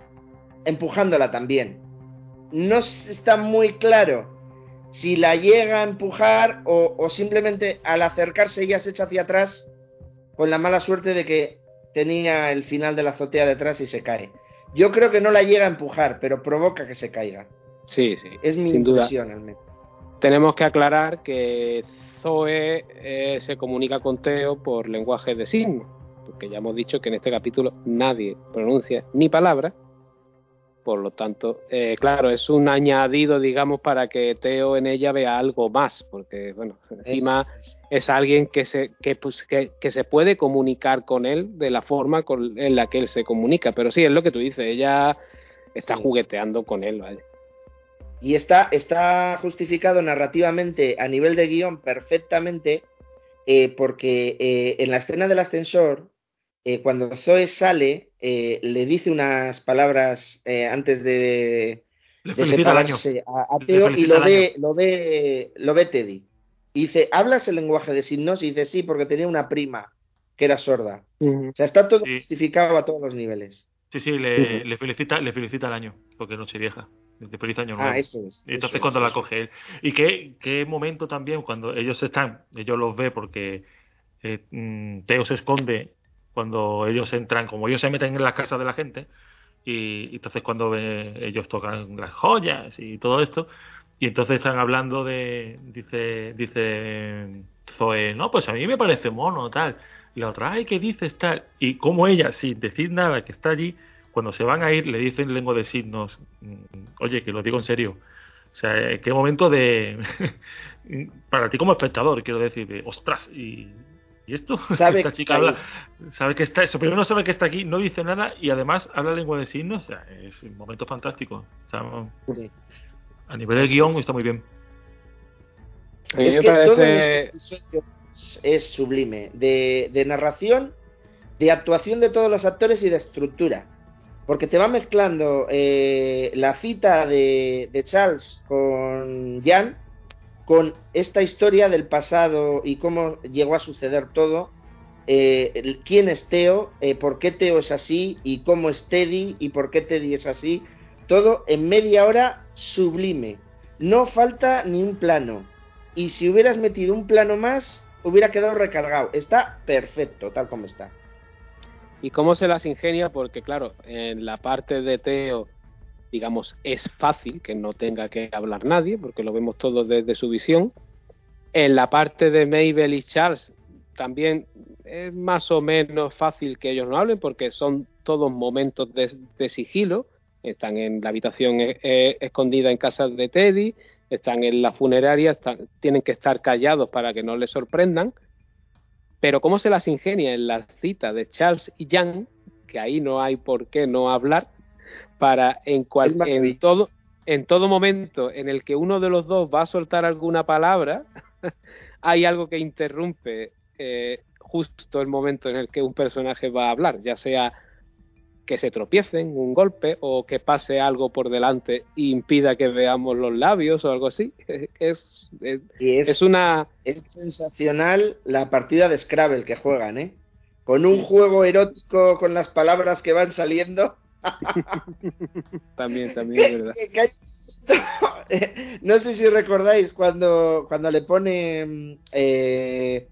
empujándola también. No está muy claro si la llega a empujar o, o simplemente al acercarse ella se echa hacia atrás con la mala suerte de que tenía el final de la azotea detrás y se cae. Yo creo que no la llega a empujar, pero provoca que se caiga. Sí, sí. Es mi sin impresión duda. al menos. Tenemos que aclarar que Zoe eh, se comunica con Teo por lenguaje de signos, porque ya hemos dicho que en este capítulo nadie pronuncia ni palabra. Por lo tanto, eh, claro, es un añadido, digamos, para que Teo en ella vea algo más, porque, bueno, encima es, alguien que se, que, pues, que, que, se puede comunicar con él de la forma con, en la que él se comunica. Pero sí, es lo que tú dices, ella está Sí. jugueteando con él, ¿vale? Y está, está justificado narrativamente a nivel de guion perfectamente, eh, porque eh, en la escena del ascensor, eh, cuando Zoe sale, eh, le dice unas palabras eh, antes de, Le de felicita al año. separarse a, a Le Teo y lo ve, lo ve, lo ve Teddy. Y dice, ¿hablas el lenguaje de signos? Y dice, sí, porque tenía una prima que era sorda. O sea, está todo Sí. justificado a todos los niveles. Sí, sí, le, le felicita, le felicita al año, porque es Nochevieja. De feliz año nuevo. Ah, eso es. Y entonces eso cuando es, la coge él. Y qué, qué momento también cuando ellos están, ellos los ve porque eh, mm, Teo se esconde cuando ellos entran, como ellos se meten en la casa de la gente, y, entonces cuando ve- ellos tocan las joyas y todo esto, y entonces están hablando de, dice, dice Zoe, no, pues a mí me parece mono, tal. Y la otra, ay, ¿qué dices tal? Y como ella, sin decir nada, que está allí, cuando se van a ir, le dicen lengua de signos, mm, oye, que lo digo en serio. O sea, eh, qué momento de. para ti como espectador, quiero decir, de ostras, y. ¿Y esto? Sabe Esta que chica está habla, sabe que está, eso primero no sabe que está aquí, no dice nada y además habla lengua de signos, o sea, es un momento fantástico. O sea, Sí. a nivel de guion es. está muy bien. Es que todo este episodio es sublime, de, de narración, de actuación de todos los actores y de estructura porque te va mezclando eh, la cita de, Charles con Jan con esta historia del pasado y cómo llegó a suceder todo, eh, quién es Teo, eh, por qué Teo es así y cómo es Teddy y por qué Teddy es así, todo en media hora sublime. No falta ni un plano. Y si hubieras metido un plano más, hubiera quedado recargado. Está perfecto, tal como está y cómo se las ingenia, porque claro, en la parte de Teo, digamos, es fácil que no tenga que hablar nadie, porque lo vemos todo desde su visión. En la parte de Mabel y Charles también es más o menos fácil que ellos no hablen, porque son todos momentos de, sigilo. Están en la habitación eh, eh, escondida en casa de Teddy, están en la funeraria, tienen que estar callados para que no les sorprendan pero cómo se las ingenia en la cita de Charles y Jan, que ahí no hay por qué no hablar, para en, cual, en, todo, en todo momento en el que uno de los dos va a soltar alguna palabra, hay algo que interrumpe eh, justo el momento en el que un personaje va a hablar, ya sea que se tropiecen, un golpe, o que pase algo por delante e impida que veamos los labios o algo así. Es, es, una... Es sensacional la partida de Scrabble que juegan, ¿eh? Con un juego erótico con las palabras que van saliendo. también, también, verdad. no sé si recordáis cuando, cuando le pone eh,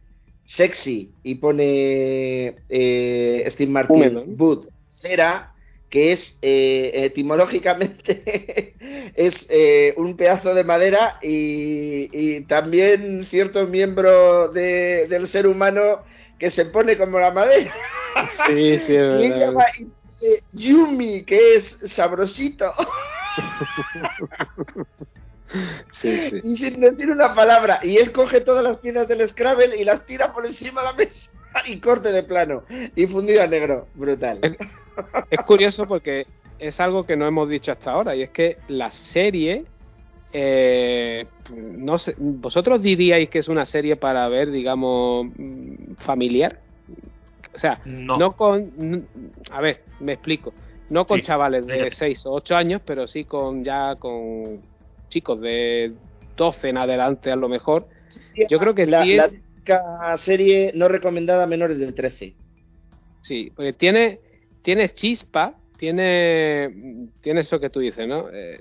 sexy y pone eh, Steve Martin, Boot que es eh, etimológicamente es eh, un pedazo de madera y, también cierto miembro del ser humano que se pone como la madera. Sí, sí, y llama Yumi, que es sabrosito. Y sin decir una palabra. Y él coge todas las piezas del Scrabble y las tira por encima de la mesa y corte de plano. Y fundido a negro. Brutal es curioso porque es algo que no hemos dicho hasta ahora y es que la serie eh, no sé, vosotros diríais que es una serie para ver, digamos, familiar. O sea, no, con, a ver, me explico, no con chavales de 6 o 8 años, pero sí con ya con chicos de 12 en adelante a lo mejor. Yo creo que la, sí la serie no recomendada a menores del 13. Sí, porque tiene tiene chispa, tiene, tiene eso que tú dices, ¿no? Eh,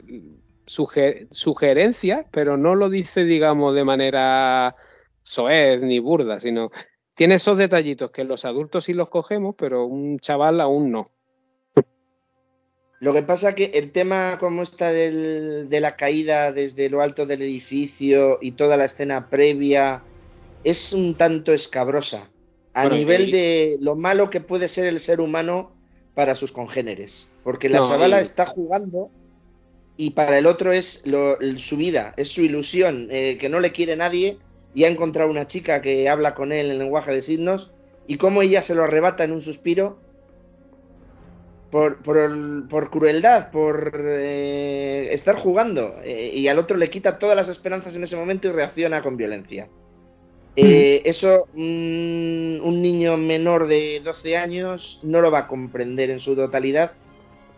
sugerencias, pero no lo dice, digamos, de manera soez ni burda, sino tiene esos detallitos que los adultos sí los cogemos, pero un chaval aún no. Lo que pasa que el tema como está del, de la caída desde lo alto del edificio y toda la escena previa es un tanto escabrosa. A nivel de lo malo que puede ser el ser humano para sus congéneres. Porque la chavala está jugando y para el otro es su vida, es su ilusión, eh, que no le quiere nadie y ha encontrado una chica que habla con él en lenguaje de signos y cómo ella se lo arrebata en un suspiro por, por, crueldad, por eh, estar jugando eh, y al otro le quita todas las esperanzas en ese momento y reacciona con violencia. Eh, eso un niño menor de 12 años no lo va a comprender en su totalidad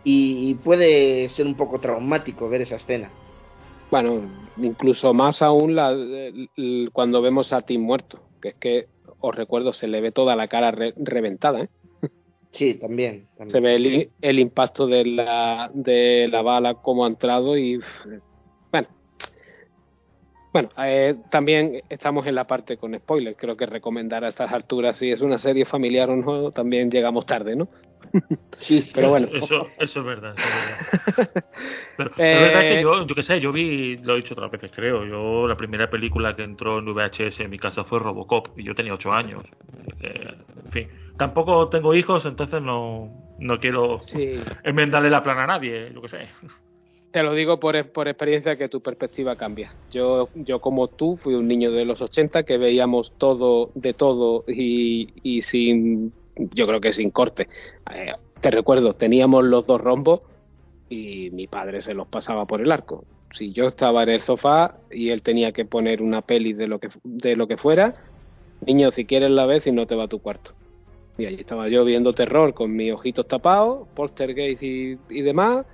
y puede ser un poco traumático ver esa escena. Bueno, incluso más aún la, cuando vemos a Tim muerto, que es que os recuerdo se le ve toda la cara reventada. ¿eh? Sí, también, Se ve el, el, impacto de la, de la bala como ha entrado y bueno, eh, también estamos en la parte con spoilers. Creo que recomendar a estas alturas si es una serie familiar o no, también llegamos tarde, ¿no? Sí, pero bueno. Eso, eso es verdad. Pero, es verdad que eh, yo, yo qué sé, yo vi, lo he dicho otras veces, creo. Yo, la primera película que entró en VHS en mi casa fue Robocop y yo tenía 8 años. Eh, en fin, tampoco tengo hijos, entonces no, no quiero enmendarle la plana a nadie, yo qué sé. Te lo digo por, por experiencia que tu perspectiva cambia. Yo, yo como tú fui un niño de los 80 que veíamos todo de todo y, y sin, yo creo que sin corte. Eh, te recuerdo, teníamos los dos rombos y mi padre se los pasaba por el arco. si yo estaba en el sofá y él tenía que poner una peli de lo que, de lo que fuera, niño, si quieres la ves y no te va a tu cuarto. Y ahí estaba yo viendo terror con mis ojitos tapados, poltergeist y, y demás,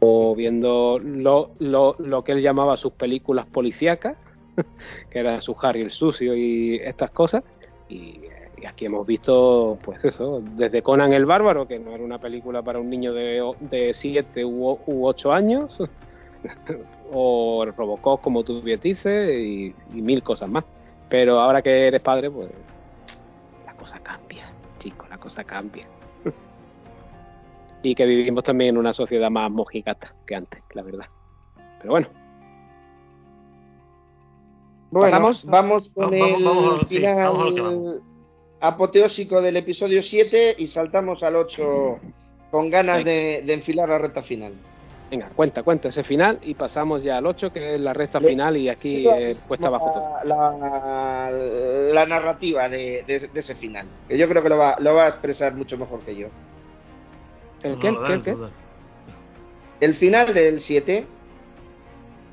o viendo lo, lo, lo que él llamaba sus películas policíacas, que era su Harry el sucio y estas cosas. Y, y aquí hemos visto, pues eso, desde Conan el Bárbaro, que no era una película para un niño de 7 u 8 años, o Robocop, como tú bien dices, y, y, mil cosas más. Pero ahora que eres padre, pues la cosa cambia, chicos, la cosa cambia. y que vivimos también en una sociedad más mojigata que antes, la verdad. Pero bueno. Bueno, ¿Pasamos? vamos con vamos, el vamos, final sí, apoteósico del episodio 7 y saltamos al 8 con ganas de, de enfilar la recta final. Venga, cuenta, cuenta ese final y pasamos ya al 8, que es la recta final y aquí eh, cuesta abajo todo. La, la narrativa de, de, de, ese final, que yo creo que lo va, lo va a expresar mucho mejor que yo. ¿El qué? ¿El qué? ¿El, qué? el final del 7.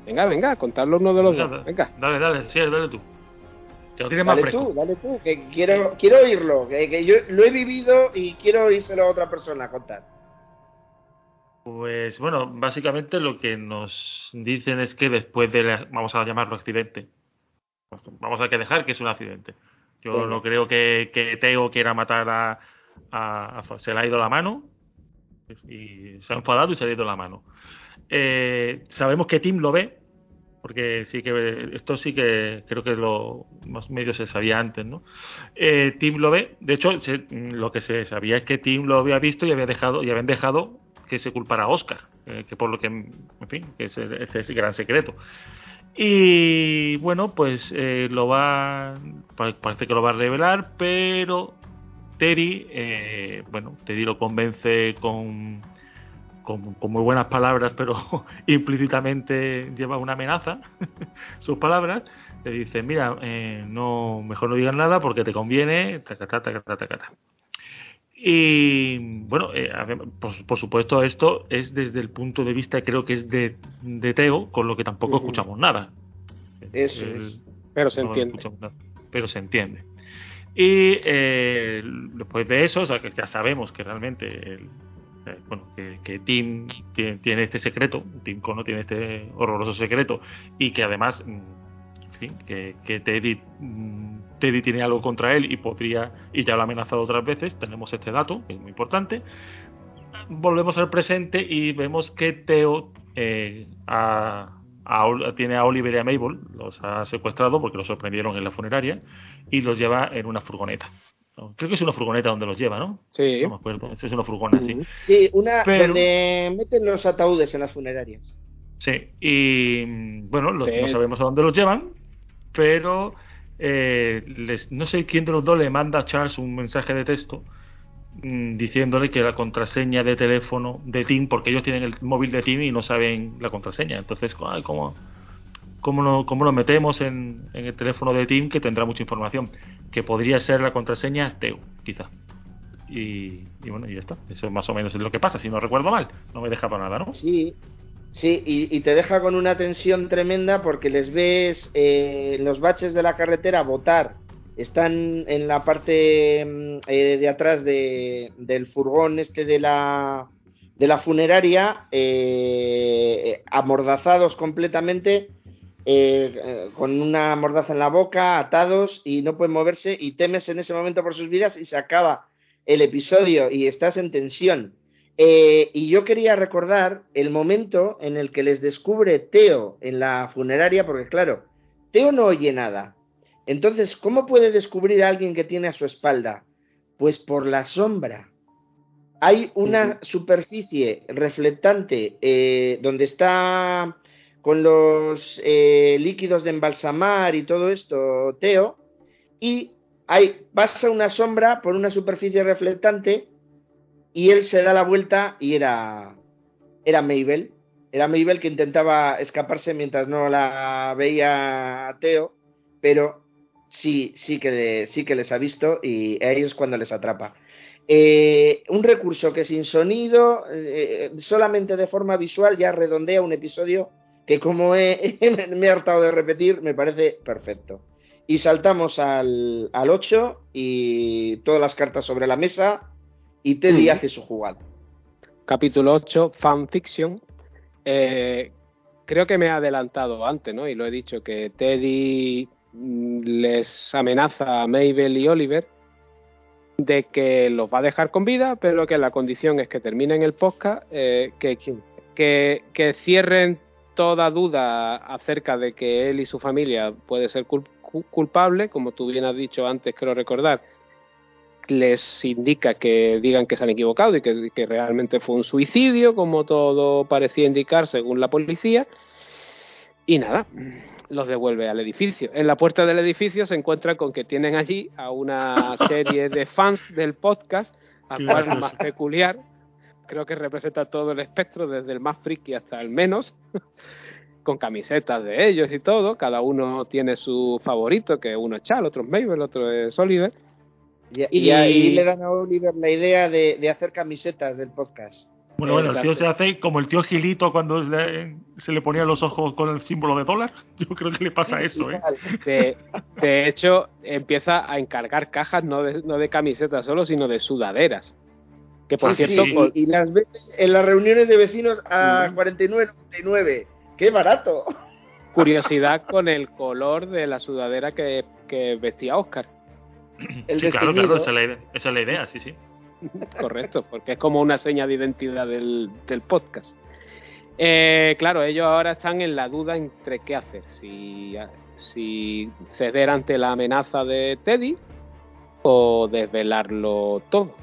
Venga, venga, contarlo uno de los venga, dos. Venga. Dale, dale, sí, dale tú. Dale tú, dale tú, que quiero, quiero oírlo, que, que yo lo he vivido y quiero oírselo a otra persona contar. Pues bueno, básicamente lo que nos dicen es que después de, la, vamos a llamarlo accidente, vamos a que dejar que es un accidente. Yo no creo que, que, Teo quiera matar a, a, a, Se le ha ido la mano y se ha enfadado y se le ha ido la mano. Eh, sabemos que Tim lo ve, porque sí que esto sí que creo que lo más medio se sabía antes, ¿no? Eh, Tim lo ve, de hecho se, lo que se sabía es que Tim lo había visto y había dejado y habían dejado que se culpara a Oscar, eh, que por lo que, en fin, que ese es el gran secreto. Y bueno, pues eh, lo va, parece que lo va a revelar, pero Terry, eh, bueno, Terry lo convence con, con, con, muy buenas palabras, pero implícitamente lleva una amenaza, sus palabras, le dice, mira, eh, no, mejor no digas nada porque te conviene, tacata, tacata, tacata. Y bueno, eh, por, por, supuesto, esto es desde el punto de vista, creo que es de, de Teo, con lo que tampoco uh -huh. escuchamos nada. Eso el, es. Pero se no entiende. Nada, pero se entiende. Y eh, después de eso, o sea, que ya sabemos que realmente, el, eh, bueno, que, Tim tiene, este secreto, Tim Cono tiene este horroroso secreto, y que además, fin, que, Teddy Teddy tiene algo contra él y podría, y ya lo ha amenazado otras veces, tenemos este dato, que es muy importante. Volvemos al presente y vemos que Teo eh, a, a, tiene a Oliver y a Mabel, los ha secuestrado porque los sorprendieron en la funeraria y los lleva en una furgoneta. Creo que es una furgoneta donde los lleva, ¿no? Sí. No me acuerdo, es una furgoneta, sí. Sí, una Pero, donde meten los ataúdes en las funerarias. Sí, y bueno, los, no sabemos a dónde los llevan, pero eh, les, no sé quién de los dos le manda a Charles un mensaje de texto mmm, diciéndole que la contraseña de teléfono de Tim, porque ellos tienen el móvil de Tim y no saben la contraseña. Entonces, ay, ¿cómo, cómo, lo, cómo lo metemos en, en, el teléfono de Tim que tendrá mucha información? Que podría ser la contraseña Teo, quizá. Y, y bueno, y ya está. Eso más o menos es lo que pasa, si no recuerdo mal. No me deja para nada, ¿no? Sí, Sí, y, y, te deja con una tensión tremenda porque les ves eh, los baches de la carretera botar. Están en la parte eh, de atrás de, del furgón este de la, de la funeraria, eh, amordazados completamente, eh, con una mordaza en la boca, atados y no pueden moverse y temes en ese momento por sus vidas y se acaba el episodio y estás en tensión eh, y yo quería recordar el momento en el que les descubre Teo en la funeraria, porque claro, Teo no oye nada. Entonces, ¿cómo puede descubrir a alguien que tiene a su espalda? Pues por la sombra. Hay una superficie reflectante eh, donde está con los eh, líquidos de embalsamar y todo esto, Teo, y hay, pasa una sombra por una superficie reflectante y él se da la vuelta y era era Mabel. Era Mabel que intentaba escaparse mientras no la veía Teo pero sí sí que sí que les ha visto y a ellos cuando les atrapa. Eh, un recurso que sin sonido eh, solamente de forma visual ya redondea un episodio que como he, me he hartado de repetir, me parece perfecto. Y saltamos al, al 8 y todas las cartas sobre la mesa y Teddy hace su jugada. Capítulo 8, fanfiction. Eh, creo que me he adelantado antes, ¿no? Y lo he dicho, que Teddy mm, les amenaza a Mabel y Oliver de que los va a dejar con vida, pero que la condición es que terminen el podcast, eh, que, Sí. que, que cierren toda duda acerca de que él y su familia puede ser cul- cu- culpable, como tú bien has dicho antes, creo recordar, les indica que digan que se han equivocado y que, que realmente fue un suicidio, como todo parecía indicar según la policía. Y nada, los devuelve al edificio. En la puerta del edificio se encuentran con que tienen allí a una serie de fans del podcast, a cual más peculiar. Creo que representa todo el espectro, desde el más friki hasta el menos, con camisetas de ellos y todo. Cada uno tiene su favorito, que uno es Chal, otro es Mabel, otro es Oliver. Y, Y- y ahí le dan a Oliver la idea de, de hacer camisetas del podcast. Bueno, bueno, el tío se hace como el tío Gilito cuando le- se le ponía los ojos con el símbolo de dólar. Yo creo que le pasa eso, ¿eh? De, de hecho, empieza a encargar cajas no de, no de camisetas solo, sino de sudaderas. Que por Sí, cierto, sí, con- y, y las ves en las reuniones de vecinos a Mm. 49.99. ¡Qué barato! curiosidad con el color de la sudadera que, que vestía Oscar. El sí, claro, claro, esa es, la idea, esa es la idea, sí, sí. Correcto, porque es como una seña de identidad del, del podcast. Eh, claro, ellos ahora están en la duda entre qué hacer. Si, si ceder ante la amenaza de Teddy o desvelarlo todo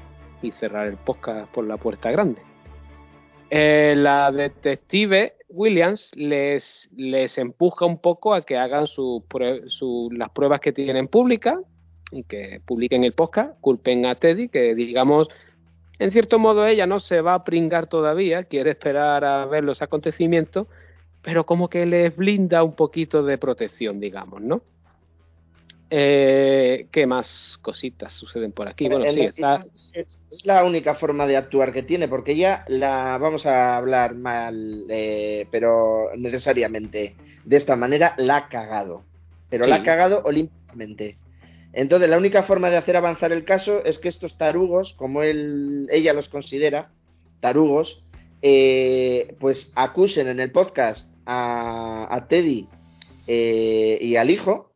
y cerrar el podcast por la puerta grande. Eh, la detective Williams les, les empuja un poco a que hagan su las pruebas que tienen públicas y que publiquen el podcast, culpen a Teddy, que digamos, en cierto modo ella no se va a pringar todavía, quiere esperar a ver los acontecimientos, pero como que les blinda un poquito de protección, digamos, ¿no? Eh, ¿Qué más cositas suceden por aquí? Bueno, En sí, está... es, es la única forma de actuar que tiene, porque ya la vamos a hablar mal, eh, pero necesariamente de esta manera la ha cagado. Pero la ha cagado olímpicamente. Entonces, la única forma de hacer avanzar el caso es que estos tarugos, como él, ella los considera, tarugos, eh, pues acusen en el podcast a, a Teddy eh, y al hijo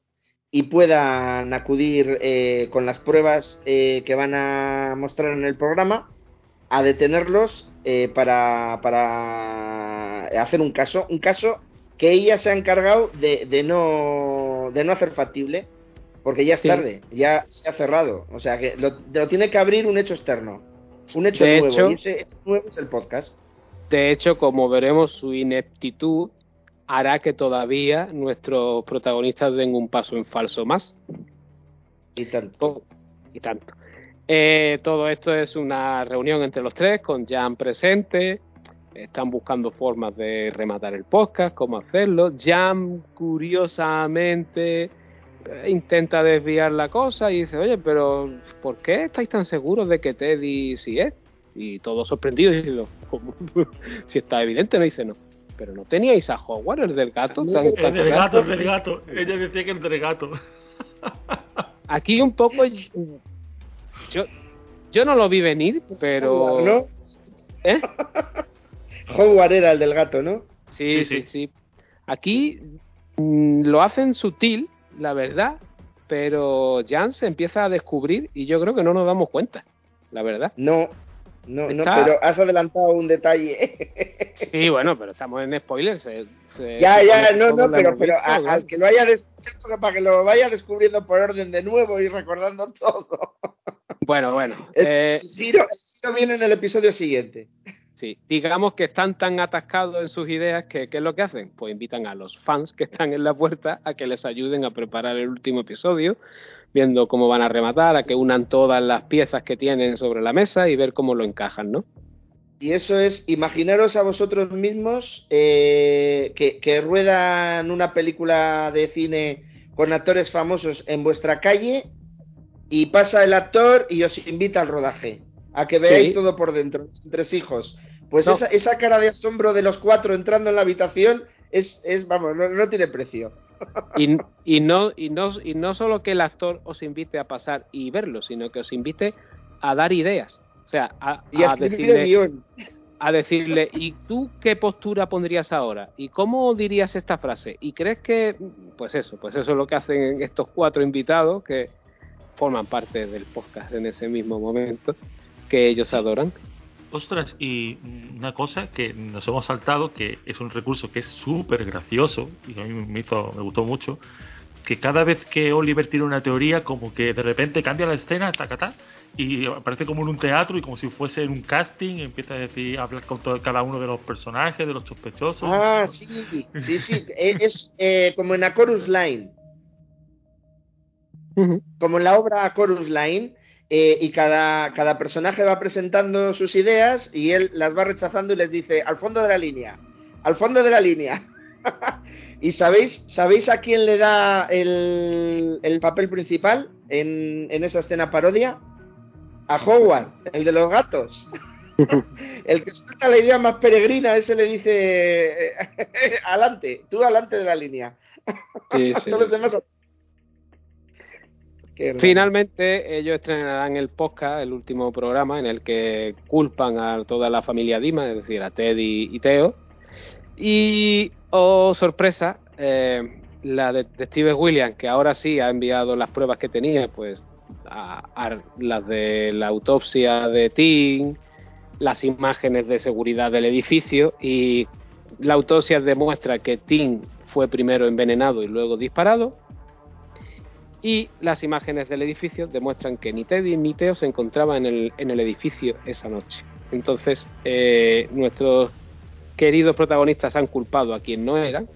y puedan acudir eh, con las pruebas eh, que van a mostrar en el programa a detenerlos eh, para, para hacer un caso, un caso que ella se ha encargado de, de no, de no hacer factible, porque ya es Sí. tarde, ya se ha cerrado, o sea que lo, lo tiene que abrir un hecho externo, un hecho De nuevo, hecho- y ese hecho nuevo es el podcast. De hecho, como veremos, su ineptitud hará que todavía nuestros protagonistas den un paso en falso más. Y tanto. Oh, y tanto. Eh, todo esto es una reunión entre los tres, con Jan presente. Están buscando formas de rematar el podcast, cómo hacerlo. Jan, curiosamente, intenta desviar la cosa y dice, oye, pero ¿por qué estáis tan seguros de que Teddy sí es? Y todos sorprendidos diciendo, "¿Cómo? si está evidente, no dice no. Pero no teníais a Howard, el del gato. tan- El tan del gato, gato?". el del gato. Ella decía que el del gato. Aquí un poco yo yo no lo vi venir, pero ¿no? ¿Eh? Howard era el del gato, ¿no? Sí, Sí, sí, sí. sí. Aquí mm, lo hacen sutil, la verdad, pero Jan se empieza a descubrir y yo creo que no nos damos cuenta, la verdad. No, no, no, pero has adelantado un detalle. Sí, bueno, pero estamos en spoilers. se- ya, ya, no, no, pero, pero al que lo haya descubierto, para que lo vaya descubriendo por orden de nuevo y recordando todo. Bueno, bueno. Es- eh, viene en el episodio siguiente. Sí, digamos que están tan atascados en sus ideas que ¿qué es lo que hacen? Pues invitan a los fans que están en la puerta a que les ayuden a preparar el último episodio, viendo cómo van a rematar, a que unan todas las piezas que tienen sobre la mesa y ver cómo lo encajan, ¿no? Y eso es, imaginaros a vosotros mismos eh, que, que ruedan una película de cine con actores famosos en vuestra calle y pasa el actor y os invita al rodaje, a que veáis Sí. todo por dentro, tres hijos. Pues No. esa, esa cara de asombro de los cuatro entrando en la habitación es, es vamos, no, tiene precio. Y, y, no, y, no, y no solo que el actor os invite a pasar y verlo, sino que os invite a dar ideas. O sea, a, decirle, a decirle, ¿y tú qué postura pondrías ahora? ¿Y cómo dirías esta frase? ¿Y crees que, pues eso, pues eso es lo que hacen estos cuatro invitados que forman parte del podcast en ese mismo momento, que ellos adoran? Ostras, y una cosa que nos hemos saltado, que es un recurso que es súper gracioso, y a mí me, hizo, me gustó mucho, que cada vez que Oliver tiene una teoría, como que de repente cambia la escena, tacatá, y aparece como en un teatro y como si fuese en un casting, empieza a decir, a hablar con todo, cada uno de los personajes, de los sospechosos. Ah, sí, sí, sí, es eh, como en A Chorus Line. Como en la obra Chorus Line, eh, y cada, cada personaje va presentando sus ideas y él las va rechazando y les dice, al fondo de la línea, al fondo de la línea. ¿Y sabéis, sabéis a quién le da el, el papel principal en, en, esa escena parodia? A Howard, el de los gatos. el que suelta la idea más peregrina, ese le dice, adelante, tú adelante de la línea. Sí, sí. Todos los demás Finalmente ellos estrenarán el podcast, el último programa en el que culpan a toda la familia Dima, es decir, a Teddy y Teo. Y, oh sorpresa, eh, la detective Williams, que ahora sí ha enviado las pruebas que tenía, pues a, las de la autopsia de Tim, las imágenes de seguridad del edificio y la autopsia demuestra que Tim fue primero envenenado y luego disparado y las imágenes del edificio demuestran que ni Teddy ni Teo se encontraban en el, en el edificio esa noche. Entonces, eh, nuestros queridos protagonistas han culpado a quien no eran.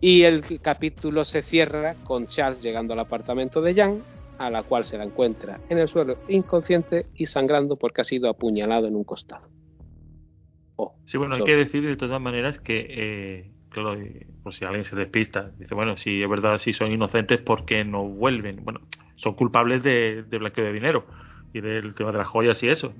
Y el capítulo se cierra con Charles llegando al apartamento de Jan, a la cual se la encuentra en el suelo inconsciente y sangrando porque ha sido apuñalado en un costado. Oh, sí, bueno, hay que decir de todas maneras que eh, por si alguien se despista, dice, bueno, si es verdad, si son inocentes, ¿por qué no vuelven? Bueno, son culpables de, de blanqueo de dinero y del tema de las joyas y eso.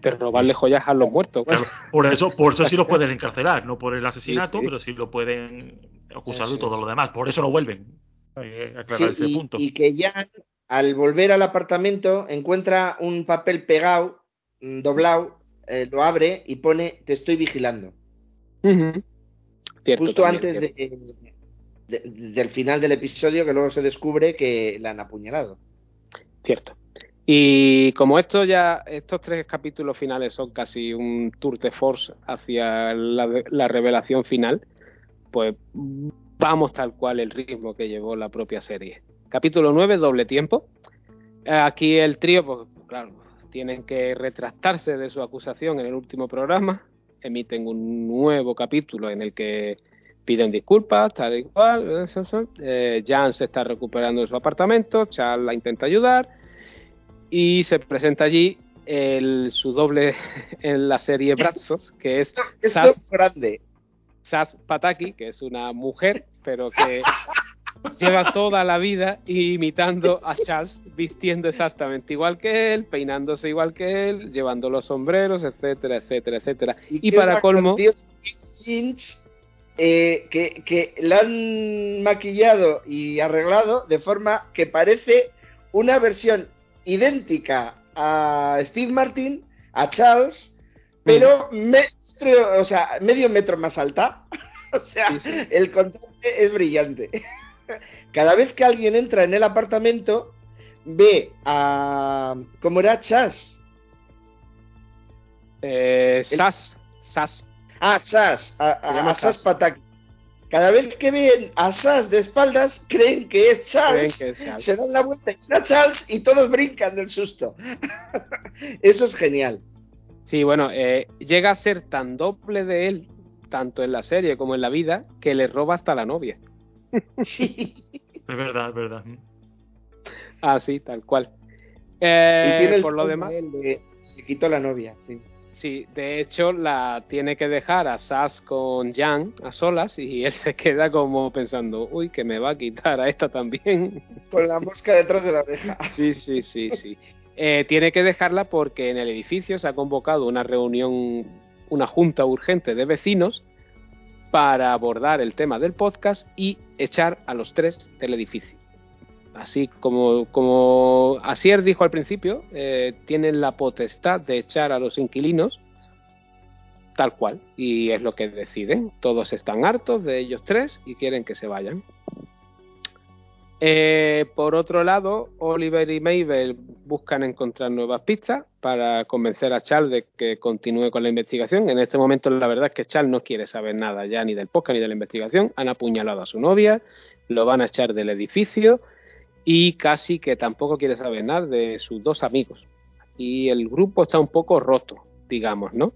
De robarle joyas a los muertos. por eso por eso sí los pueden encarcelar, no por el asesinato, pero sí lo pueden acusar de todo lo demás. Por eso no vuelven. aclarar ese y, punto. y que ya al volver al apartamento encuentra un papel pegado, mm, doblado, eh, lo abre y pone te estoy vigilando justo antes del final del episodio que luego se descubre que la han apuñalado. Cierto. Y como esto ya, estos tres capítulos finales son casi un tour de force hacia la, revelación final, pues vamos tal cual el ritmo que llevó la propia serie. Capítulo 9, doble tiempo. Aquí el trío, pues claro, tienen que retractarse de su acusación en el último programa emiten un nuevo capítulo en el que piden disculpas, tal y cual. Eh, Jan se está recuperando de su apartamento, Charles la intenta ayudar y se presenta allí el, su doble en la serie Brazos, que es Sas, grande. Sas Pataki, que es una mujer, pero que lleva toda la vida imitando a Charles, vistiendo exactamente igual que él, peinándose igual que él, llevando los sombreros, etcétera, etcétera, etcétera. Y, para colmo... Eh, que, que la han maquillado y arreglado de forma que parece una versión idéntica a Steve Martin, a Charles, pero o sea, medio metro más alta. o sea, el contraste es brillante. Cada vez que alguien entra en el apartamento, ve a. ¿Cómo era? Chas. Eh, Sas. Sas. Ah, Sas. A, Sas Pataki. Cada vez que ven a Sas de espaldas, creen que es Charles. Se dan la vuelta y está Charles y todos brincan del susto. Eso es genial. Sí, bueno, eh, llega a ser tan doble de él, tanto en la serie como en la vida, que le roba hasta la novia. Sí. Es verdad, es verdad. Ah, sí, tal cual. Eh, y tiene el por lo demás. Le, quitó la novia, sí. Sí, de hecho la tiene que dejar a Sas con Jan a solas y él se queda como pensando, uy, que me va a quitar a esta también. Con la mosca detrás de la oreja. Sí, sí, sí, sí. Eh, tiene que dejarla porque en el edificio se ha convocado una reunión, una junta urgente de vecinos para abordar el tema del podcast y echar a los tres del edificio. Así como, como Asier dijo al principio, eh, tienen la potestad de echar a los inquilinos tal cual, y es lo que deciden. Todos están hartos de ellos tres y quieren que se vayan. Eh, por otro lado, Oliver y Mabel buscan encontrar nuevas pistas para convencer a Charles de que continúe con la investigación. En este momento, la verdad es que Charles no quiere saber nada ya ni del podcast ni de la investigación. Han apuñalado a su novia, lo van a echar del edificio y casi que tampoco quiere saber nada de sus dos amigos. Y el grupo está un poco roto, digamos, ¿no?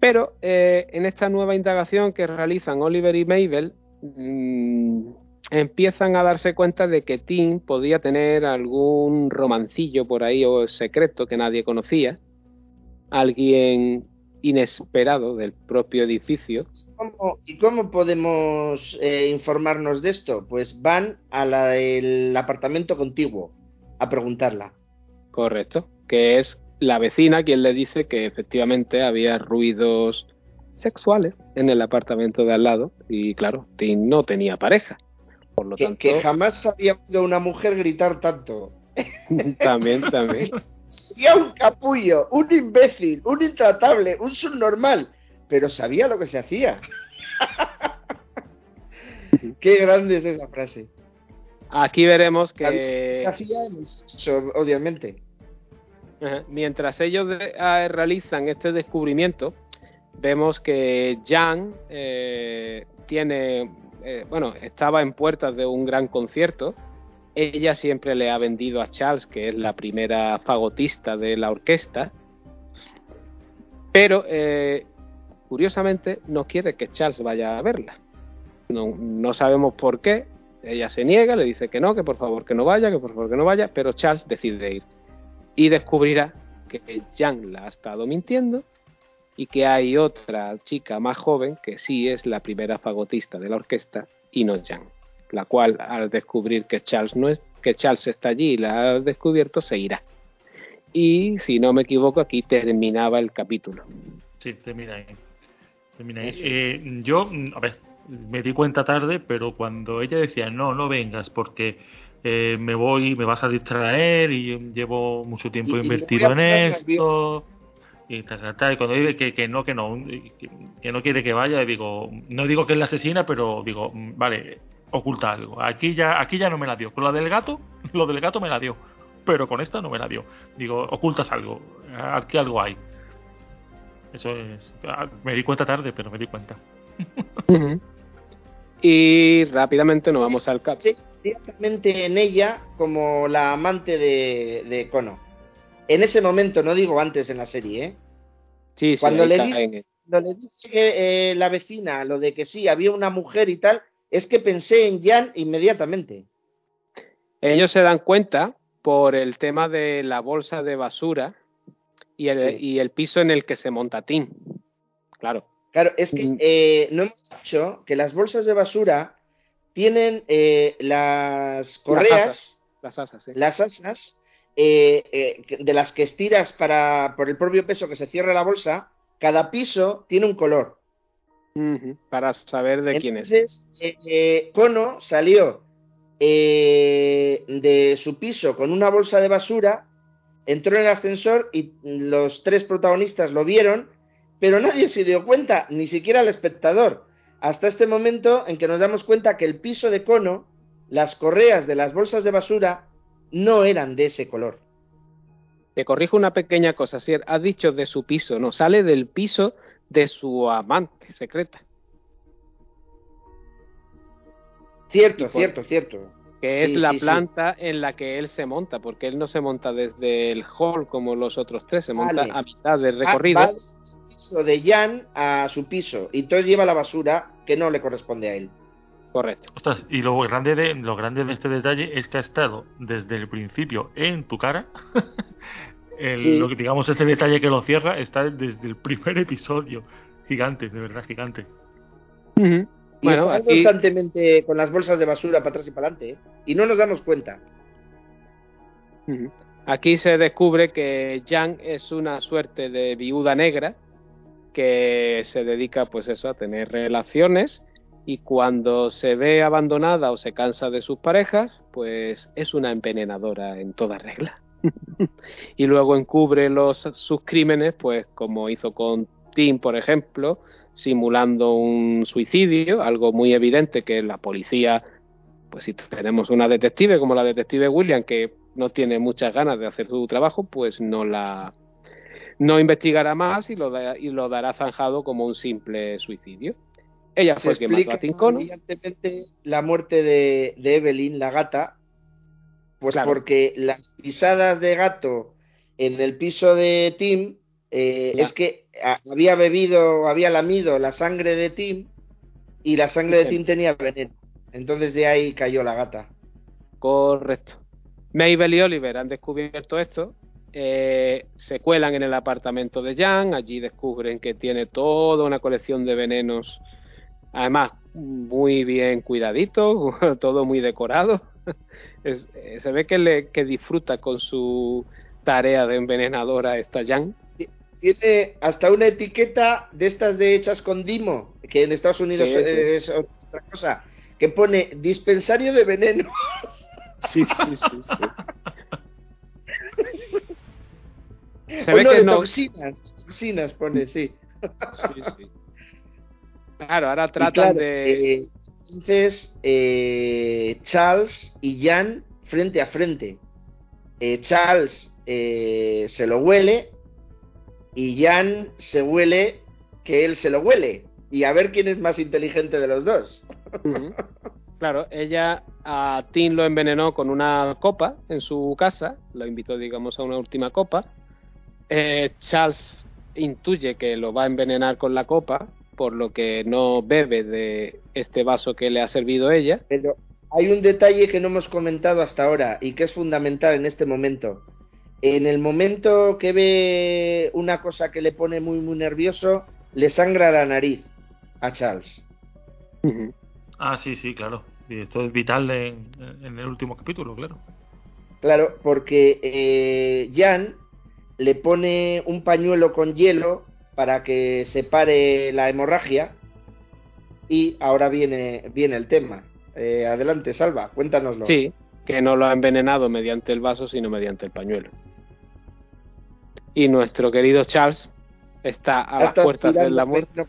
Pero eh, en esta nueva indagación que realizan Oliver y Mabel, mmm, empiezan a darse cuenta de que Tim podía tener algún romancillo por ahí o secreto que nadie conocía, alguien inesperado del propio edificio. ¿Cómo, ¿Y cómo podemos eh, informarnos de esto? Pues van al apartamento contiguo a preguntarla. Correcto, que es la vecina quien le dice que efectivamente había ruidos sexuales en el apartamento de al lado y claro, Tim no tenía pareja. Por lo que, tanto, que jamás había oído una mujer gritar tanto. también, también. Sería un capullo, un imbécil, un intratable, un subnormal, pero sabía lo que se hacía. Qué grande es esa frase. Aquí veremos que Se hacía sexo, obviamente. Ajá. Mientras ellos de- ah, realizan este descubrimiento, vemos que Jan eh, tiene, eh, bueno, estaba en puertas de un gran concierto. Ella siempre le ha vendido a Charles, que es la primera fagotista de la orquesta, pero eh, curiosamente no quiere que Charles vaya a verla. No, no sabemos por qué. Ella se niega, le dice que no, que por favor que no vaya, que por favor que no vaya, pero Charles decide ir y descubrirá que Jan la ha estado mintiendo y que hay otra chica más joven que sí es la primera fagotista de la orquesta y no Jan, la cual al descubrir que Charles no es que Charles está allí y la ha descubierto se irá. Y si no me equivoco aquí terminaba el capítulo. Sí, termina ahí. Termina ahí. Eh, yo, a ver, me di cuenta tarde, pero cuando ella decía, no, no vengas porque eh, me voy, me vas a distraer y llevo mucho tiempo Y- invertido en esto. nervioso. Y, ta, ta, y cuando dice que, que no, que no, que, que no quiere que vaya, digo, no digo que es la asesina, pero digo, vale, oculta algo. Aquí ya, aquí ya no me la dio. Con la del gato, lo del gato me la dio. Pero con esta no me la dio. Digo, ocultas algo. Aquí algo hay. Eso es. ah, Me di cuenta tarde, pero me di cuenta. Y rápidamente nos vamos al cap. Sí, directamente en ella como la amante de, de Kono. En ese momento, no digo antes en la serie, ¿eh? Sí, sí, Cuando le cae di- en el- Cuando le dije eh, la vecina lo de que sí, había una mujer y tal, es que pensé en Jan inmediatamente. Ellos se dan cuenta por el tema de la bolsa de basura y el, Sí. y el piso en el que se monta Tim. Claro. Claro, es que Mm. eh, no hemos dicho que las bolsas de basura tienen eh, las correas, Las asas, sí. las asas, eh, eh, de las que estiras para, por el propio peso que se cierra la bolsa, cada piso tiene un color. Para saber de quién es. Eh, eh, Kono salió eh, de su piso con una bolsa de basura, entró en el ascensor y los tres protagonistas lo vieron, pero nadie se dio cuenta, ni siquiera el espectador, hasta este momento en que nos damos cuenta que el piso de Kono, las correas de las bolsas de basura, no eran de ese color. Te corrijo una pequeña cosa, Sier. Has dicho de su piso, no, sale del piso de su amante secreta, Cierto, por- cierto, cierto. que es Sí, la sí, sí. planta en la que él se monta, porque él no se monta desde el hall como los otros tres, se monta Vale. a mitad del Va- recorrido. va de Jan a su piso y entonces lleva la basura que no le corresponde a él. Correcto. Ostras, y lo grande de lo grande de este detalle es que ha estado desde el principio en tu cara. El- Sí. lo que digamos este detalle que lo cierra está desde el primer episodio. Gigante, de verdad gigante. Y Bueno, aquí, constantemente con las bolsas de basura para atrás y para adelante. ¿eh? Y no nos damos cuenta. Aquí se descubre que Jan es una suerte de viuda negra que se dedica pues eso a tener relaciones y cuando se ve abandonada o se cansa de sus parejas, pues es una envenenadora en toda regla. y luego encubre los, sus crímenes, pues como hizo con Tim, por ejemplo, simulando un suicidio, algo muy evidente que la policía, pues si tenemos una detective como la detective William, que no tiene muchas ganas de hacer su trabajo, pues no la no investigará más y lo, y lo dará zanjado como un simple suicidio. Ella fue quien mató a Tincono. la muerte de, Evelyn, la gata, pues porque las pisadas de gato en el piso de Tim eh, es que había bebido, había lamido la sangre de Tim y la sangre de Tim tenía veneno. Entonces de ahí cayó la gata. Correcto. Mabel y Oliver han descubierto esto eh, se cuelan en el apartamento de Jan, allí descubren que tiene toda una colección de venenos, además muy bien cuidadito, todo muy decorado. Eh, se ve que, le, que disfruta con su tarea de envenenadora esta Jan. Tiene hasta una etiqueta de estas de hechas con Dimo, que en Estados Unidos es otra cosa, que pone dispensario de veneno. Sí, sí, sí, sí. Se ve que no... toxinas, pone, sí. sí, sí. Claro, ahora tratan de... Eh, entonces, eh, Charles y Jan frente a frente. Eh, Charles se lo huele y Jan se huele que él se lo huele. Y a ver quién es más inteligente de los dos. Claro, ella a Tim lo envenenó con una copa en su casa, lo invitó, digamos, a una última copa, eh, Charles intuye que lo va a envenenar con la copa, por lo que no bebe de este vaso que le ha servido ella. Pero hay un detalle que no hemos comentado hasta ahora y que es fundamental en este momento. En el momento que ve una cosa que le pone muy muy nervioso, le sangra la nariz a Charles. Ah, sí, sí, claro. Y esto es vital en, el último capítulo, claro. Claro, porque eh, Jan le pone un pañuelo con hielo para que se pare la hemorragia y ahora viene, viene el tema. Eh, adelante, Salva, cuéntanoslo. Sí, que no lo ha envenenado mediante el vaso, sino mediante el pañuelo. Y nuestro querido Charles está a las puertas de la muerte.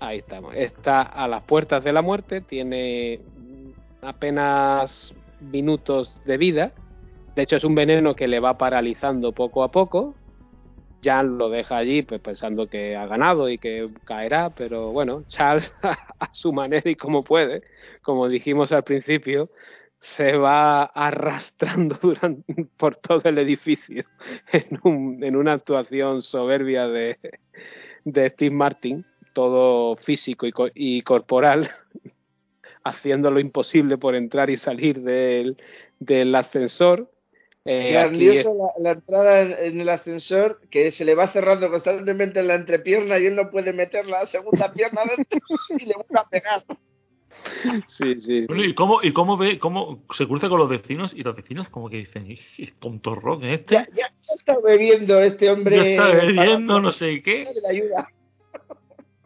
Ahí estamos. Está a las puertas de la muerte, tiene apenas minutos de vida de hecho, es un veneno que le va paralizando poco a poco. Jan lo deja allí pues, pensando que ha ganado y que caerá, pero bueno, Charles a su manera y como puede, como dijimos al principio, se va arrastrando por todo el edificio en, en una actuación soberbia de, Steve Martin, todo físico y, y corporal, haciendo lo imposible por entrar y salir del ascensor eh, Grandioso la, entrada en, el ascensor que se le va cerrando constantemente en la entrepierna y él no puede meter la segunda pierna dentro y le vuelve a pegar. Sí, sí. ¿y cómo, y cómo ve, cómo se cruza con los vecinos y los vecinos como que dicen, tonto rock este? Ya, ya, está bebiendo este hombre. Ya está bebiendo, no sé qué.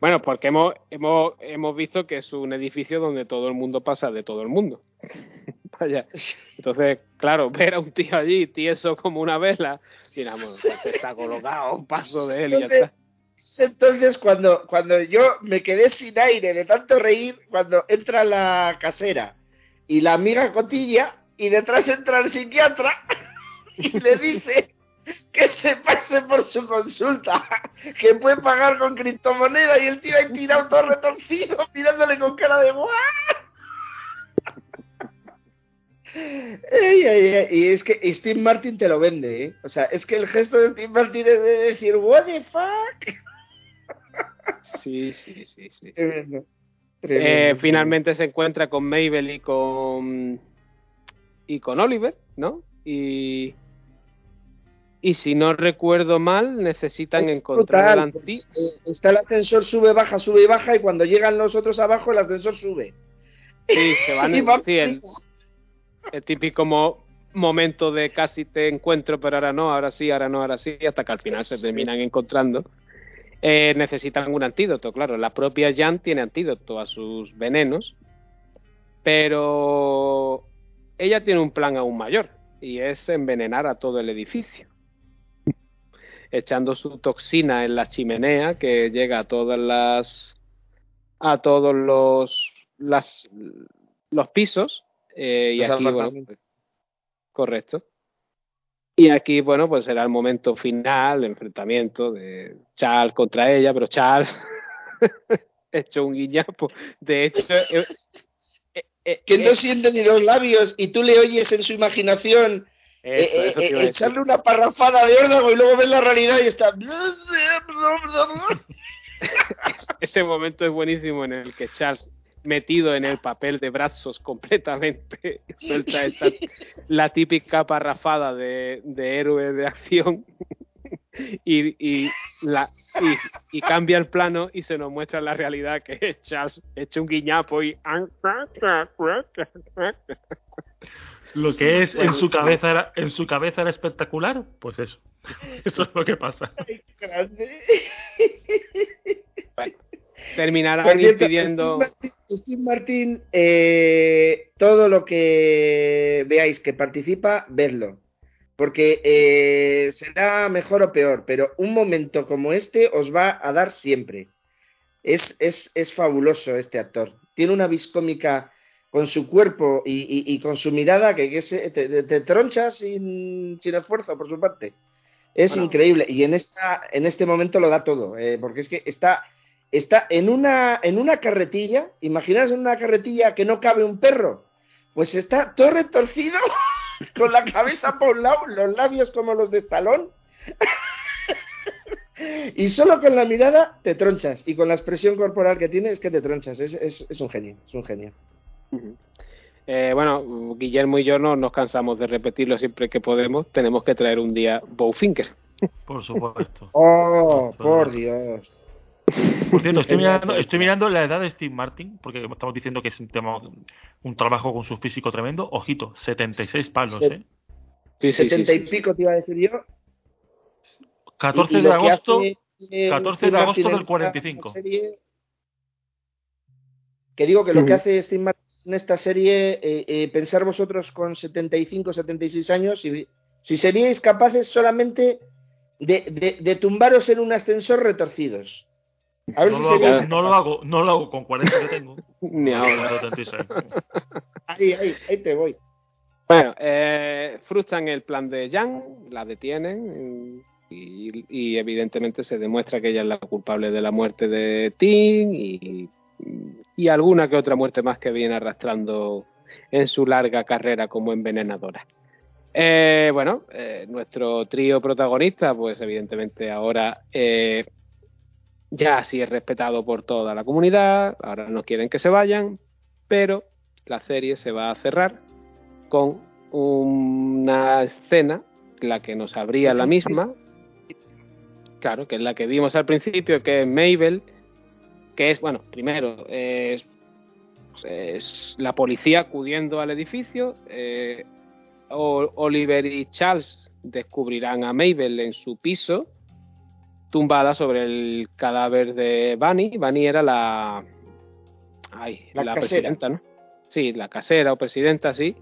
Bueno, porque hemos, hemos, hemos visto que es un edificio donde todo el mundo pasa de todo el mundo. Vaya. Entonces, claro, ver a un tío allí tieso como una vela, y pues está colocado, paso de él y ya está. Entonces, cuando, cuando yo me quedé sin aire de tanto reír, cuando entra la casera y la amiga cotilla, y detrás entra el psiquiatra y le dice que se pase por su consulta, que puede pagar con criptomoneda, y el tío ha tirado todo retorcido, mirándole con cara de ¡guau! y es que Steve Martin te lo vende, ¿eh? O sea, es que el gesto de Steve Martin es de decir, ¿What the fuck? Sí, sí, sí, sí. Eh, finalmente se encuentra con Mabel y con y con Oliver, ¿no? Y y si no recuerdo mal, necesitan encontrar el eh, Está el ascensor sube, baja, sube y baja, y cuando llegan los otros abajo, el ascensor sube. Sí, se van en, el típico momento de casi te encuentro, pero ahora no, ahora sí, ahora no, ahora sí, hasta que al final se terminan encontrando. Eh, necesitan un antídoto, claro. La propia Jan tiene antídoto a sus venenos, pero ella tiene un plan aún mayor y es envenenar a todo el edificio echando su toxina en la chimenea que llega a todas las a todos los las, los pisos eh, y aquí bueno, correcto. Y aquí bueno pues será el momento final el enfrentamiento de Charles contra ella pero Charles hecho un guiñapo. De hecho eh, eh, que no siente ni los labios y tú le oyes en su imaginación eh, eh, eh, echarle una parrafada de órdago y luego ves la realidad y está. Ese momento es buenísimo en el que Charles, metido en el papel de brazos completamente, suelta esta, la típica parrafada de, de héroe de acción y, y, la, y, cambia el plano y se nos muestra la realidad que es Charles hecho un guiñapo y lo que es en su cabeza era, en su cabeza era espectacular, pues eso. Eso es lo que pasa. terminarán impidiendo. Steve Martín, eh, todo lo que veáis que participa, vedlo. Porque eh, será mejor o peor, pero un momento como este os va a dar siempre. Es, es, es fabuloso este actor. Tiene una viscómica con su cuerpo y, con su mirada que, te, te, troncha sin, esfuerzo por su parte. Es increíble. Y en, esta, en este momento lo da todo, eh, porque es que está, está en, una, en una carretilla, imaginaos en una carretilla que no cabe un perro, pues está todo retorcido, con la cabeza por un lado, los labios como los de Estalón. y solo con la mirada te tronchas. Y con la expresión corporal que tiene es que te tronchas. Es, es, es un genio, es un genio. Eh, bueno, Guillermo y yo no nos cansamos de repetirlo siempre que podemos. Tenemos que traer un día Bowfinger. Por supuesto. oh, por, Dios. Por cierto, estoy mirando, la edad de Steve Martin, porque estamos diciendo que es un, tema, un trabajo con su físico tremendo. Ojito, 76 palos, ¿eh? Sí, 70 y pico te iba a decir yo. 14 de agosto, 14 de agosto del 45. que digo que lo que hace Steve Martin en esta serie, eh, eh, pensar vosotros con 75, 76 años, si, si seríais capaces solamente de, de, tumbaros en un ascensor retorcidos. A ver no, si lo hago, no lo hago, no lo hago con 40 que tengo. Ni ahora. ahí, ahí, ahí te voy. Bueno, eh, frustran el plan de Jan, la detienen y, y, evidentemente se demuestra que ella es la culpable de la muerte de Tim y y alguna que otra muerte más que viene arrastrando en su larga carrera como envenenadora. Eh, bueno, eh, nuestro trío protagonista, pues evidentemente ahora eh, ya sí es respetado por toda la comunidad, ahora no quieren que se vayan, pero la serie se va a cerrar con una escena, la que nos abría la misma, claro, que es la que vimos al principio, que es Mabel que es, bueno, primero, es, la policía acudiendo al edificio, eh, Oliver y Charles descubrirán a Mabel en su piso, tumbada sobre el cadáver de Bunny. Bunny era la, ay, la, presidenta, ¿no? Sí, la casera o presidenta, sí.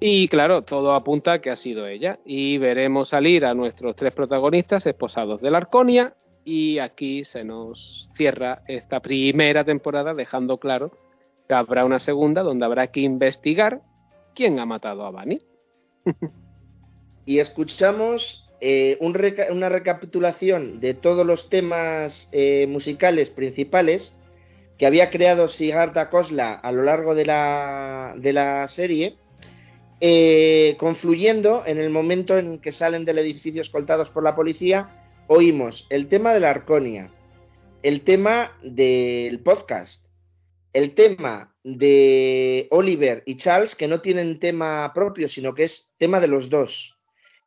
Y claro, todo apunta a que ha sido ella. Y veremos salir a nuestros tres protagonistas esposados de la Arconia y aquí se nos cierra esta primera temporada dejando claro que habrá una segunda donde habrá que investigar quién ha matado a Bunny. y escuchamos eh, una recapitulación de todos los temas eh, musicales principales que había creado Sigarda Kosla a lo largo de la, de la serie, eh, confluyendo en el momento en que salen del edificio escoltados por la policía oímos el tema de la Arconia, el tema del podcast, el tema de Oliver y Charles, que no tienen tema propio, sino que es tema de los dos,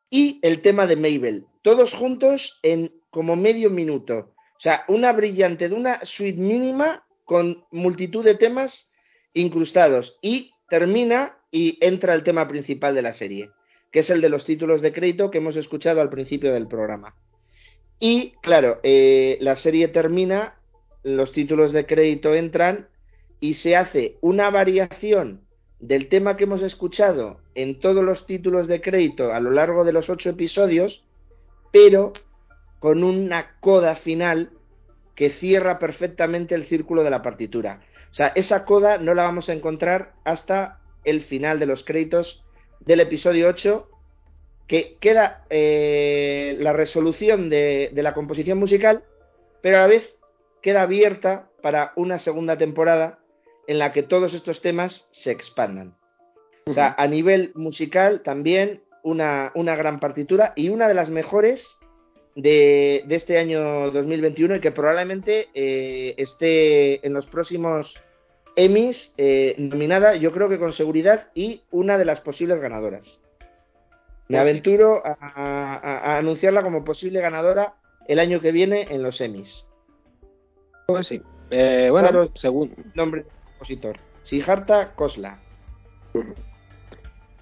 y el tema de Mabel, todos juntos en como medio minuto. O sea, una brillante de una suite mínima con multitud de temas incrustados. Y termina y entra el tema principal de la serie, que es el de los títulos de crédito que hemos escuchado al principio del programa. Y claro, eh, la serie termina, los títulos de crédito entran y se hace una variación del tema que hemos escuchado en todos los títulos de crédito a lo largo de los ocho episodios, pero con una coda final que cierra perfectamente el círculo de la partitura. O sea, esa coda no la vamos a encontrar hasta el final de los créditos del episodio 8, que queda eh, la resolución de, de la composición musical, pero a la vez queda abierta para una segunda temporada en la que todos estos temas se expandan. O sea, a nivel musical también una, una gran partitura y una de las mejores de, de este año 2021 y que probablemente eh, esté en los próximos Emmys eh, nominada, yo creo que con seguridad, y una de las posibles ganadoras. Me aventuro a, a- a anunciarla como posible ganadora el año que viene en los Emmys. Pues sí. Eh, bueno, Claro. según, Nombre del compositor. Siddhartha Kosla.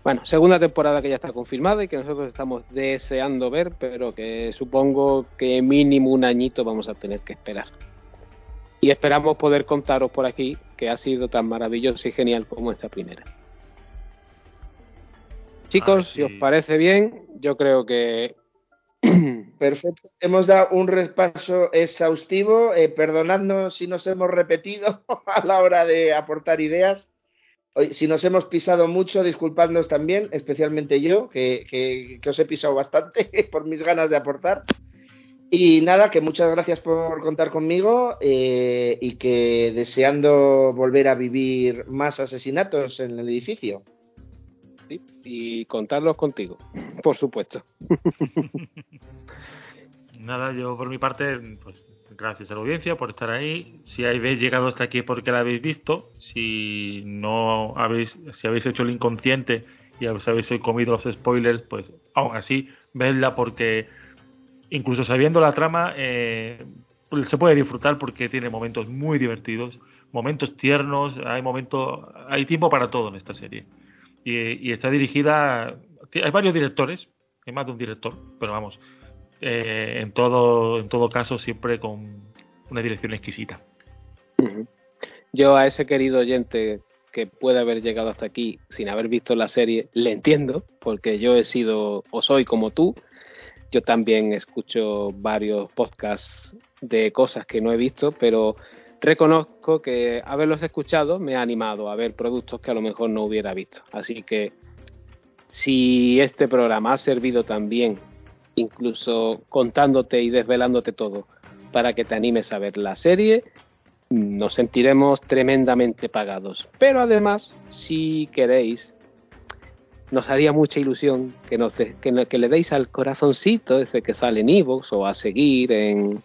Bueno, segunda temporada que ya está confirmada y que nosotros estamos deseando ver, pero que supongo que mínimo un añito vamos a tener que esperar. Y esperamos poder contaros por aquí que ha sido tan maravilloso y genial como esta primera. Chicos, Ah, si os parece bien, yo creo que Perfecto. Hemos dado un repaso exhaustivo. Eh, perdonadnos si nos hemos repetido a la hora de aportar ideas. Si nos hemos pisado mucho, disculpadnos también, especialmente yo, que, que- que os he pisado bastante por mis ganas de aportar. Y nada, que muchas gracias por contar conmigo eh, y que deseando volver a vivir más asesinatos en el edificio. Y contarlos contigo, por supuesto. Nada, yo por mi parte, pues gracias a la audiencia por estar ahí. Si habéis llegado hasta aquí porque la habéis visto. Si no habéis, si habéis hecho el inconsciente y os habéis comido los spoilers, pues aún así, vedla porque incluso sabiendo la trama, eh, pues, se puede disfrutar porque tiene momentos muy divertidos, momentos tiernos, hay momentos, hay tiempo para todo en esta serie. Y, está dirigida, hay varios directores, hay más de un director, pero vamos, eh, en todo en todo caso siempre con una dirección exquisita. Yo a ese querido oyente que puede haber llegado hasta aquí sin haber visto la serie, le entiendo, porque yo he sido o soy como tú. Yo también escucho varios podcasts de cosas que no he visto, pero reconozco que haberlos escuchado me ha animado a ver productos que a lo mejor no hubiera visto. Así que si este programa ha servido también, incluso contándote y desvelándote todo, para que te animes a ver la serie, nos sentiremos tremendamente pagados. Pero además, si queréis, nos haría mucha ilusión que, nos que, le deis al corazoncito ese que sale en iVoox o a seguir en,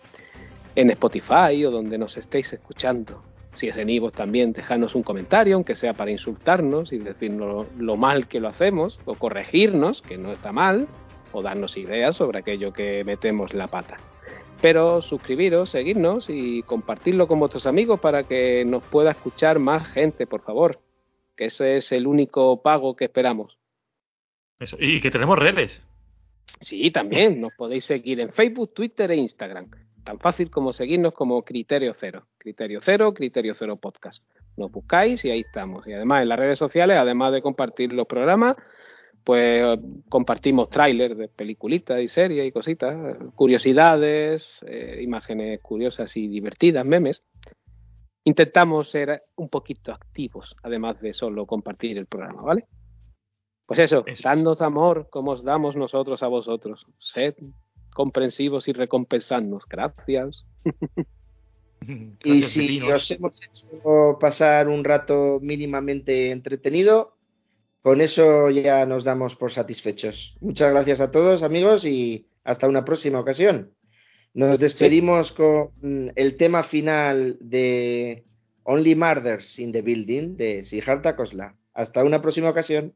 en Spotify o donde nos estéis escuchando. Si es en iVoox también, dejadnos un comentario, aunque sea para insultarnos y decirnos lo, lo mal que lo hacemos, o corregirnos, que no está mal, o darnos ideas sobre aquello que metemos la pata. Pero suscribiros, seguirnos y compartirlo con vuestros amigos para que nos pueda escuchar más gente, por favor. Que ese es el único pago que esperamos. Eso. Y que tenemos redes. Sí, también nos podéis seguir en Facebook, Twitter e Instagram. Tan fácil como seguirnos como Criterio Cero. Criterio Cero, Criterio Cero Podcast. Nos buscáis y ahí estamos. Y además en las redes sociales, además de compartir los programas, pues compartimos trailers de peliculitas y series y cositas, curiosidades, eh, imágenes curiosas y divertidas, memes. Intentamos ser un poquito activos, además de solo compartir el programa, ¿vale? Pues eso, Eso. amor como os damos nosotros a vosotros. Sed comprensivos y recompensadnos. Gracias. Y si Pepinos. os hemos hecho pasar un rato mínimamente entretenido, con eso ya nos damos por satisfechos. Muchas gracias a todos, amigos, y hasta una próxima ocasión. Nos despedimos con el tema final de Only Murders in the Building de Siddhartha Kosla. Hasta una próxima ocasión.